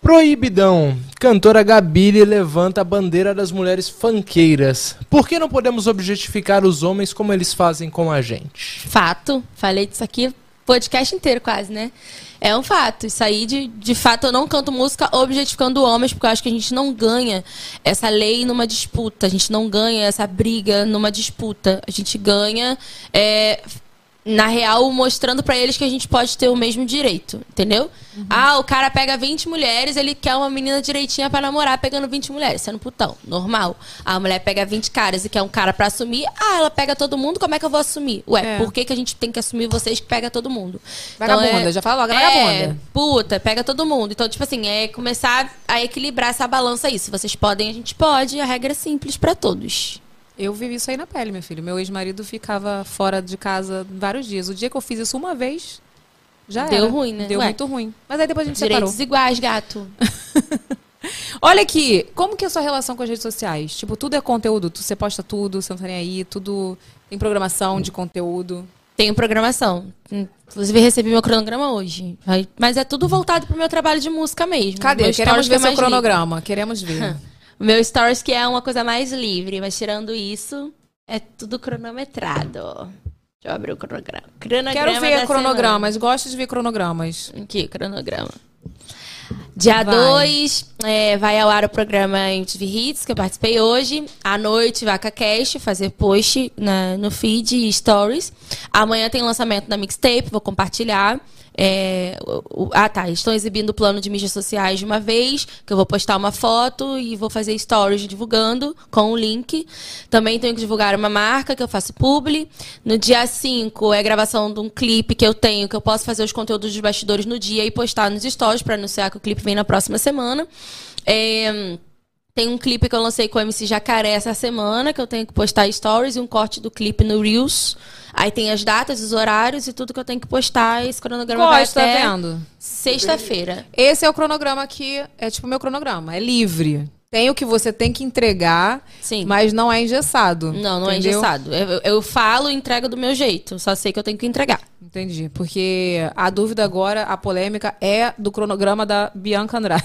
Proibidão. Cantora Gabile levanta a bandeira das mulheres fanqueiras. Por que não podemos objetificar os homens como eles fazem com a gente? Fato. Falei disso aqui podcast inteiro quase, né? É um fato. Isso aí, de, de fato, eu não canto música objetificando homens, porque eu acho que a gente não ganha essa lei numa disputa. A gente não ganha essa briga numa disputa. A gente ganha, é, na real, mostrando pra eles que a gente pode ter o mesmo direito. Entendeu? Ah, o cara pega 20 mulheres, ele quer uma menina direitinha pra namorar pegando 20 mulheres, sendo putão. Normal. A mulher pega 20 caras e quer um cara pra assumir. Ah, ela pega todo mundo, como é que eu vou assumir? Ué, É. por que, que a gente tem que assumir vocês que pega todo mundo? Vagabunda, já fala logo, é é, vagabunda. puta, pega todo mundo. Então, tipo assim, é começar a equilibrar essa balança aí. Se vocês podem, a gente pode. A regra é simples pra todos. Eu vivi isso aí na pele, meu filho. Meu ex-marido ficava fora de casa vários dias. O dia que eu fiz isso uma vez, já Deu era. ruim, né? Deu Ué. muito ruim. Mas aí depois a gente Direitos separou. iguais, gato. Olha aqui, como que é a sua relação com as redes sociais? Tipo, tudo é conteúdo, você posta tudo, você não tá nem aí, tudo tem programação de conteúdo. Tenho programação. Inclusive, recebi meu cronograma hoje. Mas é tudo voltado pro meu trabalho de música mesmo. Cadê? Meu Queremos ver seu cronograma, queremos ver. O meu stories que é uma coisa mais livre, mas tirando isso, é tudo cronometrado. Deixa eu abrir o cronograma. cronograma Quero ver cronogramas, gosto de ver cronogramas. Aqui, cronograma. Dia Vai. 2 vai ao ar o programa MTV Hits, que eu participei hoje. À noite, Vaca Cast, fazer post na- no feed e stories. Amanhã tem lançamento da mixtape, vou compartilhar. É, o- o- ah, tá. Estão exibindo o plano de mídias sociais de uma vez, que eu vou postar uma foto e vou fazer stories divulgando com o link. Também tenho que divulgar uma marca que eu faço publi. No dia 5 é gravação de um clipe que eu tenho, que eu posso fazer os conteúdos dos bastidores no dia e postar nos stories para anunciar que o clipe vem na próxima semana. É, Tem um clipe que eu lancei com o MC Jacaré essa semana, que eu tenho que postar stories e um corte do clipe no Reels. Aí tem as datas, os horários e tudo que eu tenho que postar. Esse cronograma Gosto, tá vai até vendo? sexta-feira. Esse é o cronograma que é tipo o meu cronograma, é livre. Tem o que você tem que entregar, Sim. mas não é engessado. Não, não entendeu? é engessado. Eu, eu falo e entrego do meu jeito. Só sei que eu tenho que entregar. Entendi. Porque a dúvida agora, a polêmica, é do cronograma da Bianca Andrade.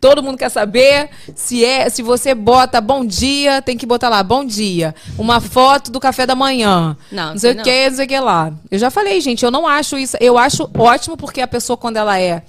Todo mundo quer saber se é, se você bota bom dia, tem que botar lá bom dia. Uma foto do café da manhã. Não, Não sei o que, não sei o que lá. Eu já falei, gente, eu não acho isso. Eu acho ótimo porque a pessoa, quando ela é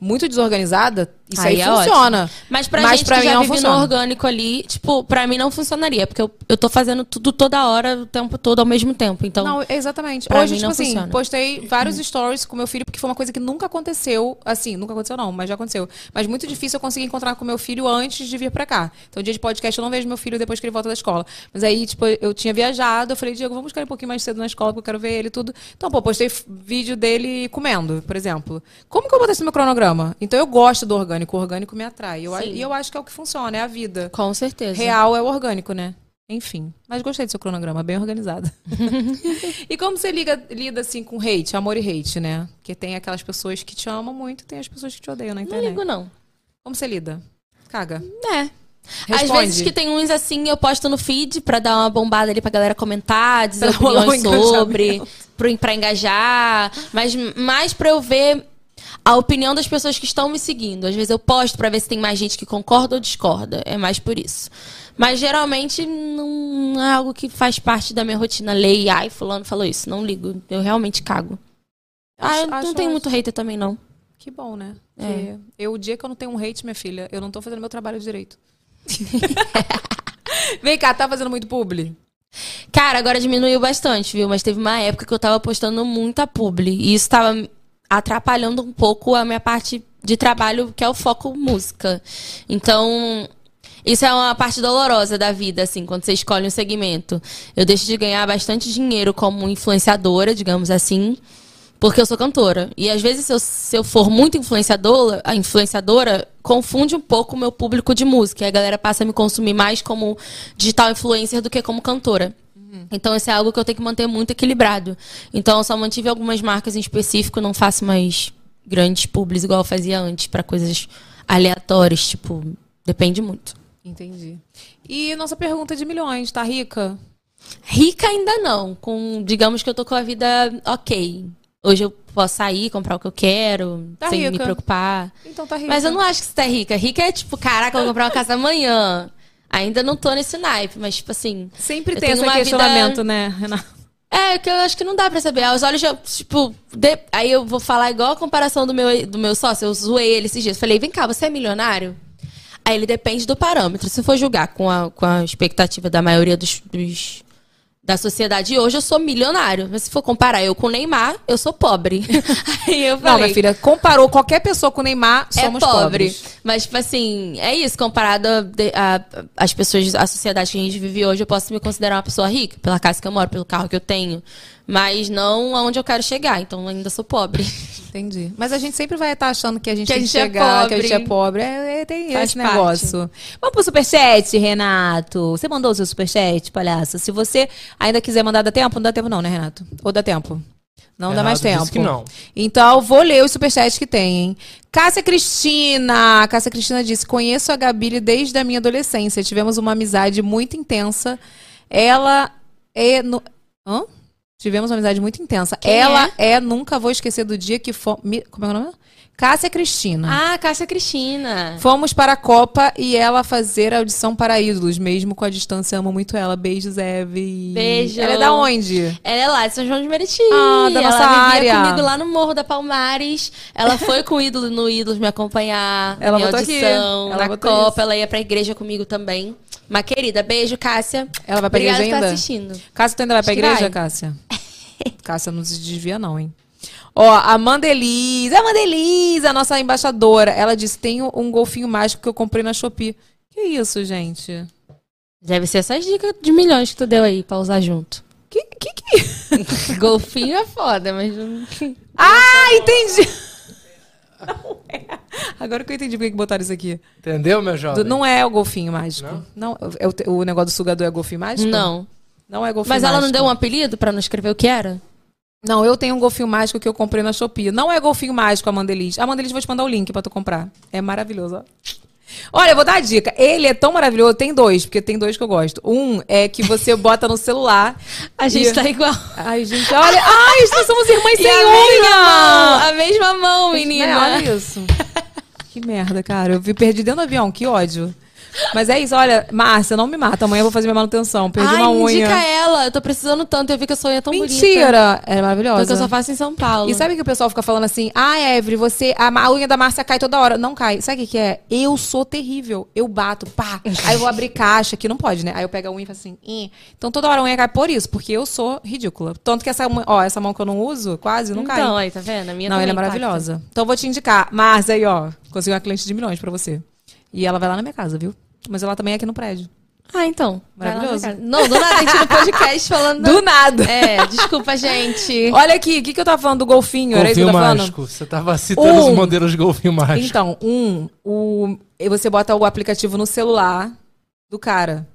muito desorganizada, isso aí, é funciona. ótimo. Mas pra Mas gente pra que mim já vive funciona. no orgânico ali, tipo, pra mim não funcionaria. Porque eu, eu tô fazendo tudo toda hora, o tempo todo, ao mesmo tempo. Então, Não, exatamente. Hoje, tipo não assim, funciona. postei vários stories com meu filho, porque foi uma coisa que nunca aconteceu. Assim, nunca aconteceu, não, mas já aconteceu. Mas muito difícil eu conseguir encontrar com meu filho antes de vir pra cá. Então, dia de podcast, eu não vejo meu filho depois que ele volta da escola. Mas aí, tipo, eu tinha viajado, eu falei, Diego, vamos buscar ele um pouquinho mais cedo na escola, porque eu quero ver ele e tudo. Então, pô, postei vídeo dele comendo, por exemplo. Como que eu botei isso no meu cronograma? Então, eu gosto do orgânico. O orgânico me atrai. Eu, e eu acho que é o que funciona, é a vida. com certeza. Real é o orgânico, né? Enfim. Mas gostei do seu cronograma, bem organizado. e como você liga, lida assim com hate, amor e hate, né? Porque tem aquelas pessoas que te amam muito e tem as pessoas que te odeiam na Não internet. ligo, não. Como você lida? Caga. É. Às Responde. vezes que tem uns assim, eu posto no feed pra dar uma bombada ali pra galera comentar, dizer Pra rolar um opiniões sobre, pro, pra engajar. Mas mais pra eu ver a opinião das pessoas que estão me seguindo. Às vezes eu posto pra ver se tem mais gente que concorda ou discorda. É mais por isso. Mas geralmente não é algo que faz parte da minha rotina. Lei, ai, fulano falou isso. Não ligo. Eu realmente cago. Ah, eu não tenho muito hater também, não. Que bom, né? É. Eu, o dia que eu não tenho um hate, minha filha, eu não tô fazendo meu trabalho direito. Vem cá, tá fazendo muito publi? Cara, agora diminuiu bastante, viu? Mas teve uma época que eu tava postando muita publi. E isso tava atrapalhando um pouco a minha parte de trabalho, que é o foco música. Então, isso é uma parte dolorosa da vida, assim, quando você escolhe um segmento. Eu deixo de ganhar bastante dinheiro como influenciadora, digamos assim, porque eu sou cantora. E às vezes, se eu, se eu for muito influenciadora, a influenciadora confunde um pouco o meu público de música. E a galera passa a me consumir mais como digital influencer do que como cantora. Então, isso é algo que eu tenho que manter muito equilibrado. Então, eu só mantive algumas marcas em específico, não faço mais grandes publis igual eu fazia antes, para coisas aleatórias, tipo, depende muito. Entendi. E nossa pergunta de milhões, tá rica? Rica ainda não, com digamos que eu tô com a vida ok. Hoje eu posso sair, comprar o que eu quero, Tá sem me rica. preocupar. Então tá rica. Mas eu não acho que você tá rica. Rica é tipo, caraca, eu vou comprar uma casa amanhã. Ainda não tô nesse naipe, mas tipo assim. Sempre tem esse questionamento, vida- né, Renata? É, que eu acho que não dá pra saber. Aos olhos, eu, tipo, de- aí eu vou falar igual a comparação do meu, do meu sócio. Eu zoei ele esses dias. Falei, vem cá, você é milionário? Aí ele depende do parâmetro. Se for julgar com a, com a expectativa da maioria dos, dos- da sociedade hoje, eu sou milionário. Mas se for comparar eu com o Neymar, eu sou pobre. aí eu falei, Não, minha filha, comparou qualquer pessoa com o Neymar, somos é pobre. pobres. Mas, tipo assim, é isso. Comparado as pessoas, a sociedade que a gente vive hoje, eu posso me considerar uma pessoa rica, pela casa que eu moro, pelo carro que eu tenho. Mas não aonde eu quero chegar. Então, ainda sou pobre. Entendi. Mas a gente sempre vai estar achando que a gente Que a é chegar, que a gente é pobre. É, é, tem Faz esse parte. negócio. Vamos pro superchat, Renato. Você mandou o seu superchat, palhaço? Se você ainda quiser mandar, dá tempo? Não dá tempo não, né, Renato? Ou dá tempo? Não dá mais tempo. que não. Então, vou ler os superchats que tem, hein? Cássia Cristina. Cássia Cristina disse: Conheço a Gabi desde a minha adolescência. Tivemos uma amizade muito intensa. Ela é. No... Hã? Tivemos uma amizade muito intensa. Quem Ela é? Nunca vou esquecer do dia que fomos. Como é o nome? Cássia Cristina. Ah, Cássia Cristina. Fomos para a Copa e ela fazer a audição para ídolos, mesmo com a distância. Amo muito ela. Beijos, Eve. Beijo. Ela é da onde? Ela é lá de São João de Meriti. Ah, da ela nossa vivia área. comigo lá no Morro da Palmares. Ela foi com o ídolo no Ídolos me acompanhar. Ela aqui. audição. Ela na Copa, isso. ela ia pra igreja comigo também. Uma querida, beijo, Cássia. Ela vai pra Obrigada igreja por estar ainda? assistindo. Cássia, tu ainda vai Acho que igreja, vai. Cássia? Cássia não se desvia, não, hein? Ó, a Mandelisa, a Mandelisa, a nossa embaixadora, ela disse: tenho um golfinho mágico que eu comprei na Shopee. Que isso, gente? Deve ser essas dicas de milhões que tu deu aí pra usar junto. Que que? que... Golfinho é foda, mas não... Ah, entendi! Não é. Agora que eu entendi por que botaram isso aqui. Entendeu, meu jovem? não é o golfinho mágico. Não? é o, te- o negócio do sugador é golfinho mágico? Não. Não é golfinho Mas ela não mágico. deu um apelido pra não escrever o que era? Não, eu tenho um golfinho mágico que eu comprei na Shopee. Não é golfinho mágico a Mandeliz. A Mandeliz vou te mandar o link pra tu comprar. É maravilhoso, ó. Olha, eu vou dar a dica. Ele é tão maravilhoso. Tem dois, porque tem dois que eu gosto. Um é que você bota no celular. A gente e- tá igual. Ai, gente, olha. Ai, nós somos irmãs sem a mão, unha. a mesma mão, Né, menina. Olha isso. que merda, cara. Eu vi perdi dentro do avião. Que ódio. Mas é isso, olha, Márcia, não me mata. Amanhã eu vou fazer minha manutenção. Perdi Ai, uma unha. indica ela. Eu tô precisando tanto. Eu vi que a sua unha é tão bonita. Mentira! É maravilhosa. Porque eu só faço em São Paulo. E sabe que o pessoal fica falando assim, ah, Evry, você, a, a unha da Márcia cai toda hora. Não cai. Sabe o que, que é? Eu sou terrível. Eu bato, pá. Aí eu vou abrir caixa, que não pode, né? Aí eu pego a unha e faço assim, "Ih". então toda hora a unha cai por isso, porque eu sou ridícula. Tanto que essa, mão- ó, essa mão que eu não uso, quase, não cai. Então, aí, tá vendo? A minha não, ela é também impacta. maravilhosa. Então eu vou te indicar. Márcia aí, ó, consegui uma cliente de milhões pra você. E ela vai lá na minha casa, viu? Mas ela também é aqui no prédio. Ah, então. Maravilhoso. Não, do nada a gente no podcast falando. Do nada. É, desculpa, gente. Olha aqui, o que, que eu tava falando do golfinho? Era isso que Golfinho eu tava falando? mágico. Você tava citando Um. os modelos de golfinho mágico. Então, um, o, você bota o aplicativo no celular do cara.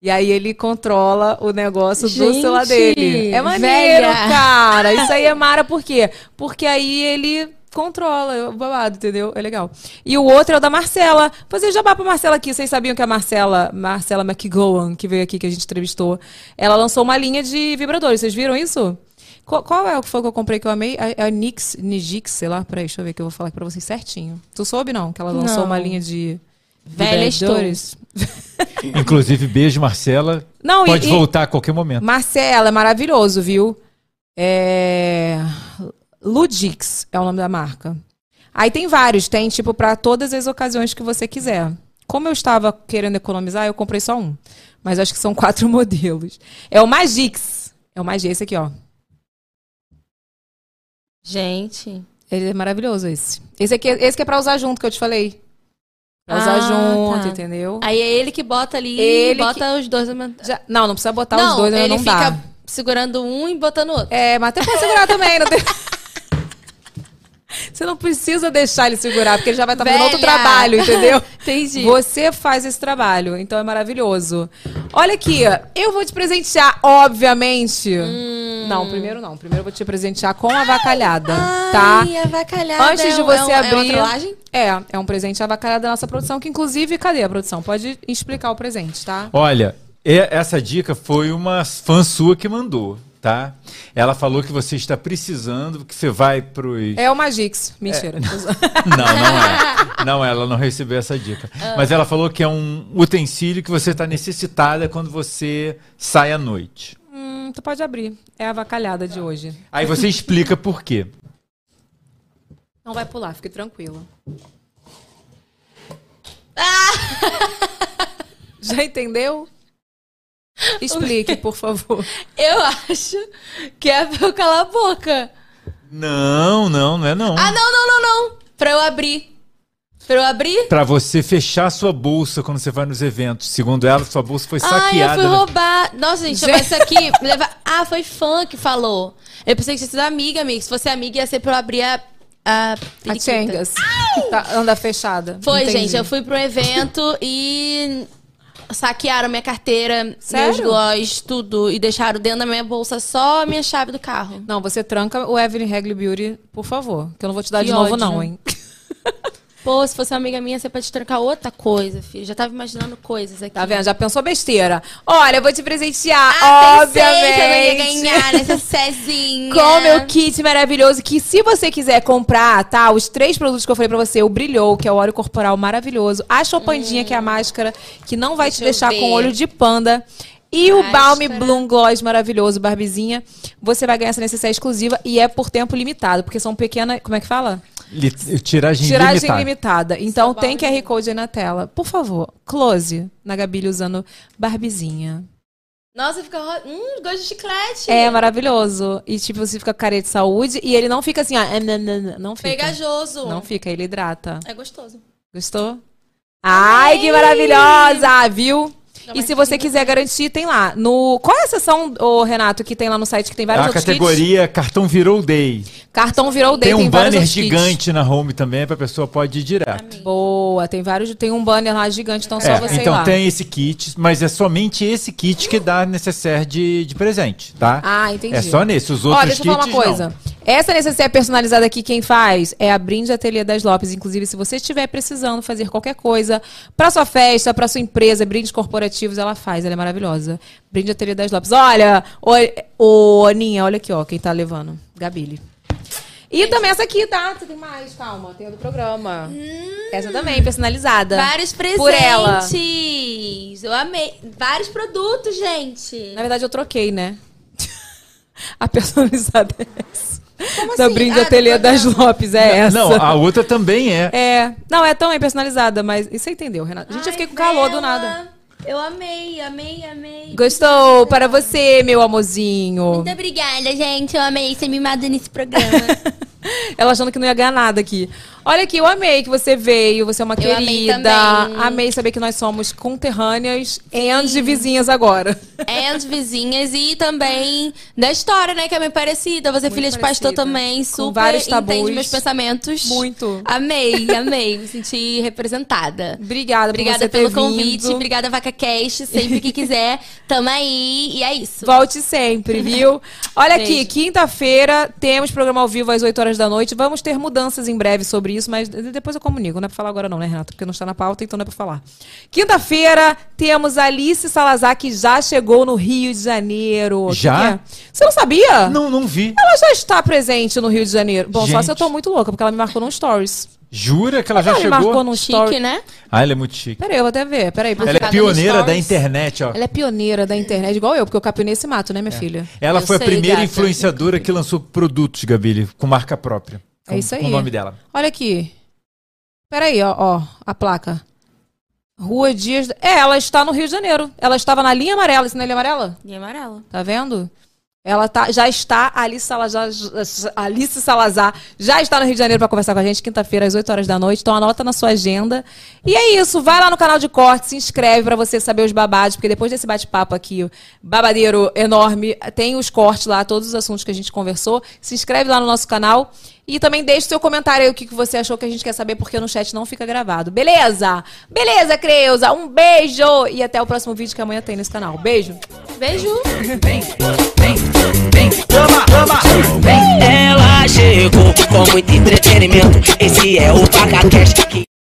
E aí ele controla o negócio do Gente, celular dele. É maneiro, velha. cara. Isso aí é mara por quê? Porque aí ele controla o babado, entendeu? É legal. E o outro é o da Marcela. Fazer jabá pra Marcela aqui. Vocês sabiam que a Marcela, Marcela McGowan, que veio aqui, que a gente entrevistou, ela lançou uma linha de vibradores. Vocês viram isso? Qual, qual é o que foi que eu comprei que eu amei? A, a Nix, Nigix, sei lá. Peraí, deixa eu ver que eu vou falar aqui pra vocês certinho. Tu soube, não? Que ela lançou Não. uma linha de Velha estou. vibradores? Inclusive, beijo, Marcela. Não, Pode e- voltar a qualquer momento. Marcela, é maravilhoso, viu? É... Ludix é o nome da marca. Aí tem vários, tem tipo pra todas as ocasiões que você quiser. Como eu estava querendo economizar, eu comprei só um. Mas acho que são quatro modelos. É o Magix. É o Magix, esse aqui, ó. Gente. Ele é maravilhoso esse. Esse aqui, é- esse que é pra usar junto, que eu te falei. Pra usar Ah, junto, tá. entendeu? Aí é ele que bota ali Ele bota os dois. Não, Já- não, não precisa botar os dois, ele não fica dá. segurando um e botando o outro. É, mas até pode segurar também. Não tem... Você não precisa deixar ele segurar, porque ele já vai estar fazendo outro trabalho, entendeu? Entendi. Você faz esse trabalho, então é maravilhoso. Olha aqui, eu vou te presentear, obviamente. Hum. Não, primeiro não. Primeiro eu vou te presentear com a avacalhada, tá? Ai, avacalhada. Antes de é você é um- É uma abrir. trollagem? É, é um presente avacalhado da nossa produção, que inclusive, cadê a produção? Pode explicar o presente, tá? Olha, essa dica foi uma fã sua que mandou, tá? Ela falou que você está precisando, que você vai pros... É o Magix. Mentira. Não, não é. Não, ela não recebeu essa dica. Mas ela falou que é um utensílio que você está necessitada quando você sai à noite. hum, tu pode abrir. É a avacalhada de hoje. Aí você explica por quê. Não vai pular, fique tranquilo. Já entendeu? Explique, por favor. Eu acho que é pra eu calar a boca. Não, não, não é não. Ah, não, não, não, não. Pra eu abrir. Pra eu abrir? Pra você fechar sua bolsa quando você vai nos eventos. Segundo ela, sua bolsa foi Ah, eu saqueada. fui né? roubar. Nossa, gente, mas isso aqui. leva... Ah, foi fã que falou. Eu pensei que tinha sido amiga, amiga. Se fosse amiga, ia ser pra eu abrir a. A, A. Chengas. que tá- anda fechada. Foi, Entendi. gente. Eu fui pro evento e saquearam minha carteira, Sério? meus gloss, tudo. E deixaram dentro da minha bolsa só a minha chave do carro. Não, você tranca o Evelyn Hagley Beauty, por favor. Que eu não vou te dar Que de novo, ódio. não, hein? Pô, se fosse uma amiga minha, você pode trancar outra coisa, filho. Já tava imaginando coisas aqui. Tá vendo? Já pensou besteira. Olha, eu vou te presentear, Ah, obviamente. pensei que eu ia ganhar nessa Cezinha. Com o meu kit maravilhoso, que se você quiser comprar, tá? Os três produtos que eu falei pra você, o Brilhou, que é o óleo corporal maravilhoso, a Chopandinha, que é a máscara, que não vai te Hum. Deixa eu deixar com olho de panda. E o Máscara. Balm Bloom Gloss maravilhoso, Barbizinha. Você vai ganhar essa necessidade exclusiva e é por tempo limitado, porque são pequenas. Como é que fala? Li- Tiragem, Tiragem limitada. limitada. Então Só tem. QR Code aí na tela. Por favor, close na Gabi usando Barbizinha. Nossa, fica. Hum, gosto de chiclete. É maravilhoso. E tipo, você fica com careca de saúde e ele não fica assim, ó. é, não, não, não, Não fica. Pegajoso. Não fica, ele hidrata. É gostoso. Gostou? Ai, que maravilhosa, viu? E se você quiser garantir, tem lá. No... Qual é a seção, ô, Renato, que tem lá no site que tem vários A outros categoria cartão virou day. kits? Cartão virou day, Tem um banner outros kits. gigante na home também, pra pessoa pode ir direto. Boa, tem vários. Tem um banner lá gigante, então só É, você ir então tem esse kit, mas é somente esse kit que dá necessaire de, de presente, tá? Ah, entendi. É só nesse, os outros Ó, deixa eu falar kits uma coisa. Essa necessaire personalizada aqui, quem faz é a Brinde Ateliê das Lopes. Inclusive, se você estiver precisando fazer qualquer coisa pra sua festa, pra sua empresa, brindes corporativos, ela faz. Ela é maravilhosa. Brinde Ateliê das Lopes. Olha, ô, ô Aninha, olha aqui, ó, quem tá levando. Gabile. E também essa aqui, tá? Tem mais, calma. Tem a do programa. Essa também, personalizada. Vários presentes. Por ela. Eu amei. Vários produtos, gente. Na verdade, eu troquei, né? a personalizada é essa. Como da assim? Brinde Ah, Ateliê do das Lopes, é essa. Não, a outra também é. É. Não, é também personalizada, mas. E você entendeu, Renato? Gente, eu fiquei com calor do nada. Eu amei, amei, amei. Gostou? Para você, meu amorzinho. Muito obrigada, gente. Eu amei ser mimada nesse programa. Ela achando que não ia ganhar nada aqui. Olha aqui, eu amei que você veio, você é uma Eu amei querida. também. Amei saber que nós somos conterrâneas de vizinhas agora. é as vizinhas e também da história, né? Que é bem parecida. Você é filha de pastor também, Com super vários tabus. entende meus pensamentos. Muito. Amei, amei. Me senti representada. Obrigada, Obrigada pelo convite. vindo. Obrigada, Vaca Cast. Sempre que quiser, tamo aí. E é isso. Volte sempre, viu? Olha aqui, Beijo. quinta-feira temos programa ao vivo às 8 horas da noite. Vamos ter mudanças em breve sobre isso, mas depois eu comunico. Não é pra falar agora, não, né, Renato? Porque não está na pauta, então não é pra falar. Quinta-feira temos Alice Salazar, que já chegou no Rio de Janeiro. Já? que é? Você não sabia? Não, não vi. Ela já está presente no Rio de Janeiro. Bom, só Gente. se eu tô muito louca, porque ela me marcou num stories. Jura que ela já ela me chegou? marcou num story. Chique, né? Ah, ela é muito chique. Peraí, eu vou até ver. Peraí, porque Ela é pioneira da internet, ó. ela é pioneira da internet, igual eu, porque eu capinei esse mato, né, minha filha? Ela Eu foi a sei, primeira gata. influenciadora que lançou produtos, Gabile, com marca própria. É Com- isso aí. Com o nome dela. Olha aqui. Peraí, ó, ó, a placa. Rua Dias. É, ela está no Rio de Janeiro. Ela estava na linha amarela. Isso não é linha amarela? E amarelo. Tá vendo? Ela tá, já está, Alice Salazar, Alice Salazar já está no Rio de Janeiro para conversar com a gente quinta-feira às 8 horas da noite. Então anota na sua agenda. E é isso, vai lá no canal de corte, se inscreve para você saber os babados, porque depois desse bate-papo aqui, babadeiro enorme, tem os cortes lá, todos os assuntos que a gente conversou. Se inscreve lá no nosso canal e também deixe seu comentário aí o que que você achou que a gente quer saber, porque no chat não fica gravado. Beleza? Beleza, Creuza? Um beijo e até o próximo vídeo que amanhã tem nesse canal. Beijo. Beijo. Ela chegou com muito entretenimento. Esse é o Vaca Cast.